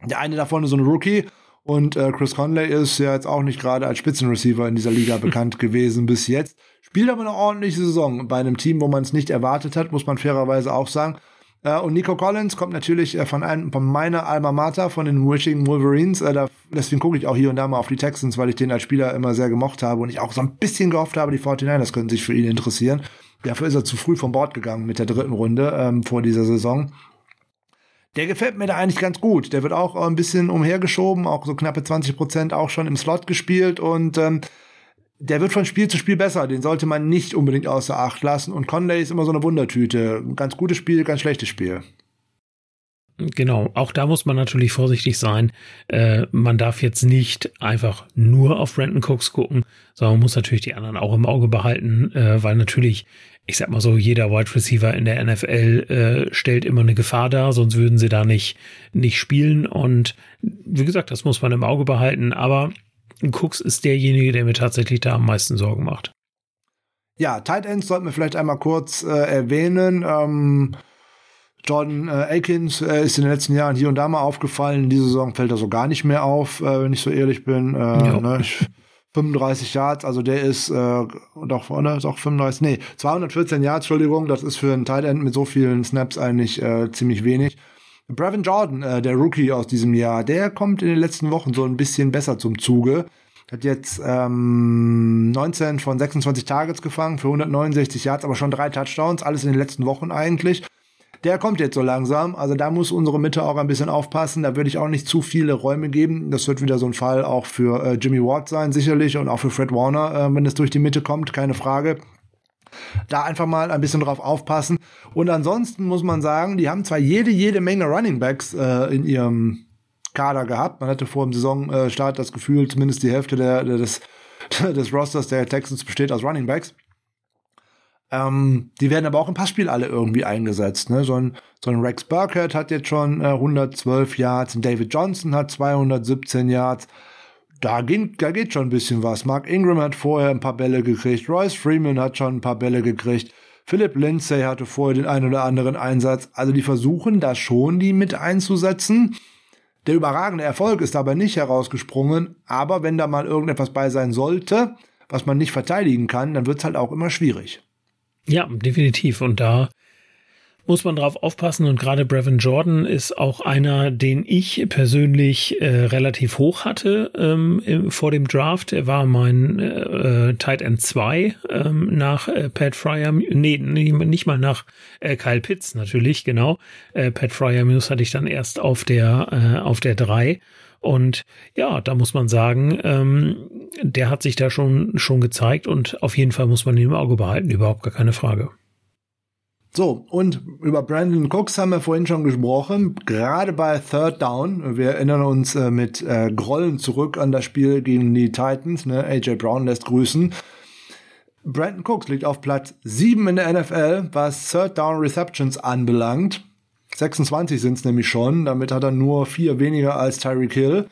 Der eine davon ist so ein Rookie und äh, Chris Conley ist ja jetzt auch nicht gerade als Spitzenreceiver in dieser Liga bekannt gewesen bis jetzt. Spielt aber eine ordentliche Saison bei einem Team, wo man es nicht erwartet hat, muss man fairerweise auch sagen. Äh, und Nico Collins kommt natürlich äh, von, einem, von meiner Alma Mater, von den Wishing Wolverines. Äh, da, deswegen gucke ich auch hier und da mal auf die Texans, weil ich den als Spieler immer sehr gemocht habe und ich auch so ein bisschen gehofft habe, die 49ers könnten sich für ihn interessieren. Dafür ist er zu früh vom Bord gegangen mit der dritten Runde ähm, vor dieser Saison. Der gefällt mir da eigentlich ganz gut. Der wird auch ein bisschen umhergeschoben, auch so knappe 20 Prozent auch schon im Slot gespielt und ähm, der wird von Spiel zu Spiel besser. Den sollte man nicht unbedingt außer Acht lassen. Und Conley ist immer so eine Wundertüte. Ganz gutes Spiel, ganz schlechtes Spiel. Genau, auch da muss man natürlich vorsichtig sein. Äh, man darf jetzt nicht einfach nur auf Brandon Cooks gucken, sondern man muss natürlich die anderen auch im Auge behalten, äh, weil natürlich, ich sag mal so, jeder Wide Receiver in der NFL äh, stellt immer eine Gefahr dar, sonst würden sie da nicht, nicht spielen. Und wie gesagt, das muss man im Auge behalten. Aber Cooks ist derjenige, der mir tatsächlich da am meisten Sorgen macht. Ja, Tight Ends sollten wir vielleicht einmal kurz äh, erwähnen. Ähm, Jordan äh, Akins äh, ist in den letzten Jahren hier und da mal aufgefallen. In dieser Saison fällt er so gar nicht mehr auf, äh, wenn ich so ehrlich bin. Äh, ne, 35 Yards, also der ist äh, doch, oder? Ist auch 35, nee, 214 Yards, Entschuldigung, das ist für einen Tight End mit so vielen Snaps eigentlich ziemlich wenig. Brevin Jordan, äh, der Rookie aus diesem Jahr, der kommt in den letzten Wochen so ein bisschen besser zum Zuge. Hat jetzt ähm, 19 von 26 Targets gefangen für 169 Yards, aber schon drei Touchdowns, alles in den letzten Wochen eigentlich. Der kommt jetzt so langsam, also da muss unsere Mitte auch ein bisschen aufpassen. Da würde ich auch nicht zu viele Räume geben. Das wird wieder so ein Fall auch für äh, Jimmy Ward sein, sicherlich, und auch für Fred Warner, äh, wenn es durch die Mitte kommt, keine Frage. Da einfach mal ein bisschen drauf aufpassen. Und ansonsten muss man sagen, die haben zwar jede, jede Menge Running Backs äh, in ihrem Kader gehabt. Man hatte vor dem Saisonstart das Gefühl, zumindest die Hälfte der, der des, des Rosters der Texans besteht aus Running Backs. Ähm, die werden aber auch im Passspiel alle irgendwie eingesetzt. Ne? So, ein, so ein Rex Burkhead hat jetzt schon äh, 112 Yards, ein David Johnson hat 217 Yards. Da geht, da geht schon ein bisschen was. Mark Ingram hat vorher ein paar Bälle gekriegt. Royce Freeman hat schon ein paar Bälle gekriegt. Philip Lindsay hatte vorher den einen oder anderen Einsatz. Also die versuchen da schon, die mit einzusetzen. Der überragende Erfolg ist dabei nicht herausgesprungen, aber wenn da mal irgendetwas bei sein sollte, was man nicht verteidigen kann, dann wird's halt auch immer schwierig. Ja, definitiv. Und da muss man drauf aufpassen und gerade Brevin Jordan ist auch einer, den ich persönlich äh, relativ hoch hatte ähm, im, vor dem Draft. Er war mein äh, Tight End 2 ähm, nach äh, Pat Fryer, nee, nicht mal nach äh, Kyle Pitts natürlich, genau. Äh, Pat Fryer Muse hatte ich dann erst auf der äh, auf der 3 und ja, da muss man sagen, ähm, der hat sich da schon schon gezeigt und auf jeden Fall muss man ihn im Auge behalten, überhaupt gar keine Frage. So, und über Brandon Cooks haben wir vorhin schon gesprochen, gerade bei Third Down. Wir erinnern uns äh, mit äh, Grollen zurück an das Spiel gegen die Titans. Ne? AJ Brown lässt grüßen. Brandon Cooks liegt auf Platz 7 in der NFL, was Third Down Receptions anbelangt. 26 sind es nämlich schon, damit hat er nur vier weniger als Tyreek Hill.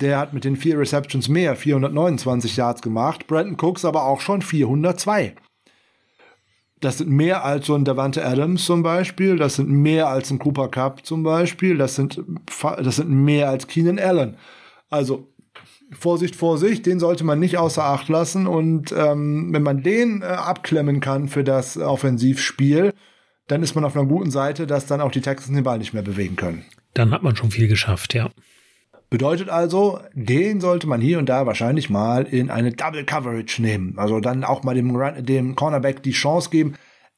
Der hat mit den vier Receptions mehr, 429 Yards gemacht. Brandon Cooks aber auch schon 402. Das sind mehr als so ein Davante Adams zum Beispiel. Das sind mehr als ein Cooper Cup zum Beispiel. Das sind, das sind mehr als Keenan Allen. Also, Vorsicht, Vorsicht, den sollte man nicht außer Acht lassen. Und ähm, wenn man den äh, abklemmen kann für das Offensivspiel, dann ist man auf einer guten Seite, dass dann auch die Texans den Ball nicht mehr bewegen können. Dann hat man schon viel geschafft, ja. Bedeutet also, den sollte man hier und da wahrscheinlich mal in eine Double Coverage nehmen. Also dann auch mal dem, dem Cornerback die Chance geben,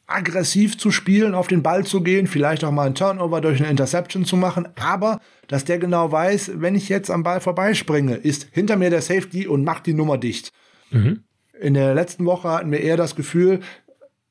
aggressiv zu spielen, auf den Ball zu gehen, vielleicht auch mal ein Turnover durch eine Interception zu machen, aber dass der genau weiß, wenn ich jetzt am Ball vorbeispringe, ist hinter mir der Safety und macht die Nummer dicht. Mhm. In der letzten Woche hatten wir eher das Gefühl,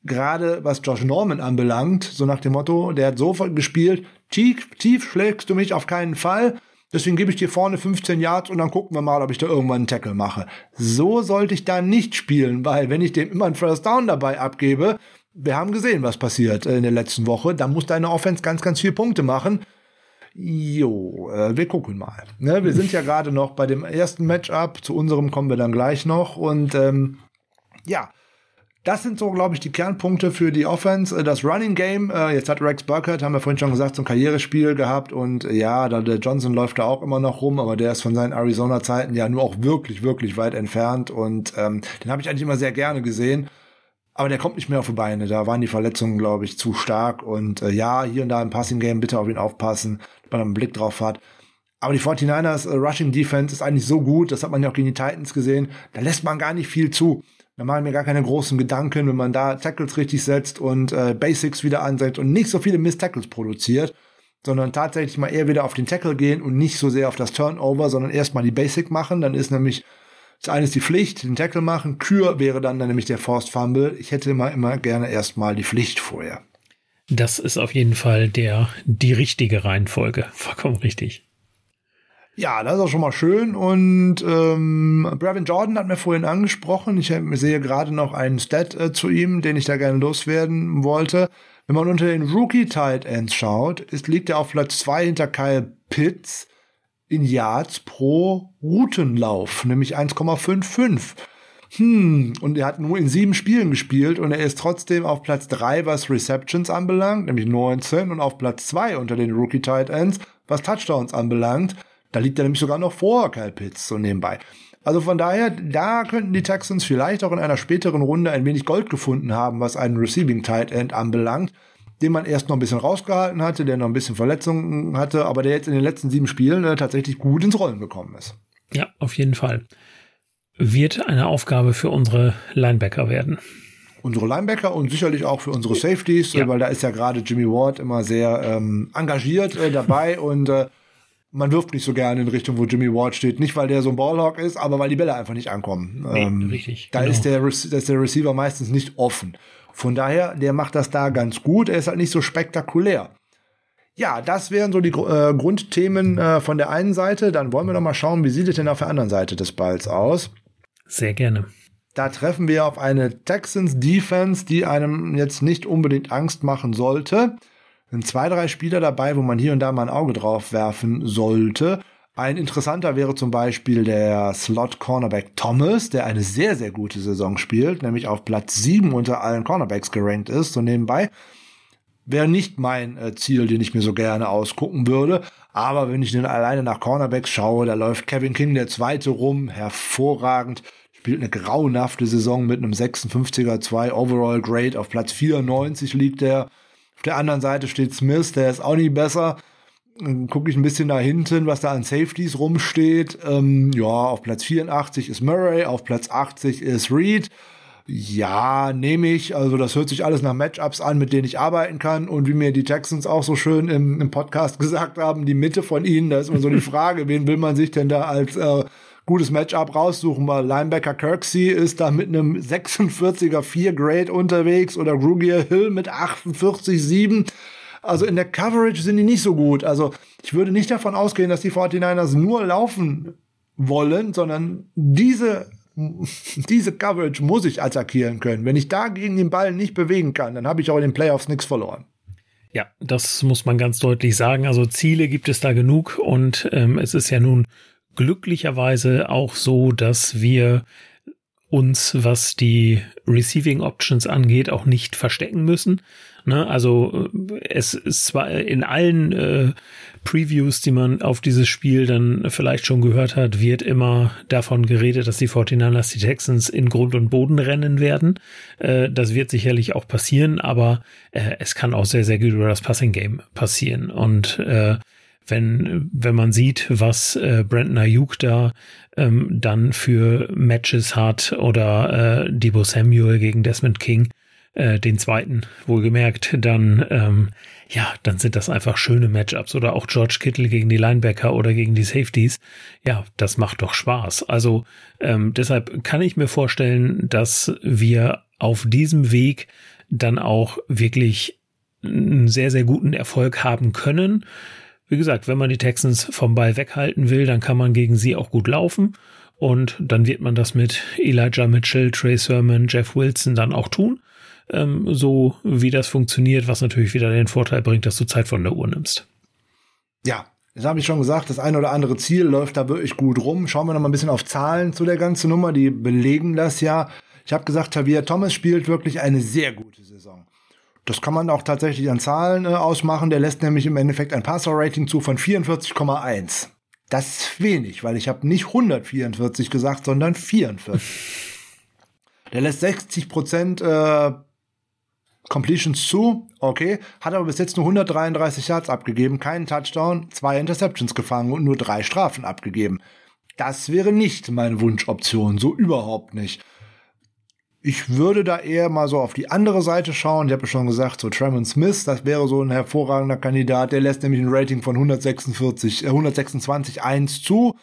gerade was Josh Norman anbelangt, so nach dem Motto, der hat so gespielt, tief, tief schlägst du mich auf keinen Fall, Deswegen gebe ich dir vorne 15 Yards und dann gucken wir mal, ob ich da irgendwann einen Tackle mache. So sollte ich da nicht spielen, weil wenn ich dem immer einen First Down dabei abgebe, wir haben gesehen, was passiert in der letzten Woche, da muss deine Offense ganz, ganz viele Punkte machen. Jo, äh, wir gucken mal. Ne, wir sind ja gerade noch bei dem ersten Matchup. Zu unserem kommen wir dann gleich noch. Und ähm, ja, das sind so, glaube ich, die Kernpunkte für die Offense. Äh, das Running Game, äh, jetzt hat Rex Burkhardt, haben wir vorhin schon gesagt, so ein Karrierespiel gehabt und äh, ja, da, der Johnson läuft da auch immer noch rum, aber der ist von seinen Arizona-Zeiten ja nur auch wirklich, wirklich weit entfernt und ähm, den habe ich eigentlich immer sehr gerne gesehen. Aber der kommt nicht mehr auf die Beine. Da waren die Verletzungen, glaube ich, zu stark. Und äh, ja, hier und da im Passing Game bitte auf ihn aufpassen, dass man einen Blick drauf hat. Aber die 49ers äh, Rushing Defense ist eigentlich so gut, das hat man ja auch gegen die Titans gesehen. Da lässt man gar nicht viel zu. Da machen mir gar keine großen Gedanken, wenn man da Tackles richtig setzt und äh, Basics wieder ansetzt und nicht so viele Miss-Tackles produziert, sondern tatsächlich mal eher wieder auf den Tackle gehen und nicht so sehr auf das Turnover, sondern erstmal die Basic machen. Dann ist nämlich das eine ist die Pflicht, den Tackle machen. Kür wäre dann, dann nämlich der Forced Fumble. Ich hätte immer, immer gerne erstmal die Pflicht vorher. Das ist auf jeden Fall der, die richtige Reihenfolge. Vollkommen richtig. Ja, das ist auch schon mal schön. Und ähm, Brevin Jordan hat mir vorhin angesprochen. Ich sehe gerade noch einen Stat äh, zu ihm, den ich da gerne loswerden wollte. Wenn man unter den Rookie Tight Ends schaut, ist, liegt er auf Platz zwei hinter Kyle Pitts in Yards pro Routenlauf, nämlich 1,55. Hm, und er hat nur in sieben Spielen gespielt und er ist trotzdem auf Platz drei, was Receptions anbelangt, nämlich 19, und auf Platz zwei unter den Rookie Tight Ends, was Touchdowns anbelangt, da liegt er nämlich sogar noch vor Kyle Pitts, so nebenbei. Also von daher, da könnten die Texans vielleicht auch in einer späteren Runde ein wenig Gold gefunden haben, was einen Receiving Tight End anbelangt, den man erst noch ein bisschen rausgehalten hatte, der noch ein bisschen Verletzungen hatte, aber der jetzt in den letzten sieben Spielen äh, tatsächlich gut ins Rollen gekommen ist. Ja, auf jeden Fall. Wird eine Aufgabe für unsere Linebacker werden. Unsere Linebacker und sicherlich auch für unsere Safeties, ja. weil da ist ja gerade Jimmy Ward immer sehr ähm, engagiert äh, dabei und äh, man wirft nicht so gerne in Richtung, wo Jimmy Ward steht. Nicht, weil der so ein Ballhawk ist, aber weil die Bälle einfach nicht ankommen. Nee, ähm, richtig. Da genau. ist, der, da ist der Receiver meistens nicht offen. Von daher, der macht das da ganz gut. Er ist halt nicht so spektakulär. Ja, das wären so die äh, Grundthemen äh, von der einen Seite. Dann wollen wir noch mal schauen, wie sieht es denn auf der anderen Seite des Balls aus? Sehr gerne. Da treffen wir auf eine Texans Defense, die einem jetzt nicht unbedingt Angst machen sollte. Sind zwei, drei Spieler dabei, wo man hier und da mal ein Auge drauf werfen sollte. Ein interessanter wäre zum Beispiel der Slot Cornerback Thomas, der eine sehr, sehr gute Saison spielt, nämlich auf Platz sieben unter allen Cornerbacks gerankt ist, so nebenbei. Wäre nicht mein äh, Ziel, den ich mir so gerne ausgucken würde. Aber wenn ich denn alleine nach Cornerbacks schaue, da läuft Kevin King der zweite rum, hervorragend. Spielt eine grauenhafte Saison mit einem 56er 2 Overall Grade. Auf Platz 94 liegt er. Auf der anderen Seite steht Smith, der ist auch nicht besser gucke ich ein bisschen nach hinten, was da an Safeties rumsteht. Ähm, ja, auf Platz 84 ist Murray, auf Platz 80 ist Reed. Ja, nehme ich. Also das hört sich alles nach Matchups an, mit denen ich arbeiten kann. Und wie mir die Texans auch so schön im, im Podcast gesagt haben, die Mitte von ihnen, da ist immer so die Frage, wen will man sich denn da als äh, gutes Matchup raussuchen? Weil Linebacker Kirksey ist da mit einem 46er 4 Grade unterwegs oder Rugier Hill mit 48 7. Also in der Coverage sind die nicht so gut. Also ich würde nicht davon ausgehen, dass die 49ers nur laufen wollen, sondern diese diese Coverage muss ich attackieren können. Wenn ich da gegen den Ball nicht bewegen kann, dann habe ich auch in den Playoffs nichts verloren. Ja, das muss man ganz deutlich sagen. Also Ziele gibt es da genug und ähm, es ist ja nun glücklicherweise auch so, dass wir uns, was die Receiving Options angeht, auch nicht verstecken müssen. Ne? Also es ist zwar in allen äh, Previews, die man auf dieses Spiel dann vielleicht schon gehört hat, wird immer davon geredet, dass die 49ers die Texans in Grund und Boden rennen werden. Äh, das wird sicherlich auch passieren, aber äh, es kann auch sehr, sehr gut über das Passing Game passieren. Und äh, wenn, wenn man sieht, was äh, Brandon Ayuk da ähm, dann für Matches hat oder äh, Debo Samuel gegen Desmond King, äh, den zweiten, wohlgemerkt, dann, ähm, ja, dann sind das einfach schöne Matchups oder auch George Kittle gegen die Linebacker oder gegen die Safeties. Ja, das macht doch Spaß. Also ähm, deshalb kann ich mir vorstellen, dass wir auf diesem Weg dann auch wirklich einen sehr, sehr guten Erfolg haben können. Wie gesagt, wenn man die Texans vom Ball weghalten will, dann kann man gegen sie auch gut laufen. Und dann wird man das mit Elijah Mitchell, Trey Sermon, Jeff Wilson dann auch tun ähm, so wie das funktioniert, was natürlich wieder den Vorteil bringt, dass du Zeit von der Uhr nimmst. Ja, das habe ich schon gesagt, das eine oder andere Ziel läuft da wirklich gut rum. Schauen wir noch mal ein bisschen auf Zahlen zu der ganzen Nummer, die belegen das ja. Ich habe gesagt, Javier Thomas spielt wirklich eine sehr gute Saison. Das kann man auch tatsächlich an Zahlen äh, ausmachen. Der lässt nämlich im Endeffekt ein Passer-Rating zu von 44,1. Das ist wenig, weil ich habe nicht 144 gesagt, sondern 44. Der lässt 60 Prozent äh, Completions zu, okay, hat aber bis jetzt nur 133 Yards abgegeben, keinen Touchdown, zwei Interceptions gefangen und nur drei Strafen abgegeben. Das wäre nicht meine Wunschoption, so überhaupt nicht. Ich würde da eher mal so auf die andere Seite schauen. Ich habe ja schon gesagt, so Tremon Smith, das wäre so ein hervorragender Kandidat. Der lässt nämlich ein Rating von 146, äh, 126 1 zu.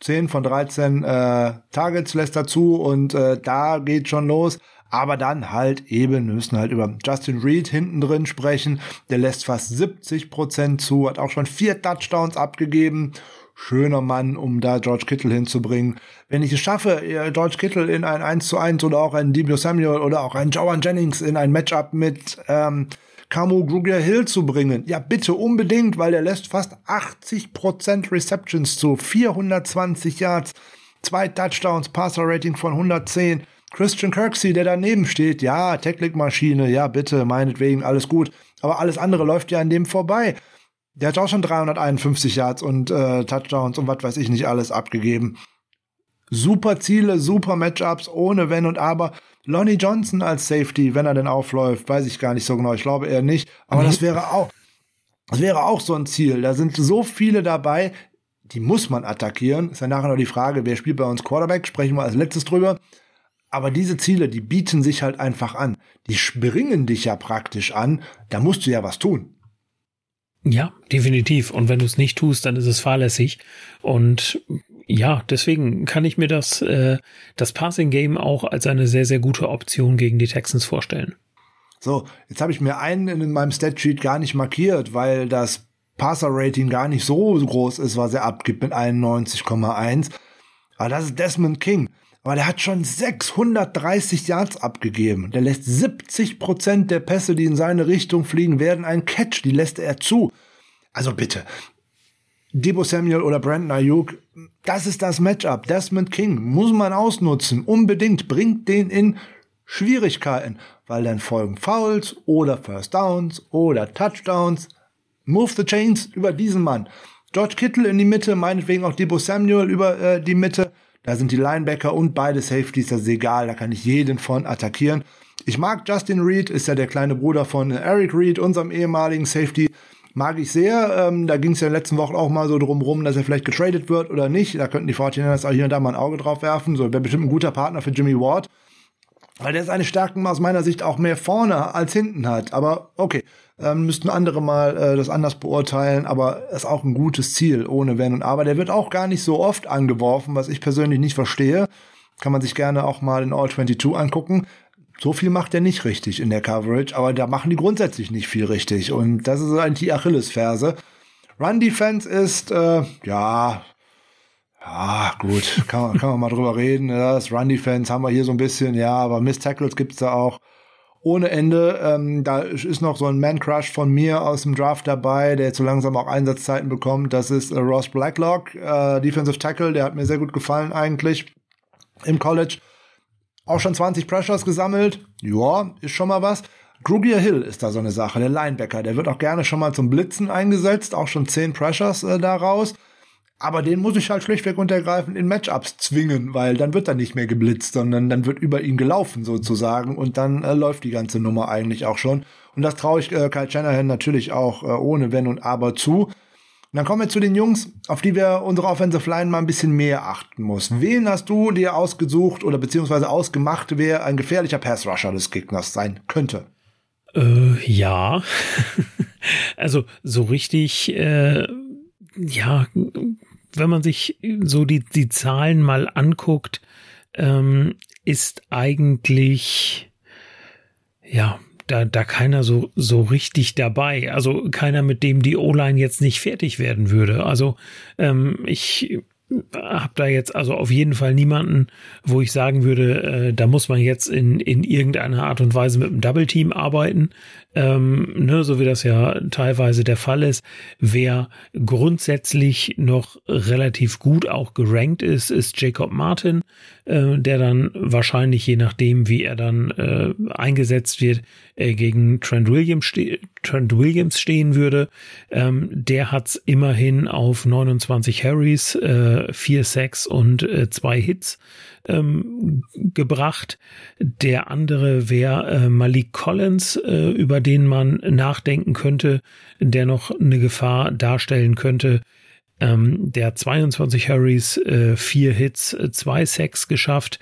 10 von 13 äh, Targets lässt er zu und äh, da geht schon los. Aber dann halt eben, wir müssen halt über Justin Reed hinten drin sprechen. Der lässt fast 70 Prozent zu, hat auch schon vier Touchdowns abgegeben. Schöner Mann, um da George Kittle hinzubringen. Wenn ich es schaffe, George Kittle in ein 1 zu 1 oder auch ein Debio Samuel oder auch ein Joan Jennings in ein Matchup mit ähm, Camu Grugier Hill zu bringen. Ja, bitte unbedingt, weil der lässt fast 80% Receptions zu, 420 Yards, zwei Touchdowns, Passer Rating von 110. Christian Kirksey, der daneben steht, ja, Technikmaschine, ja, bitte, meinetwegen, alles gut. Aber alles andere läuft ja an dem vorbei. Der hat auch schon 351 Yards und äh, Touchdowns und was weiß ich nicht alles abgegeben. Super Ziele, super Matchups, ohne Wenn und Aber. Lonnie Johnson als Safety, wenn er denn aufläuft, weiß ich gar nicht so genau. Ich glaube eher nicht. Aber nee. das wäre auch, das wäre auch so ein Ziel. Da sind so viele dabei, die muss man attackieren. Ist ja nachher noch die Frage, wer spielt bei uns Quarterback? Sprechen wir als letztes drüber. Aber diese Ziele, die bieten sich halt einfach an. Die springen dich ja praktisch an. Da musst du ja was tun. Ja, definitiv. Und wenn du es nicht tust, dann ist es fahrlässig. Und ja, deswegen kann ich mir das, äh, das Passing Game auch als eine sehr, sehr gute Option gegen die Texans vorstellen. So, jetzt habe ich mir einen in meinem Statsheet gar nicht markiert, weil das Passer-Rating gar nicht so groß ist, was er abgibt mit 91,1. Aber das ist Desmond King. aber der hat schon 630 Yards abgegeben. Der lässt 70 Prozent der Pässe, die in seine Richtung fliegen, werden ein Catch. Die lässt er zu. Also bitte. Debo Samuel oder Brandon Ayuk, das ist das Matchup. Desmond King muss man ausnutzen. Unbedingt. Bringt den in Schwierigkeiten, weil dann folgen Fouls oder First Downs oder Touchdowns. Move the chains über diesen Mann. George Kittle in die Mitte, meinetwegen auch Debo Samuel über äh, die Mitte. Da sind die Linebacker und beide Safeties, das ist egal, da kann ich jeden von attackieren. Ich mag Justin Reed, ist ja der kleine Bruder von Eric Reed, unserem ehemaligen Safety. Mag ich sehr. Ähm, da ging es ja in den letzten Wochen auch mal so drum rum, dass er vielleicht getradet wird oder nicht. Da könnten die 49ers auch hier und da mal ein Auge drauf werfen. So wäre bestimmt ein guter Partner für Jimmy Ward. Weil der seine Stärken aus meiner Sicht auch mehr vorne als hinten hat. Aber okay, ähm, müssten andere mal äh, das anders beurteilen, aber ist auch ein gutes Ziel, ohne Wenn und Aber. Der wird auch gar nicht so oft angeworfen, was ich persönlich nicht verstehe. Kann man sich gerne auch mal in All 22 angucken. So viel macht er nicht richtig in der Coverage, aber da machen die grundsätzlich nicht viel richtig. Und das ist eigentlich die Achillesferse. Run Defense ist, äh, ja, ja, gut, kann, kann man mal drüber reden. Das Run Defense haben wir hier so ein bisschen, ja, aber Miss Tackles gibt's da auch ohne Ende. Ähm, da ist noch so ein Man-Crush von mir aus dem Draft dabei, der jetzt so langsam auch Einsatzzeiten bekommt. Das ist äh, Ross Blacklock, äh, Defensive Tackle, der hat mir sehr gut gefallen eigentlich im College. Auch schon 20 Pressures gesammelt. Ja, ist schon mal was. Grugier Hill ist da so eine Sache, der Linebacker. Der wird auch gerne schon mal zum Blitzen eingesetzt. Auch schon 10 Pressures äh, daraus. Aber den muss ich halt schlichtweg untergreifend in Matchups zwingen, weil dann wird er nicht mehr geblitzt, sondern dann wird über ihn gelaufen sozusagen und dann äh, läuft die ganze Nummer eigentlich auch schon. Und das traue ich äh, Kyle Shanahan natürlich auch äh, ohne Wenn und Aber zu. Und dann kommen wir zu den Jungs, auf die wir unsere Offensive Line mal ein bisschen mehr achten muss. Wen hast du dir ausgesucht oder beziehungsweise ausgemacht, wer ein gefährlicher Pass-Rusher des Gegners sein könnte? Äh, ja. also so richtig, äh, ja, wenn man sich so die, die Zahlen mal anguckt, ähm, ist eigentlich, ja, da, da keiner so, so richtig dabei. Also keiner, mit dem die O-Line jetzt nicht fertig werden würde. Also ähm, ich habe da jetzt also auf jeden Fall niemanden, wo ich sagen würde, äh, da muss man jetzt in, in irgendeiner Art und Weise mit einem Double Team arbeiten ähm, ne, so wie das ja teilweise der Fall ist. Wer grundsätzlich noch relativ gut auch gerankt ist, ist Jacob Martin, äh, der dann wahrscheinlich, je nachdem, wie er dann äh, eingesetzt wird, äh, gegen Trent Williams, ste Trent Williams stehen würde. Ähm, der hat's immerhin auf 29 Harrys, äh, 4 Sacks und äh, zwei Hits ähm, gebracht. Der andere wäre äh, Malik Collins, äh, über den man nachdenken könnte, der noch eine Gefahr darstellen könnte. Ähm, der 22 Hurries, äh, vier Hits, äh, zwei Sacks geschafft.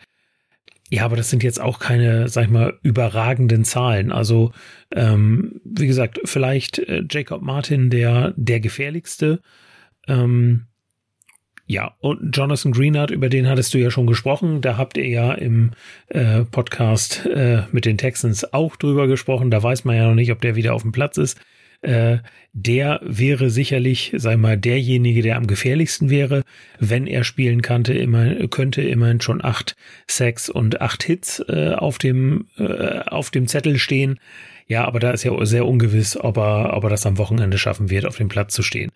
Ja, aber das sind jetzt auch keine, sag ich mal, überragenden Zahlen. Also, ähm, wie gesagt, vielleicht äh, Jacob Martin der, der gefährlichste. Ähm, ja, und Jonathan Greenard, über den hattest du ja schon gesprochen. Da habt ihr ja im äh, Podcast äh, mit den Texans auch drüber gesprochen. Da weiß man ja noch nicht, ob der wieder auf dem Platz ist. Äh, der wäre sicherlich, sei mal, derjenige, der am gefährlichsten wäre, wenn er spielen kannte, immer, könnte immerhin schon acht Sacks und acht Hits äh, auf dem äh, auf dem Zettel stehen. Ja, aber da ist ja sehr ungewiss, ob er, ob er das am Wochenende schaffen wird, auf dem Platz zu stehen.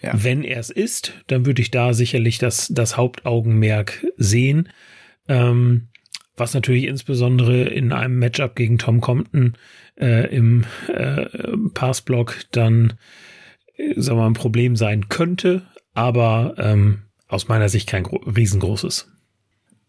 Ja. Wenn er es ist, dann würde ich da sicherlich das, das Hauptaugenmerk sehen. Ähm, was natürlich insbesondere in einem Matchup gegen Tom Compton äh, im äh, Passblock dann äh, sagen wir mal, ein Problem sein könnte, aber ähm, aus meiner Sicht kein riesengroßes.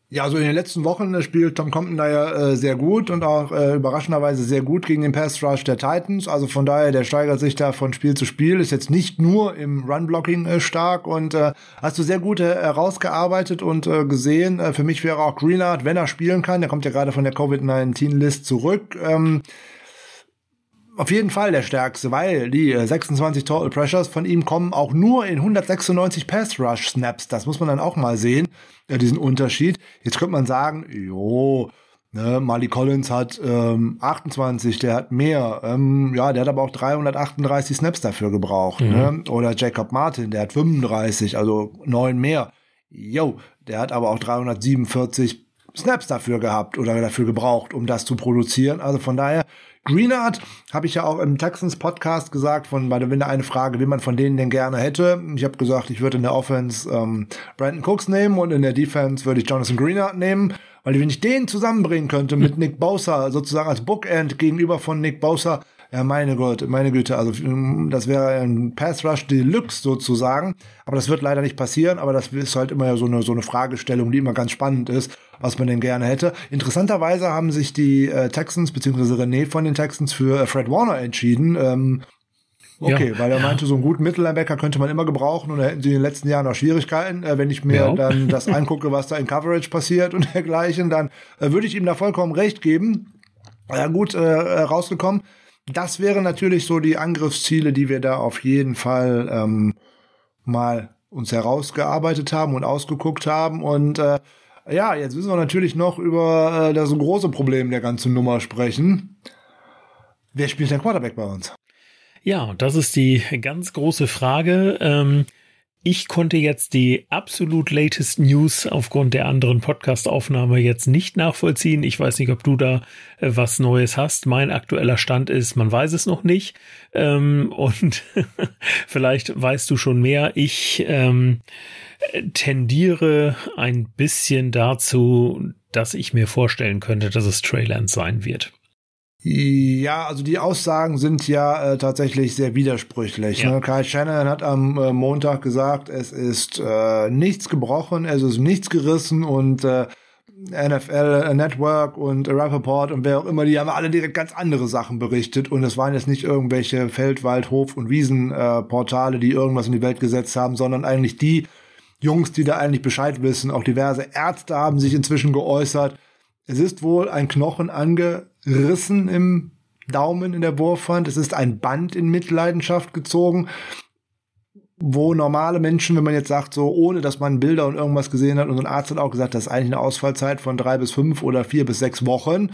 Ja, also in den letzten Wochen spielt Tom Compton da ja äh, sehr gut und auch äh, überraschenderweise sehr gut gegen den Pass Rush der Titans. Also von daher, der steigert sich da von Spiel zu Spiel, ist jetzt nicht nur im Run-Blocking äh, stark und äh, hast du sehr gut herausgearbeitet und äh, gesehen. Äh, für mich wäre auch Greenard, wenn er spielen kann, der kommt ja gerade von der Covid-19-List zurück. Ähm, auf jeden Fall der stärkste, weil die 26 äh, Total Pressures von ihm kommen auch nur in 196 Pass Rush Snaps. Das muss man dann auch mal sehen, äh, diesen Unterschied. Jetzt könnte man sagen, jo, ne, Mali Collins hat ähm, 28, der hat mehr. Ähm, ja, der hat aber auch 338 Snaps dafür gebraucht. Mhm. Ne? Oder Jacob Martin, der hat 35, also neun mehr. Jo, der hat aber auch 347 Snaps dafür gehabt oder dafür gebraucht, um das zu produzieren. Also von daher, Greenard habe ich ja auch im Texans Podcast gesagt, von bei der Winde eine Frage, wie man von denen denn gerne hätte. Ich habe gesagt, ich würde in der Offense ähm, Brandon Cooks nehmen und in der Defense würde ich Jonathan Greenard nehmen, weil wenn ich den zusammenbringen könnte mit Nick Bosa sozusagen als Bookend gegenüber von Nick Bosa, ja, meine Gott, meine Güte, also ähm, das wäre ein Pass Rush Deluxe sozusagen, aber das wird leider nicht passieren, aber das ist halt immer so eine so eine Fragestellung, die immer ganz spannend ist, was man denn gerne hätte. Interessanterweise haben sich die äh, Texans beziehungsweise René von den Texans für äh, Fred Warner entschieden. Ähm, Okay, ja, weil er meinte, so einen guten Mittellinebacker könnte man immer gebrauchen und da hätten sie in den letzten Jahren auch Schwierigkeiten. Äh, wenn ich mir ja. dann das angucke, was da in Coverage passiert und dergleichen, dann äh, würde ich ihm da vollkommen recht geben. Ja, gut äh, äh rausgekommen das wären natürlich so die Angriffsziele, die wir da auf jeden Fall ähm, mal uns herausgearbeitet haben und ausgeguckt haben. Und äh, ja, jetzt müssen wir natürlich noch über äh, das große Problem der ganzen Nummer sprechen. Wer spielt denn Quarterback bei uns? Ja, das ist die ganz große Frage. Ähm, ich konnte jetzt die absolut latest News aufgrund der anderen Podcast-Aufnahme jetzt nicht nachvollziehen. Ich weiß nicht, ob du da äh, was Neues hast. Mein aktueller Stand ist, man weiß es noch nicht. Ähm, und vielleicht weißt du schon mehr. Ich ähm, tendiere ein bisschen dazu, dass ich mir vorstellen könnte, dass es Trailand sein wird. Ja, also die Aussagen sind ja äh, tatsächlich sehr widersprüchlich. Ja. Ne? Kyle Shannon hat am äh, Montag gesagt, es ist äh, nichts gebrochen, es ist nichts gerissen und äh, NFL Network und Rappaport und wer auch immer, die haben alle direkt ganz andere Sachen berichtet und es waren jetzt nicht irgendwelche Feld, Wald, Hof und Wiesenportale, äh, die irgendwas in die Welt gesetzt haben, sondern eigentlich die Jungs, die da eigentlich Bescheid wissen. Auch diverse Ärzte haben sich inzwischen geäußert. Es ist wohl ein Knochen ange Rissen im Daumen in der Wurfhand. Es ist ein Band in Mitleidenschaft gezogen, wo normale Menschen, wenn man jetzt sagt, so ohne dass man Bilder und irgendwas gesehen hat, und ein Arzt hat auch gesagt, das ist eigentlich eine Ausfallzeit von drei bis fünf oder vier bis sechs Wochen.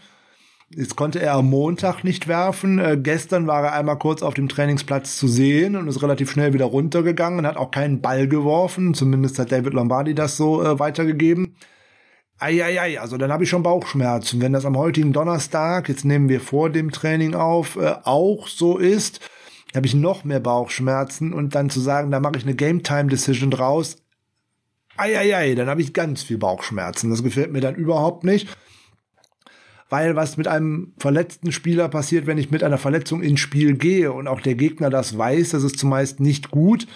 Jetzt konnte er am Montag nicht werfen. Äh, gestern war er einmal kurz auf dem Trainingsplatz zu sehen und ist relativ schnell wieder runtergegangen, hat auch keinen Ball geworfen. Zumindest hat David Lombardi das so äh, weitergegeben. Eieiei, also dann habe ich schon Bauchschmerzen. Wenn das am heutigen Donnerstag, jetzt nehmen wir vor dem Training auf, äh, auch so ist, habe ich noch mehr Bauchschmerzen und dann zu sagen, da mache ich eine Game Time Decision draus. Eieiei, dann habe ich ganz viel Bauchschmerzen. Das gefällt mir dann überhaupt nicht. Weil was mit einem verletzten Spieler passiert, wenn ich mit einer Verletzung ins Spiel gehe und auch der Gegner das weiß, das ist zumeist nicht gut.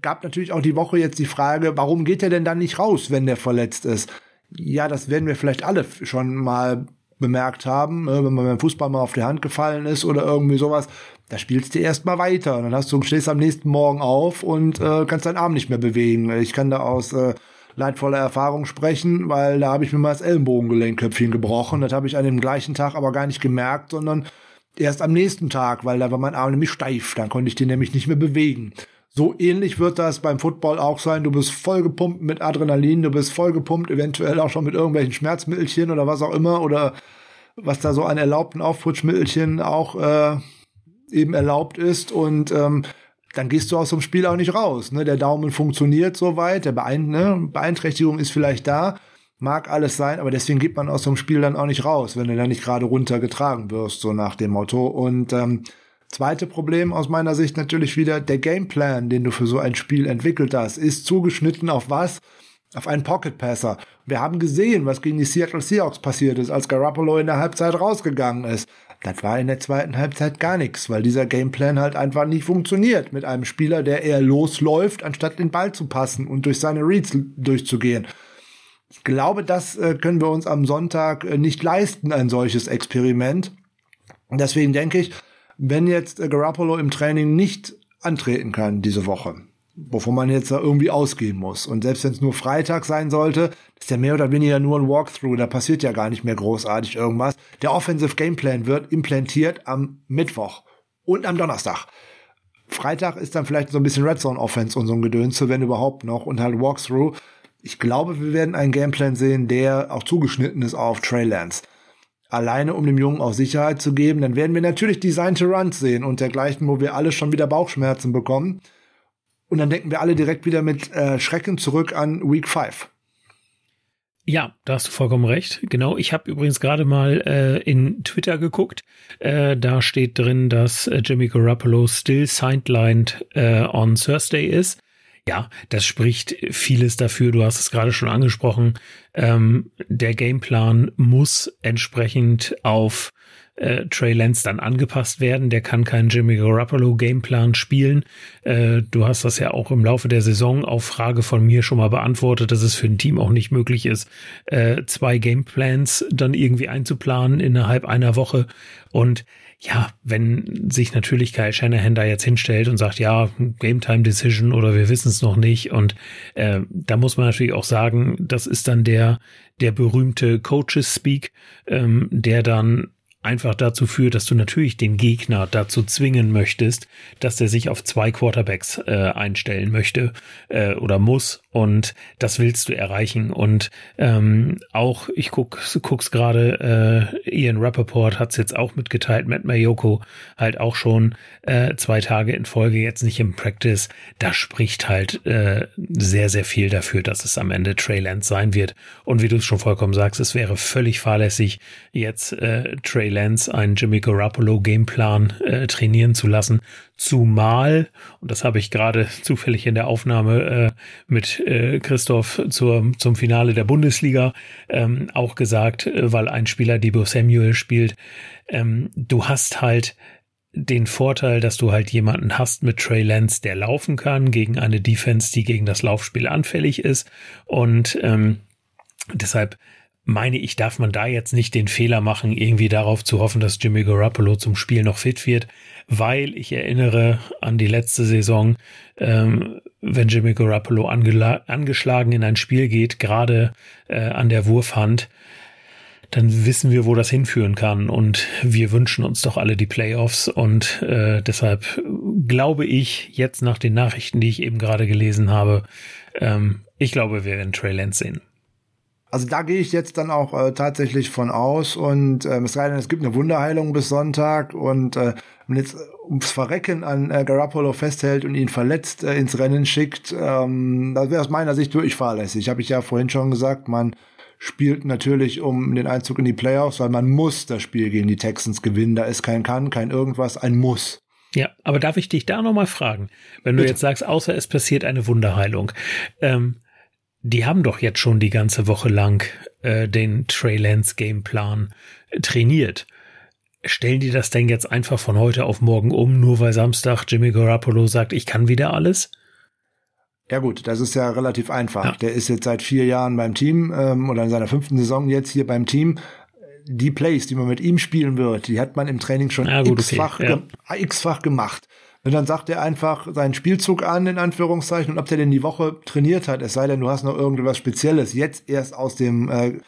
Gab natürlich auch die Woche jetzt die Frage, warum geht er denn dann nicht raus, wenn der verletzt ist? ja, das werden wir vielleicht alle schon mal bemerkt haben, ne, wenn man beim Fußball mal auf die Hand gefallen ist oder irgendwie sowas, da spielst du erstmal weiter. Und dann hast du, stehst am nächsten Morgen auf und äh, kannst deinen Arm nicht mehr bewegen. Ich kann da aus äh, leidvoller Erfahrung sprechen, weil da habe ich mir mal das Ellenbogengelenkköpfchen gebrochen. Das habe ich an dem gleichen Tag aber gar nicht gemerkt, sondern erst am nächsten Tag, weil da war mein Arm nämlich steif. Dann konnte ich den nämlich nicht mehr bewegen. So ähnlich wird das beim Football auch sein. Du bist vollgepumpt mit Adrenalin, du bist vollgepumpt, eventuell auch schon mit irgendwelchen Schmerzmittelchen oder was auch immer oder was da so an erlaubten Aufputschmittelchen auch äh, eben erlaubt ist und ähm, dann gehst du aus dem Spiel auch nicht raus. Ne? Der Daumen funktioniert soweit, der Beeint ne? Beeinträchtigung ist vielleicht da, mag alles sein, aber deswegen geht man aus dem Spiel dann auch nicht raus, wenn du dann nicht gerade runtergetragen wirst, so nach dem Motto. Und ähm, Zweite Problem aus meiner Sicht natürlich wieder, der Gameplan, den du für so ein Spiel entwickelt hast, ist zugeschnitten auf was? Auf einen Pocket Passer. Wir haben gesehen, was gegen die Seattle Seahawks passiert ist, als Garoppolo in der Halbzeit rausgegangen ist. Das war in der zweiten Halbzeit gar nichts, weil dieser Gameplan halt einfach nicht funktioniert mit einem Spieler, der eher losläuft, anstatt den Ball zu passen und durch seine Reads durchzugehen. Ich glaube, das äh, können wir uns am Sonntag äh, nicht leisten, ein solches Experiment. Deswegen denke ich, wenn jetzt äh, Garoppolo im Training nicht antreten kann diese Woche, wovon man jetzt irgendwie ausgehen muss. Und selbst wenn es nur Freitag sein sollte, ist ja mehr oder weniger nur ein Walkthrough, da passiert ja gar nicht mehr großartig irgendwas. Der Offensive Gameplan wird implantiert am Mittwoch und am Donnerstag. Freitag ist dann vielleicht so ein bisschen Red Zone Offense und so ein Gedönse, wenn überhaupt noch, und halt Walkthrough. Ich glaube, wir werden einen Gameplan sehen, der auch zugeschnitten ist auf Trey Lance alleine um dem Jungen auch Sicherheit zu geben, dann werden wir natürlich Design to Run sehen und dergleichen, wo wir alle schon wieder Bauchschmerzen bekommen. Und dann denken wir alle direkt wieder mit äh, Schrecken zurück an Week 5. Ja, da hast du vollkommen recht. Genau, ich habe übrigens gerade mal äh, in Twitter geguckt. Äh, da steht drin, dass äh, Jimmy Garoppolo still sidelined äh, on Thursday ist. Ja, das spricht vieles dafür. Du hast es gerade schon angesprochen. Ähm, der Gameplan muss entsprechend auf äh, Trey Lance dann angepasst werden. Der kann keinen Jimmy Garoppolo Gameplan spielen. Äh, du hast das ja auch im Laufe der Saison auf Frage von mir schon mal beantwortet, dass es für ein Team auch nicht möglich ist, äh, zwei Gameplans dann irgendwie einzuplanen innerhalb einer Woche. Und ja, wenn sich natürlich Kyle Shanahan da jetzt hinstellt und sagt, ja, Game Time Decision oder wir wissen es noch nicht. Und äh, da muss man natürlich auch sagen, das ist dann der, der berühmte Coaches Speak, ähm, der dann einfach dazu führt, dass du natürlich den Gegner dazu zwingen möchtest, dass er sich auf zwei Quarterbacks äh, einstellen möchte äh, oder muss und das willst du erreichen. Und ähm, auch ich guck guck's gerade äh, Ian Rappaport hat's jetzt auch mitgeteilt Matt Mayoko halt auch schon äh, zwei Tage in Folge jetzt nicht im Practice. Da spricht halt äh, sehr sehr viel dafür dass es am Ende Trey Lance sein wird. Und wie du es schon vollkommen sagst es wäre völlig fahrlässig jetzt äh, Trey Lance einen Jimmy Garoppolo Gameplan äh, trainieren zu lassen. Zumal, und das habe ich gerade zufällig in der Aufnahme äh, mit äh, Christoph zur, zum Finale der Bundesliga ähm, auch gesagt, äh, weil ein Spieler Debo Samuel spielt, ähm, du hast halt den Vorteil, dass du halt jemanden hast mit Trey Lance, der laufen kann gegen eine Defense, die gegen das Laufspiel anfällig ist. Und ähm, deshalb meine ich, darf man da jetzt nicht den Fehler machen, irgendwie darauf zu hoffen, dass Jimmy Garoppolo zum Spiel noch fit wird, weil ich erinnere an die letzte Saison, ähm, wenn Jimmy Garoppolo angeschlagen in ein Spiel geht, gerade äh, an der Wurfhand, dann wissen wir, wo das hinführen kann. Und wir wünschen uns doch alle die Playoffs. Und äh, deshalb glaube ich, jetzt nach den Nachrichten, die ich eben gerade gelesen habe, ähm, ich glaube, wir werden Trey Lance sehen. Also da gehe ich jetzt dann auch äh, tatsächlich von aus und ähm, es sei denn, es gibt eine Wunderheilung bis Sonntag und äh, wenn jetzt ums Verrecken an äh, Garoppolo festhält und ihn verletzt äh, ins Rennen schickt, ähm, das wäre aus meiner Sicht wirklich fahrlässig. Habe ich ja vorhin schon gesagt, man spielt natürlich um den Einzug in die Playoffs, weil man muss das Spiel gegen die Texans gewinnen. Da ist kein Kann, kein irgendwas, ein Muss. Ja, aber darf ich dich da nochmal fragen, wenn du Bitte. jetzt sagst, außer es passiert eine Wunderheilung, ähm, die haben doch jetzt schon die ganze Woche lang äh, den Trey Lance Gameplan äh, trainiert. Stellen die das denn jetzt einfach von heute auf morgen um, nur weil Samstag Jimmy Garoppolo sagt, ich kann wieder alles? Ja gut, das ist ja relativ einfach. Ja. Der ist jetzt seit vier Jahren beim Team ähm, oder in seiner fünften Saison jetzt hier beim Team. Die Plays, die man mit ihm spielen wird, die hat man im Training schon x-fach okay. ja. gemacht. Und dann sagt er einfach seinen Spielzug an, in Anführungszeichen, und ob der denn die Woche trainiert hat, es sei denn, du hast noch irgendwas Spezielles, jetzt erst aus dem äh,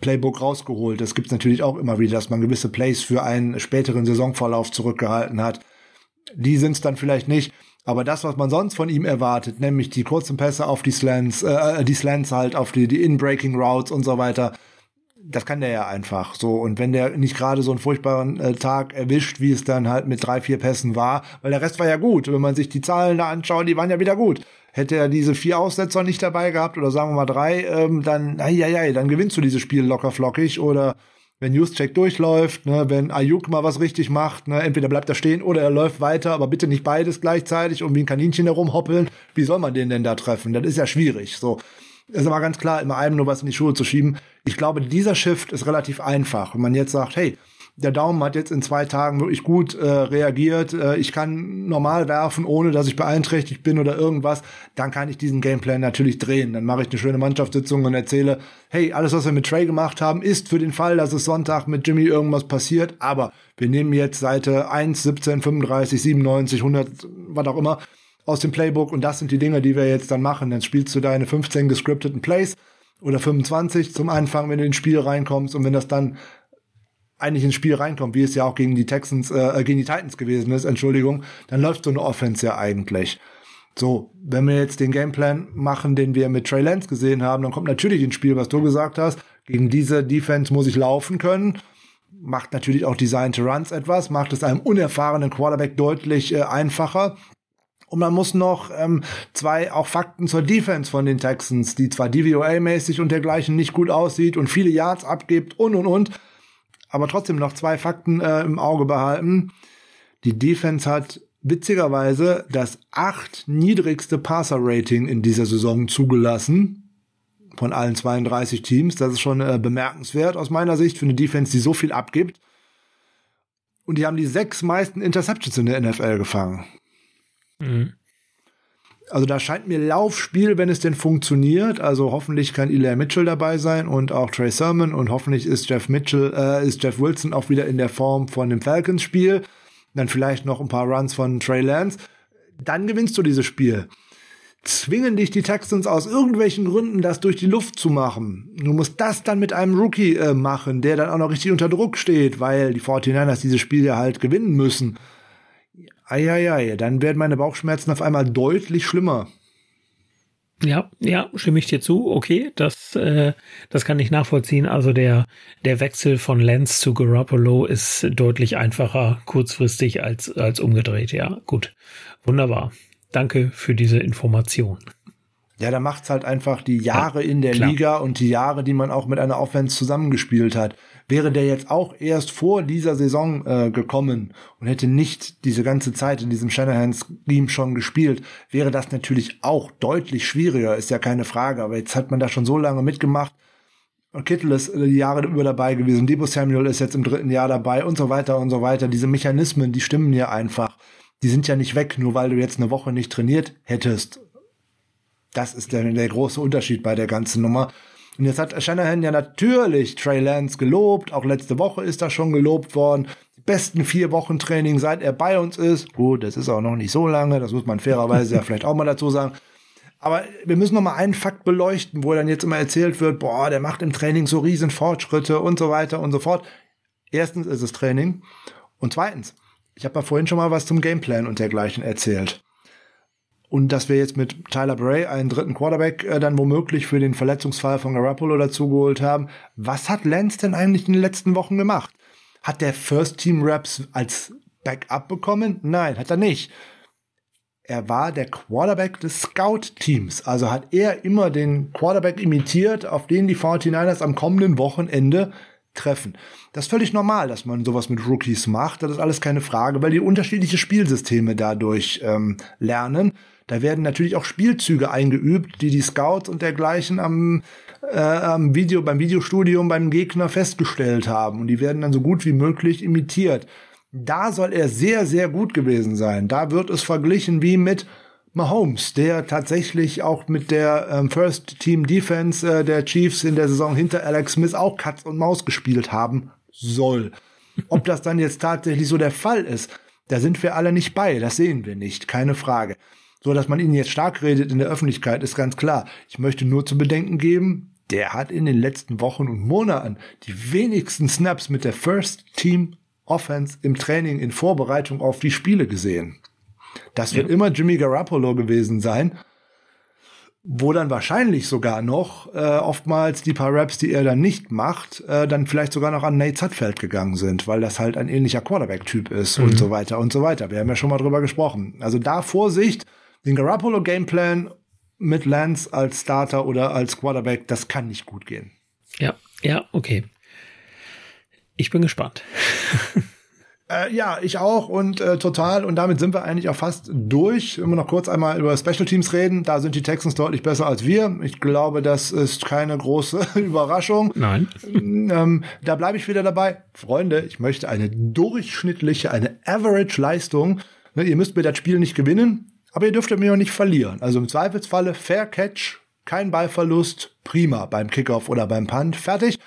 Playbook rausgeholt. Das gibt's natürlich auch immer wieder, dass man gewisse Plays für einen späteren Saisonverlauf zurückgehalten hat. Die sind's dann vielleicht nicht. Aber das, was man sonst von ihm erwartet, nämlich die kurzen Pässe auf die Slants, äh, die Slants halt, auf die, die In-Breaking Routes und so weiter, das kann der ja einfach so. Und wenn der nicht gerade so einen furchtbaren äh, Tag erwischt, wie es dann halt mit drei, vier Pässen war, weil der Rest war ja gut. Wenn man sich die Zahlen da anschaut, die waren ja wieder gut. Hätte er diese vier Aussetzer nicht dabei gehabt oder sagen wir mal drei, ähm, dann, ja, ja, dann gewinnst du dieses Spiel locker flockig oder wenn Juszczyk durchläuft, ne, wenn Ayuk mal was richtig macht, ne, entweder bleibt er stehen oder er läuft weiter, aber bitte nicht beides gleichzeitig und wie ein Kaninchen herumhoppeln. Wie soll man den denn da treffen? Das ist ja schwierig. So ist aber ganz klar, immer einem nur was in die Schuhe zu schieben. Ich glaube, dieser Shift ist relativ einfach. Wenn man jetzt sagt, hey, der Daumen hat jetzt in zwei Tagen wirklich gut äh, reagiert, äh, ich kann normal werfen, ohne dass ich beeinträchtigt bin oder irgendwas, dann kann ich diesen Gameplan natürlich drehen. Dann mache ich eine schöne Mannschaftssitzung und erzähle, hey, alles, was wir mit Trey gemacht haben, ist für den Fall, dass es Sonntag mit Jimmy irgendwas passiert, aber wir nehmen jetzt Seite 1, 17, 35, 97, 100, was auch immer, aus dem Playbook und das sind die Dinge, die wir jetzt dann machen. Dann spielst du deine 15 gescripteten Plays oder 25 zum Anfang, wenn du ins Spiel reinkommst und wenn das dann eigentlich ins Spiel reinkommt, wie es ja auch gegen die Texans, äh, gegen die Titans gewesen ist, Entschuldigung, dann läuft so eine Offense ja eigentlich. So, wenn wir jetzt den Gameplan machen, den wir mit Trey Lance gesehen haben, dann kommt natürlich ins Spiel, was du gesagt hast. Gegen diese Defense muss ich laufen können. Macht natürlich auch Designed Runs etwas, macht es einem unerfahrenen Quarterback deutlich äh, einfacher. Und man muss noch ähm, zwei auch Fakten zur Defense von den Texans, die zwar DVOA-mäßig und dergleichen nicht gut aussieht und viele Yards abgibt und und und, aber trotzdem noch zwei Fakten äh, im Auge behalten. Die Defense hat witzigerweise das acht niedrigste Passer-Rating in dieser Saison zugelassen von allen 32 Teams. Das ist schon äh, bemerkenswert aus meiner Sicht für eine Defense, die so viel abgibt. Und die haben die sechs meisten Interceptions in der NFL gefangen. Mhm. Also da scheint mir Laufspiel, wenn es denn funktioniert. Also hoffentlich kann Eli Mitchell dabei sein und auch Trey Sermon und hoffentlich ist Jeff Mitchell, äh, ist Jeff Wilson auch wieder in der Form von dem Falcons-Spiel. Dann vielleicht noch ein paar Runs von Trey Lance. Dann gewinnst du dieses Spiel zwingen dich die Texans aus irgendwelchen Gründen, das durch die Luft zu machen. Du musst das dann mit einem Rookie äh, machen, der dann auch noch richtig unter Druck steht, weil die 49ers dieses Spiel ja halt gewinnen müssen. Eieiei, dann werden meine Bauchschmerzen auf einmal deutlich schlimmer. Ja, ja, stimme ich dir zu. Okay, das, äh, das kann ich nachvollziehen. Also der, der Wechsel von Lenz zu Garoppolo ist deutlich einfacher kurzfristig als, als umgedreht. Ja, gut. Wunderbar. Danke für diese Information. Ja, da macht's halt einfach die Jahre ja, in der klar. Liga und die Jahre, die man auch mit einer Offense zusammengespielt hat. Wäre der jetzt auch erst vor dieser Saison äh, gekommen und hätte nicht diese ganze Zeit in diesem Shanahan-Scheme schon gespielt, wäre das natürlich auch deutlich schwieriger, ist ja keine Frage. Aber jetzt hat man da schon so lange mitgemacht. Kittel ist die Jahre über dabei gewesen, Debo Samuel ist jetzt im dritten Jahr dabei und so weiter und so weiter. Diese Mechanismen, die stimmen ja einfach die sind ja nicht weg, nur weil du jetzt eine Woche nicht trainiert hättest. Das ist der, der große Unterschied bei der ganzen Nummer. Und jetzt hat Shanahan ja natürlich Trey Lance gelobt. Auch letzte Woche ist das schon gelobt worden. Die besten vier Wochen Training, seit er bei uns ist. Gut, das ist auch noch nicht so lange. Das muss man fairerweise ja vielleicht auch mal dazu sagen. Aber wir müssen noch mal einen Fakt beleuchten, wo dann jetzt immer erzählt wird, boah, der macht im Training so riesen Fortschritte und so weiter und so fort. Erstens ist es Training. Und zweitens, ich habe ja vorhin schon mal was zum Gameplan und dergleichen erzählt. Und dass wir jetzt mit Tyler Bray einen dritten Quarterback äh, dann womöglich für den Verletzungsfall von Garoppolo dazugeholt haben. Was hat Lance denn eigentlich in den letzten Wochen gemacht? Hat der First Team Raps als Backup bekommen? Nein, hat er nicht. Er war der Quarterback des Scout-Teams. Also hat er immer den Quarterback imitiert, auf den die 49ers am kommenden Wochenende treffen. Das ist völlig normal, dass man sowas mit Rookies macht. Das ist alles keine Frage, weil die unterschiedliche Spielsysteme dadurch ähm, lernen. Da werden natürlich auch Spielzüge eingeübt, die die Scouts und dergleichen am, äh, am Video, beim Videostudium beim Gegner festgestellt haben. Und die werden dann so gut wie möglich imitiert. Da soll er sehr, sehr gut gewesen sein. Da wird es verglichen wie mit Mahomes, der tatsächlich auch mit der ähm, First Team Defense äh, der Chiefs in der Saison hinter Alex Smith auch Katz und Maus gespielt haben soll. Ob das dann jetzt tatsächlich so der Fall ist, da sind wir alle nicht bei, das sehen wir nicht, keine Frage. So, dass man ihn jetzt stark redet in der Öffentlichkeit, ist ganz klar. Ich möchte nur zu bedenken geben, der hat in den letzten Wochen und Monaten die wenigsten Snaps mit der First Team Offense im Training in Vorbereitung auf die Spiele gesehen. Das wird ja. immer Jimmy Garoppolo gewesen sein. Wo dann wahrscheinlich sogar noch äh, oftmals die paar Raps, die er dann nicht macht, äh, dann vielleicht sogar noch an Nate Zutfeld gegangen sind, weil das halt ein ähnlicher Quarterback-Typ ist mhm. und so weiter und so weiter. Wir haben ja schon mal drüber gesprochen. Also da Vorsicht, den Garoppolo-Gameplan mit Lance als Starter oder als Quarterback, das kann nicht gut gehen. Ja, ja, okay. Ich bin gespannt. Äh, ja, ich auch und äh, total. Und damit sind wir eigentlich auch fast durch. Wenn wir noch kurz einmal über Special Teams reden, da sind die Texans deutlich besser als wir. Ich glaube, das ist keine große Überraschung. Nein. Ähm, da bleibe ich wieder dabei. Freunde, ich möchte eine durchschnittliche, eine Average-Leistung. Ne, ihr müsst mir das Spiel nicht gewinnen, aber ihr dürft mir auch nicht verlieren. Also im Zweifelsfalle Fair Catch, kein Ballverlust, prima beim Kickoff oder beim Punt, fertig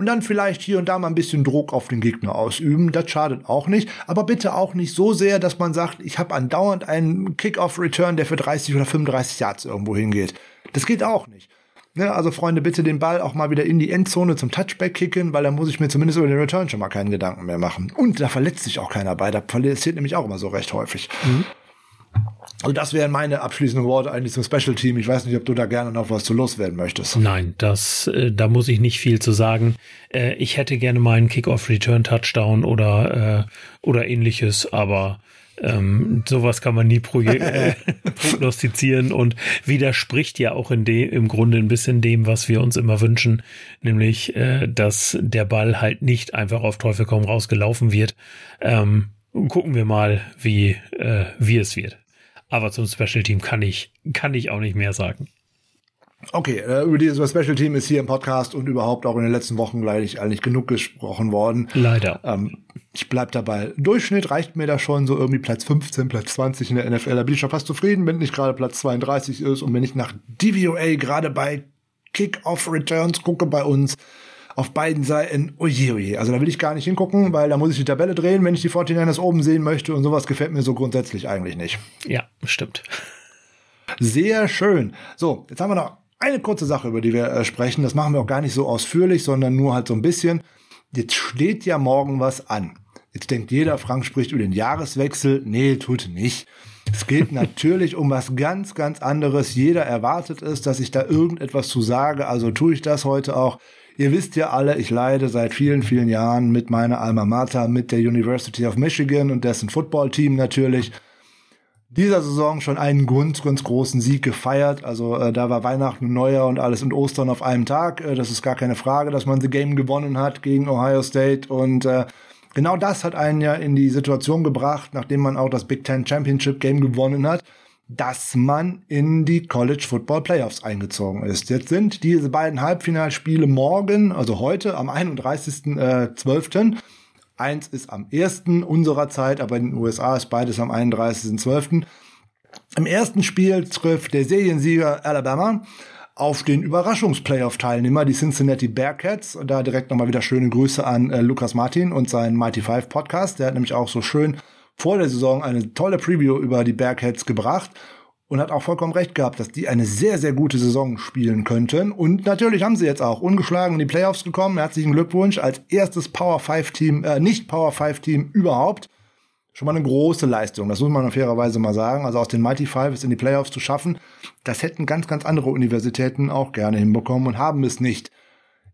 und dann vielleicht hier und da mal ein bisschen Druck auf den Gegner ausüben. Das schadet auch nicht. Aber bitte auch nicht so sehr, dass man sagt, ich habe andauernd einen Kick-Off-Return, der für 30 oder 35 Yards irgendwo hingeht. Das geht auch nicht. Ne, also Freunde, bitte den Ball auch mal wieder in die Endzone zum Touchback kicken, weil da muss ich mir zumindest über den Return schon mal keinen Gedanken mehr machen. Und da verletzt sich auch keiner bei. Da passiert nämlich auch immer so recht häufig. Mhm. Also das wären meine abschließenden Worte eigentlich zum Special Team. Ich weiß nicht, ob du da gerne noch was zu loswerden möchtest. Nein, das, äh, da muss ich nicht viel zu sagen. Äh, ich hätte gerne meinen Kick-Off-Return-Touchdown oder, äh, oder ähnliches, aber ähm, sowas kann man nie äh, prognostizieren und widerspricht ja auch in dem, im Grunde ein bisschen dem, was wir uns immer wünschen, nämlich, äh, dass der Ball halt nicht einfach auf Teufel komm rausgelaufen wird. Ähm, gucken wir mal, wie, äh, wie es wird. Aber zum Special Team kann ich, kann ich auch nicht mehr sagen. Okay, äh, über dieses Special Team ist hier im Podcast und überhaupt auch in den letzten Wochen gleich eigentlich genug gesprochen worden. Leider. Ähm, ich bleib dabei. Durchschnitt reicht mir da schon so irgendwie Platz 15, Platz 20 in der NFL. Da bin ich schon fast zufrieden, wenn nicht gerade Platz 32 ist und wenn ich nach DVOA gerade bei Kick-Off-Returns gucke bei uns auf beiden Seiten, oje, oje. Also da will ich gar nicht hingucken, weil da muss ich die Tabelle drehen, wenn ich die 49ers oben sehen möchte und sowas gefällt mir so grundsätzlich eigentlich nicht. Ja, stimmt. Sehr schön. So, jetzt haben wir noch eine kurze Sache, über die wir äh, sprechen. Das machen wir auch gar nicht so ausführlich, sondern nur halt so ein bisschen. Jetzt steht ja morgen was an. Jetzt denkt jeder, Frank spricht über den Jahreswechsel. Nee, tut nicht. Es geht natürlich um was ganz, ganz anderes. Jeder erwartet es, dass ich da irgendetwas zu sage. Also tue ich das heute auch. Ihr wisst ja alle, ich leide seit vielen, vielen Jahren mit meiner Alma Mater, mit der University of Michigan und dessen Footballteam natürlich. Dieser Saison schon einen ganz, ganz großen Sieg gefeiert. Also äh, da war Weihnachten, Neujahr und alles und Ostern auf einem Tag. Äh, das ist gar keine Frage, dass man the Game gewonnen hat gegen Ohio State. Und äh, genau das hat einen ja in die Situation gebracht, nachdem man auch das Big Ten Championship Game gewonnen hat dass man in die College Football Playoffs eingezogen ist. Jetzt sind diese beiden Halbfinalspiele morgen, also heute am 31.12. Eins ist am 1. unserer Zeit, aber in den USA ist beides am 31.12. Im ersten Spiel trifft der Seriensieger Alabama auf den Überraschungsplayoff-Teilnehmer, die Cincinnati Bearcats. Und da direkt nochmal wieder schöne Grüße an äh, Lukas Martin und seinen Mighty Five Podcast. Der hat nämlich auch so schön vor der Saison eine tolle Preview über die Bearcats gebracht und hat auch vollkommen recht gehabt, dass die eine sehr, sehr gute Saison spielen könnten. Und natürlich haben sie jetzt auch ungeschlagen in die Playoffs gekommen. Herzlichen Glückwunsch als erstes Power 5 Team, äh, nicht Power 5 Team überhaupt. Schon mal eine große Leistung, das muss man fairerweise mal sagen. Also aus den Mighty Five es in die Playoffs zu schaffen, das hätten ganz, ganz andere Universitäten auch gerne hinbekommen und haben es nicht.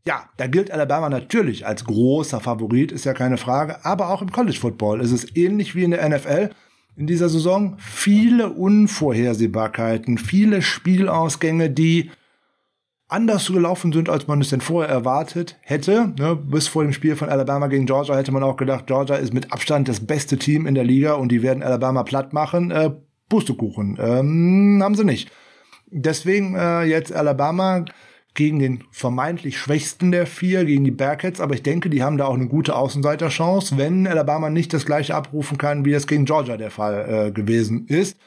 Ja, da gilt Alabama natürlich als großer Favorit, ist ja keine Frage. Aber auch im College Football ist es ähnlich wie in der NFL in dieser Saison. Viele Unvorhersehbarkeiten, viele Spielausgänge, die anders gelaufen sind, als man es denn vorher erwartet hätte. Ne, bis vor dem Spiel von Alabama gegen Georgia hätte man auch gedacht, Georgia ist mit Abstand das beste Team in der Liga und die werden Alabama platt machen. Äh, Pustekuchen. Ähm, haben sie nicht. Deswegen äh, jetzt Alabama gegen den vermeintlich schwächsten der vier, gegen die Bearcats, aber ich denke, die haben da auch eine gute Außenseiterchance, wenn Alabama nicht das gleiche abrufen kann, wie es gegen Georgia der Fall äh, gewesen ist.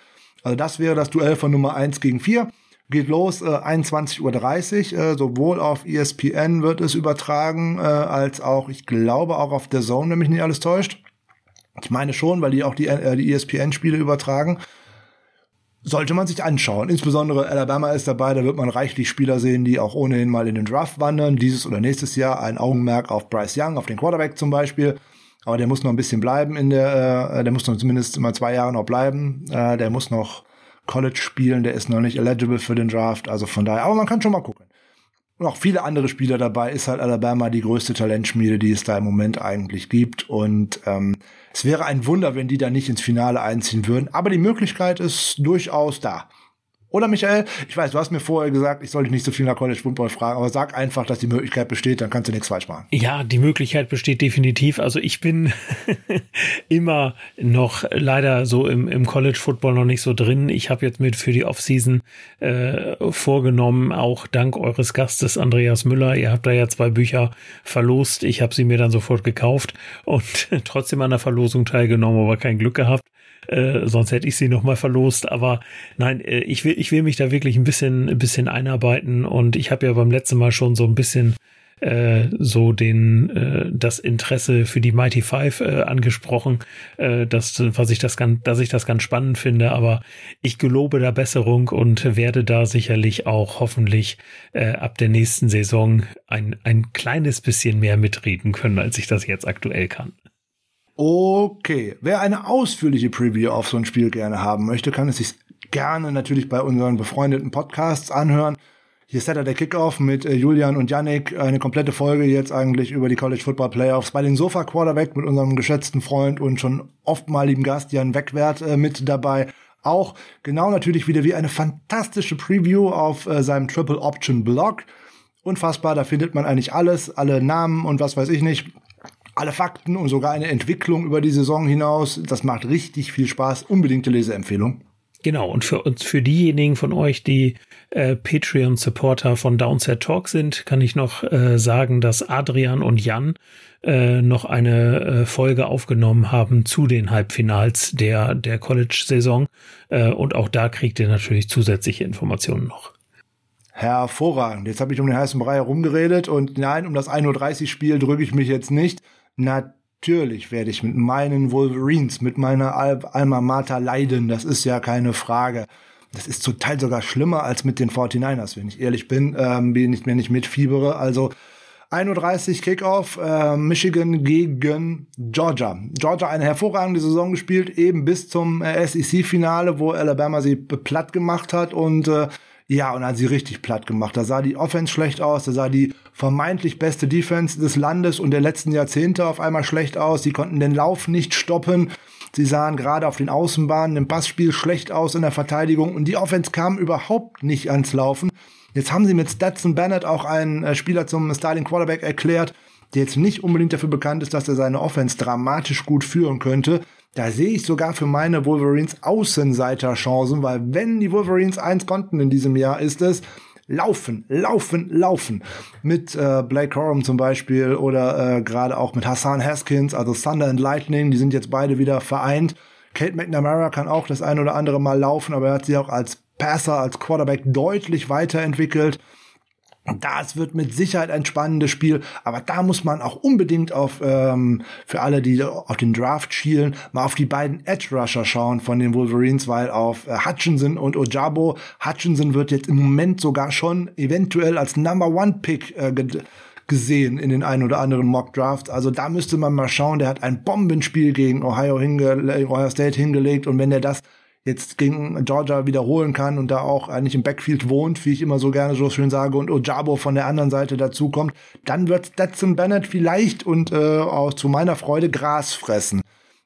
Also das wäre das Duell von Nummer eins gegen vier. Geht los, äh, 21.30 Uhr, äh, sowohl auf ESPN wird es übertragen, äh, als auch, ich glaube, auch auf der Zone, wenn mich nicht alles täuscht. Ich meine schon, weil die auch die, äh, die ESPN-Spiele übertragen sollte man sich anschauen. Insbesondere Alabama ist dabei, da wird man reichlich Spieler sehen, die auch ohnehin mal in den Draft wandern, dieses oder nächstes Jahr. Ein Augenmerk auf Bryce Young, auf den Quarterback zum Beispiel. Aber der muss noch ein bisschen bleiben in der, äh, der muss noch zumindest mal zwei Jahre noch bleiben. Äh, der muss noch College spielen, der ist noch nicht eligible für den Draft. Also von daher, aber man kann schon mal gucken. Und auch viele andere Spieler dabei, ist halt Alabama die größte Talentschmiede, die es da im Moment eigentlich gibt. Und ähm, es wäre ein Wunder, wenn die da nicht ins Finale einziehen würden. Aber die Möglichkeit ist durchaus da. Oder Michael, ich weiß, du hast mir vorher gesagt, ich soll dich nicht so viel nach College Football fragen, aber sag einfach, dass die Möglichkeit besteht, dann kannst du nichts falsch machen. Ja, die Möglichkeit besteht definitiv. Also ich bin immer noch leider so im, im College Football noch nicht so drin. Ich habe jetzt mit für die Offseason äh, vorgenommen, auch dank eures Gastes Andreas Müller, ihr habt da ja zwei Bücher verlost. Ich habe sie mir dann sofort gekauft und trotzdem an der Verlosung teilgenommen, aber kein Glück gehabt. Äh, sonst hätte ich sie noch mal verlost. Aber nein, äh, ich will, ich will mich da wirklich ein bisschen, ein bisschen einarbeiten. Und ich habe ja beim letzten Mal schon so ein bisschen äh, so den äh, das Interesse für die Mighty Five äh, angesprochen, äh, dass was ich das ganz, dass ich das ganz spannend finde. Aber ich gelobe da Besserung und werde da sicherlich auch hoffentlich äh, ab der nächsten Saison ein ein kleines bisschen mehr mitreden können, als ich das jetzt aktuell kann. Okay, wer eine ausführliche Preview auf so ein Spiel gerne haben möchte, kann es sich gerne natürlich bei unseren befreundeten Podcasts anhören. Hier ist der Kickoff mit äh, Julian und Yannick. Eine komplette Folge jetzt eigentlich über die College Football Playoffs bei den Sofa Quarterback mit unserem geschätzten Freund und schon oftmaligen Gast Jan Wegwert äh, mit dabei. Auch genau natürlich wieder wie eine fantastische Preview auf äh, seinem Triple Option Blog. Unfassbar, da findet man eigentlich alles, alle Namen und was weiß ich nicht alle Fakten und sogar eine Entwicklung über die Saison hinaus. Das macht richtig viel Spaß. Unbedingte Leseempfehlung. Genau, und für uns, für diejenigen von euch, die äh, Patreon-Supporter von Downset Talk sind, kann ich noch äh, sagen, dass Adrian und Jan äh, noch eine äh, Folge aufgenommen haben zu den Halbfinals der, der College-Saison. Äh, und auch da kriegt ihr natürlich zusätzliche Informationen noch. Hervorragend. Jetzt habe ich um den heißen Brei herumgeredet und nein, um das 1.30 Uhr Spiel drücke ich mich jetzt nicht. Natürlich werde ich mit meinen Wolverines, mit meiner Al Alma Mater leiden. Das ist ja keine Frage. Das ist zum Teil sogar schlimmer als mit den 49ers, wenn ich ehrlich bin, ähm, bin ich mir nicht mitfiebere. Also 31 Kickoff, äh, Michigan gegen Georgia. Georgia eine hervorragende Saison gespielt, eben bis zum äh, SEC-Finale, wo Alabama sie platt gemacht hat und äh, ja, und hat sie richtig platt gemacht. Da sah die Offense schlecht aus, da sah die vermeintlich beste Defense des Landes und der letzten Jahrzehnte auf einmal schlecht aus. Sie konnten den Lauf nicht stoppen. Sie sahen gerade auf den Außenbahnen im Passspiel schlecht aus in der Verteidigung und die Offense kam überhaupt nicht ans Laufen. Jetzt haben sie mit Stetson Bennett auch einen äh, Spieler zum Starting Quarterback erklärt, der jetzt nicht unbedingt dafür bekannt ist, dass er seine Offense dramatisch gut führen könnte. Da sehe ich sogar für meine Wolverines Außenseiterchancen, weil wenn die Wolverines eins konnten in diesem Jahr, ist es laufen, laufen, laufen. Mit äh, Blake Corum zum Beispiel oder äh, gerade auch mit Hassan Haskins, also Thunder and Lightning, die sind jetzt beide wieder vereint. Kate McNamara kann auch das ein oder andere Mal laufen, aber er hat sie auch als Passer, als Quarterback deutlich weiterentwickelt. Das wird mit Sicherheit ein spannendes Spiel, aber da muss man auch unbedingt auf, ähm, für alle, die auf den Draft schielen, mal auf die beiden Edge Rusher schauen von den Wolverines, weil auf äh, Hutchinson und Ojabo, Hutchinson wird jetzt im Moment sogar schon eventuell als Number One Pick äh, gesehen in den ein oder anderen Mock Drafts. Also da müsste man mal schauen. Der hat ein Bombenspiel gegen Ohio, hinge Ohio State hingelegt und wenn er das jetzt gegen Georgia wiederholen kann und da auch eigentlich im Backfield wohnt, wie ich immer so gerne so schön sage, und Ojabo von der anderen Seite dazukommt, dann wird Stetson Bennett vielleicht und äh, auch zu meiner Freude Gras fressen.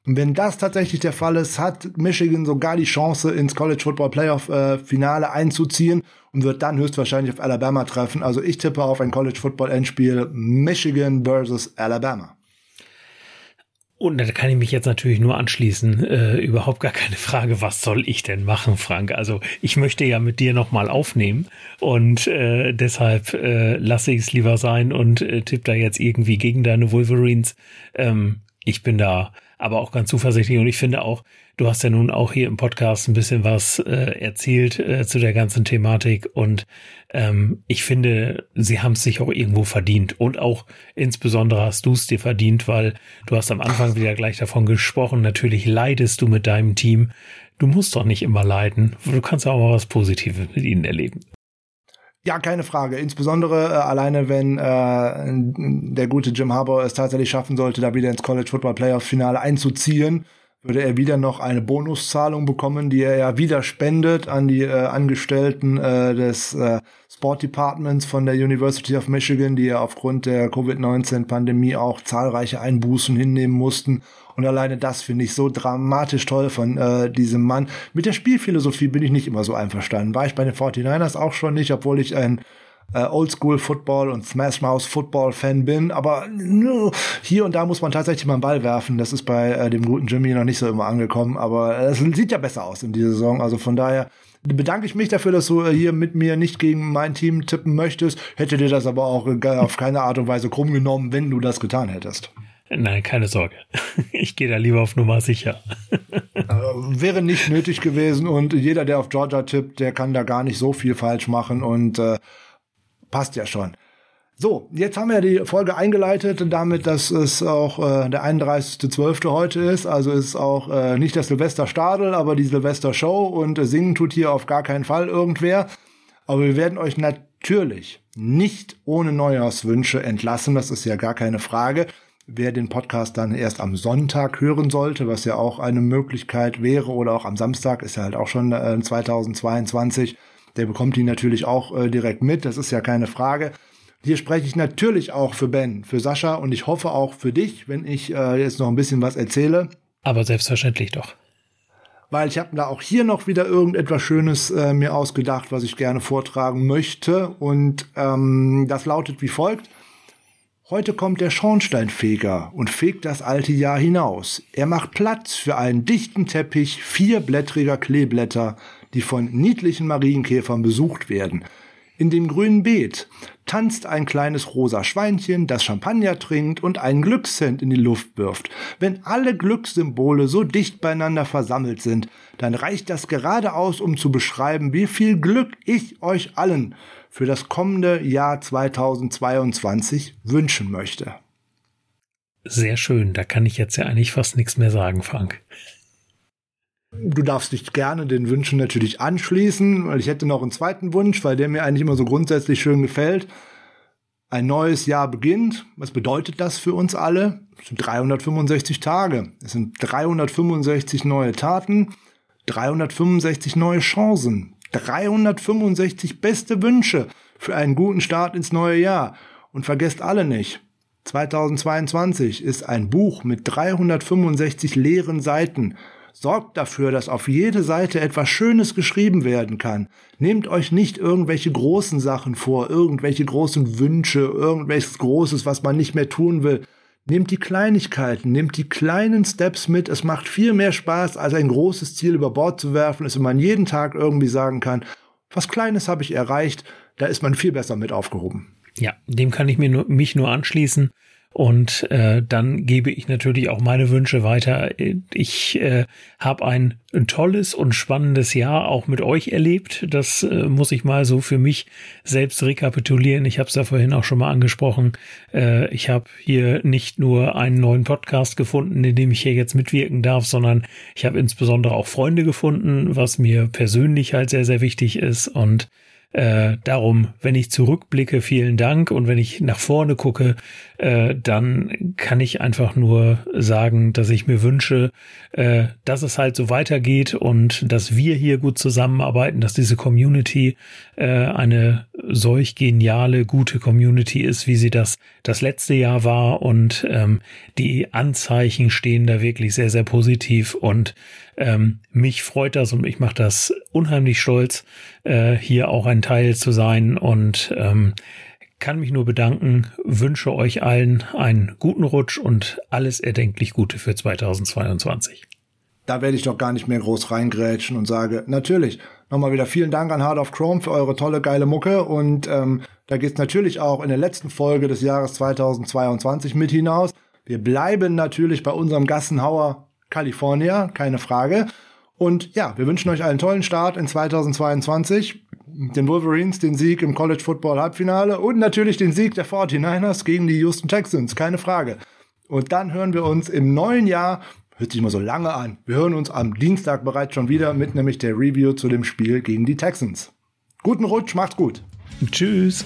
Und wenn das tatsächlich der Fall ist, hat Michigan sogar die Chance, ins College Football Playoff äh, Finale einzuziehen und wird dann höchstwahrscheinlich auf Alabama treffen. Also ich tippe auf ein College Football Endspiel Michigan versus Alabama. Und da kann ich mich jetzt natürlich nur anschließen. Äh, überhaupt gar keine Frage, was soll ich denn machen, Frank? Also ich möchte ja mit dir nochmal aufnehmen und äh, deshalb äh, lasse ich es lieber sein und äh, tippe da jetzt irgendwie gegen deine Wolverines. Ähm, ich bin da aber auch ganz zuversichtlich und ich finde auch, du hast ja nun auch hier im Podcast ein bisschen was äh, erzählt äh, zu der ganzen Thematik und ähm, ich finde, sie haben es sich auch irgendwo verdient und auch insbesondere hast du es dir verdient, weil du hast am Anfang wieder gleich davon gesprochen, natürlich leidest du mit deinem Team. Du musst doch nicht immer leiden. Du kannst auch mal was Positives mit ihnen erleben. Ja, keine Frage. Insbesondere äh, alleine, wenn äh, der gute Jim Harbour es tatsächlich schaffen sollte, da wieder ins College Football Playoff Finale einzuziehen, würde er wieder noch eine Bonuszahlung bekommen, die er ja wieder spendet an die äh, Angestellten äh, des äh, Sport Departments von der University of Michigan, die ja aufgrund der Covid-19-Pandemie auch zahlreiche Einbußen hinnehmen mussten. Und alleine das finde ich so dramatisch toll von äh, diesem Mann. Mit der Spielphilosophie bin ich nicht immer so einverstanden. War ich bei den 49ers auch schon nicht, obwohl ich ein äh, Oldschool Football und Smash Mouse Football Fan bin, aber nö, hier und da muss man tatsächlich mal einen Ball werfen. Das ist bei äh, dem guten Jimmy noch nicht so immer angekommen, aber es sieht ja besser aus in dieser Saison. Also von daher bedanke ich mich dafür, dass du äh, hier mit mir nicht gegen mein Team tippen möchtest. Hätte dir das aber auch äh, auf keine Art und Weise krumm genommen, wenn du das getan hättest. Nein, keine Sorge. Ich gehe da lieber auf Nummer sicher. Äh, wäre nicht nötig gewesen und jeder, der auf Georgia tippt, der kann da gar nicht so viel falsch machen und äh, passt ja schon. So, jetzt haben wir die Folge eingeleitet damit, dass es auch äh, der 31.12. heute ist. Also ist auch äh, nicht der Silvesterstadel, aber die Silvester-Show und äh, singen tut hier auf gar keinen Fall irgendwer. Aber wir werden euch natürlich nicht ohne Neujahrswünsche entlassen, das ist ja gar keine Frage. wer den Podcast dann erst am Sonntag hören sollte, was ja auch eine Möglichkeit wäre, oder auch am Samstag, ist ja halt auch schon äh, 2022, der bekommt ihn natürlich auch äh, direkt mit, das ist ja keine Frage. Hier spreche ich natürlich auch für Ben, für Sascha und ich hoffe auch für dich, wenn ich äh, jetzt noch ein bisschen was erzähle. Aber selbstverständlich doch. Weil ich habe da auch hier noch wieder irgendetwas Schönes äh, mir ausgedacht, was ich gerne vortragen möchte. Und ähm, das lautet wie folgt. Heute kommt der Schornsteinfeger und fegt das alte Jahr hinaus. Er macht Platz für einen dichten Teppich vierblättriger Kleeblätter, die von niedlichen Marienkäfern besucht werden. In dem grünen Beet tanzt ein kleines rosa Schweinchen, das Champagner trinkt und einen Glückscent in die Luft wirft. Wenn alle Glückssymbole so dicht beieinander versammelt sind, dann reicht das gerade aus, um zu beschreiben, wie viel Glück ich euch allen für das kommende Jahr 2022 wünschen möchte. Sehr schön, da kann ich jetzt ja eigentlich fast nichts mehr sagen, Frank. Du darfst dich gerne den Wünschen natürlich anschließen, weil ich hätte noch einen zweiten Wunsch, weil der mir eigentlich immer so grundsätzlich schön gefällt. Ein neues Jahr beginnt. Was bedeutet das für uns alle? Es sind 365 Tage. Es sind 365 neue Taten, 365 neue Chancen, 365 beste Wünsche für einen guten Start ins neue Jahr. Und vergesst alle nicht, 2022 ist ein Buch mit 365 leeren Seiten. Sorgt dafür, dass auf jede Seite etwas Schönes geschrieben werden kann. Nehmt euch nicht irgendwelche großen Sachen vor, irgendwelche großen Wünsche, irgendwelches Großes, was man nicht mehr tun will. Nehmt die Kleinigkeiten, nehmt die kleinen Steps mit. Es macht viel mehr Spaß, als ein großes Ziel über Bord zu werfen, es man jeden Tag irgendwie sagen kann, was Kleines habe ich erreicht, da ist man viel besser mit aufgehoben. Ja, dem kann ich mir nur, mich nur anschließen. Und äh, dann gebe ich natürlich auch meine Wünsche weiter. Ich äh, habe ein tolles und spannendes Jahr auch mit euch erlebt. Das äh, muss ich mal so für mich selbst rekapitulieren. Ich habe es da vorhin auch schon mal angesprochen. Äh, ich habe hier nicht nur einen neuen Podcast gefunden, in dem ich hier jetzt mitwirken darf, sondern ich habe insbesondere auch Freunde gefunden, was mir persönlich halt sehr, sehr wichtig ist. Und äh, darum, wenn ich zurückblicke, vielen Dank. Und wenn ich nach vorne gucke, äh, dann kann ich einfach nur sagen, dass ich mir wünsche, äh, dass es halt so weitergeht und dass wir hier gut zusammenarbeiten, dass diese Community äh, eine solch geniale, gute Community ist, wie sie das das letzte Jahr war. Und ähm, die Anzeichen stehen da wirklich sehr, sehr positiv. Und ähm, mich freut das und mich macht das unheimlich stolz, äh, hier auch ein Teil zu sein und ähm, kann mich nur bedanken, wünsche euch allen einen guten Rutsch und alles erdenklich Gute für 2022. Da werde ich doch gar nicht mehr groß reingrätschen und sage, natürlich, nochmal wieder vielen Dank an Hard of Chrome für eure tolle, geile Mucke. Und ähm, da geht's natürlich auch in der letzten Folge des Jahres 2022 mit hinaus. Wir bleiben natürlich bei unserem Gassenhauer California, keine Frage. Und ja, wir wünschen euch einen tollen Start in 2022. Den Wolverines den Sieg im College Football Halbfinale und natürlich den Sieg der 49ers gegen die Houston Texans, keine Frage. Und dann hören wir uns im neuen Jahr, hört sich immer so lange an, wir hören uns am Dienstag bereits schon wieder mit nämlich der Review zu dem Spiel gegen die Texans. Guten Rutsch, macht's gut. Tschüss.